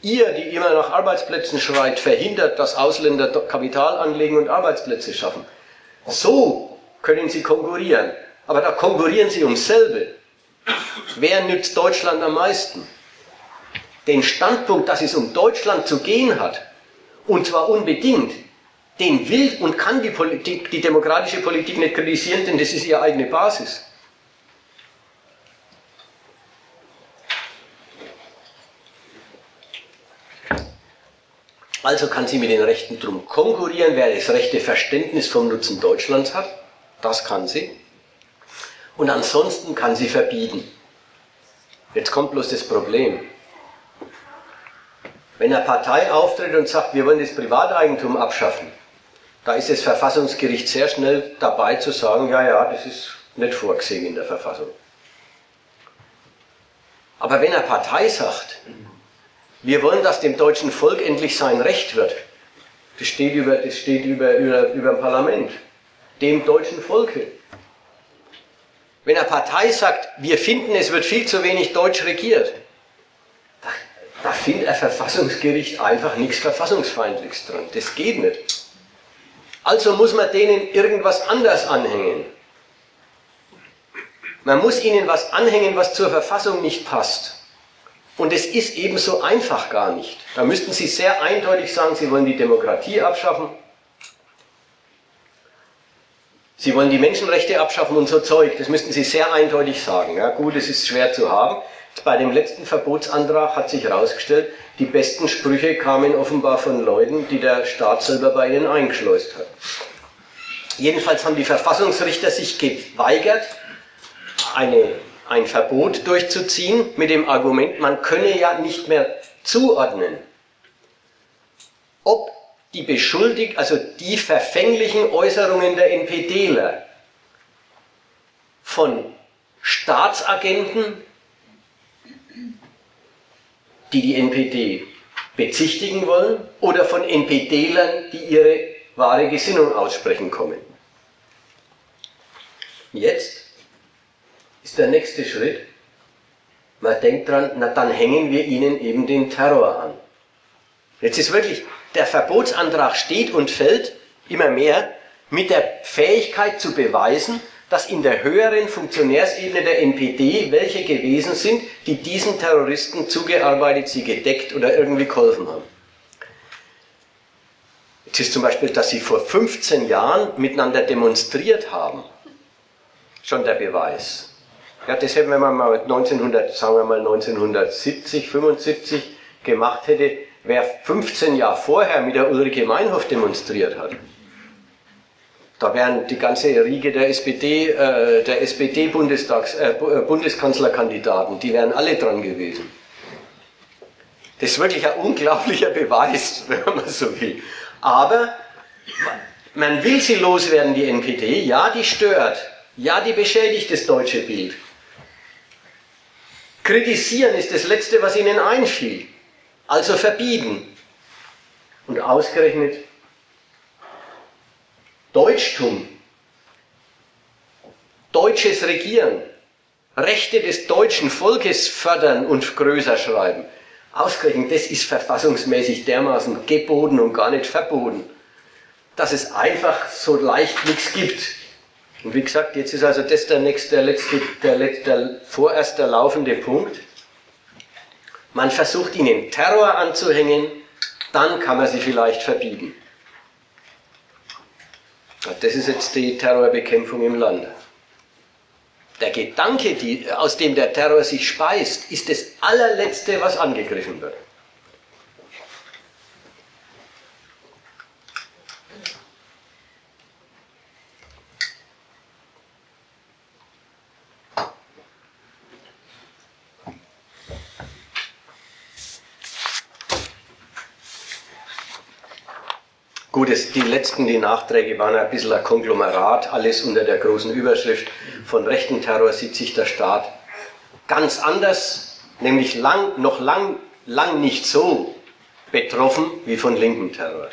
Ihr, die immer nach Arbeitsplätzen schreit, verhindert, dass Ausländer Kapital anlegen und Arbeitsplätze schaffen. So können sie konkurrieren. Aber da konkurrieren sie ums selbe. Wer nützt Deutschland am meisten? Den Standpunkt, dass es um Deutschland zu gehen hat, und zwar unbedingt, den will und kann die, Politik, die demokratische Politik nicht kritisieren, denn das ist ihre eigene Basis. Also kann sie mit den Rechten drum konkurrieren, wer das rechte Verständnis vom Nutzen Deutschlands hat. Das kann sie. Und ansonsten kann sie verbieten. Jetzt kommt bloß das Problem. Wenn eine Partei auftritt und sagt, wir wollen das Privateigentum abschaffen, da ist das Verfassungsgericht sehr schnell dabei zu sagen, ja, ja, das ist nicht vorgesehen in der Verfassung. Aber wenn eine Partei sagt, wir wollen, dass dem deutschen Volk endlich sein Recht wird. Das steht über, das steht über, über, über dem Parlament. Dem deutschen Volke. Wenn eine Partei sagt, wir finden, es wird viel zu wenig deutsch regiert, da, da findet ein Verfassungsgericht einfach nichts Verfassungsfeindliches dran. Das geht nicht. Also muss man denen irgendwas anders anhängen. Man muss ihnen was anhängen, was zur Verfassung nicht passt. Und es ist ebenso einfach gar nicht. Da müssten Sie sehr eindeutig sagen, Sie wollen die Demokratie abschaffen, Sie wollen die Menschenrechte abschaffen und so Zeug. Das müssten Sie sehr eindeutig sagen. Ja, gut, es ist schwer zu haben. Bei dem letzten Verbotsantrag hat sich herausgestellt, die besten Sprüche kamen offenbar von Leuten, die der Staat selber bei ihnen eingeschleust hat. Jedenfalls haben die Verfassungsrichter sich geweigert, eine ein Verbot durchzuziehen mit dem Argument, man könne ja nicht mehr zuordnen, ob die beschuldigt, also die verfänglichen Äußerungen der NPDler von Staatsagenten, die die NPD bezichtigen wollen, oder von NPDlern, die ihre wahre Gesinnung aussprechen kommen. Jetzt ist der nächste Schritt. Man denkt dran, na dann hängen wir ihnen eben den Terror an. Jetzt ist wirklich, der Verbotsantrag steht und fällt immer mehr mit der Fähigkeit zu beweisen, dass in der höheren Funktionärsebene der NPD welche gewesen sind, die diesen Terroristen zugearbeitet, sie gedeckt oder irgendwie geholfen haben. Jetzt ist zum Beispiel, dass sie vor 15 Jahren miteinander demonstriert haben, schon der Beweis. Ja, das hätten wir mal 1900, sagen wir mal 1970, 75 gemacht hätte, wer 15 Jahre vorher mit der Ulrike Meinhof demonstriert hat. Da wären die ganze Riege der SPD, äh, der SPD-Bundestags, äh, äh, Bundeskanzlerkandidaten, die wären alle dran gewesen. Das ist wirklich ein unglaublicher Beweis, wenn man so will. Aber man will sie loswerden, die NPD. Ja, die stört. Ja, die beschädigt das deutsche Bild. Kritisieren ist das Letzte, was ihnen einfiel. Also verbieten. Und ausgerechnet Deutschtum, deutsches Regieren, Rechte des deutschen Volkes fördern und größer schreiben. Ausgerechnet, das ist verfassungsmäßig dermaßen geboten und gar nicht verboten, dass es einfach so leicht nichts gibt. Und wie gesagt, jetzt ist also das der nächste, der letzte, der, letzte, vorerst der laufende Punkt. Man versucht ihnen Terror anzuhängen, dann kann man sie vielleicht verbieten. Das ist jetzt die Terrorbekämpfung im Land. der Gedanke, die, aus dem der Terror sich speist, ist das allerletzte, was angegriffen wird. Gut, es, die letzten, die Nachträge waren ein bisschen ein Konglomerat, alles unter der großen Überschrift von rechten Terror sieht sich der Staat ganz anders, nämlich lang, noch lang, lang nicht so betroffen wie von linken Terror.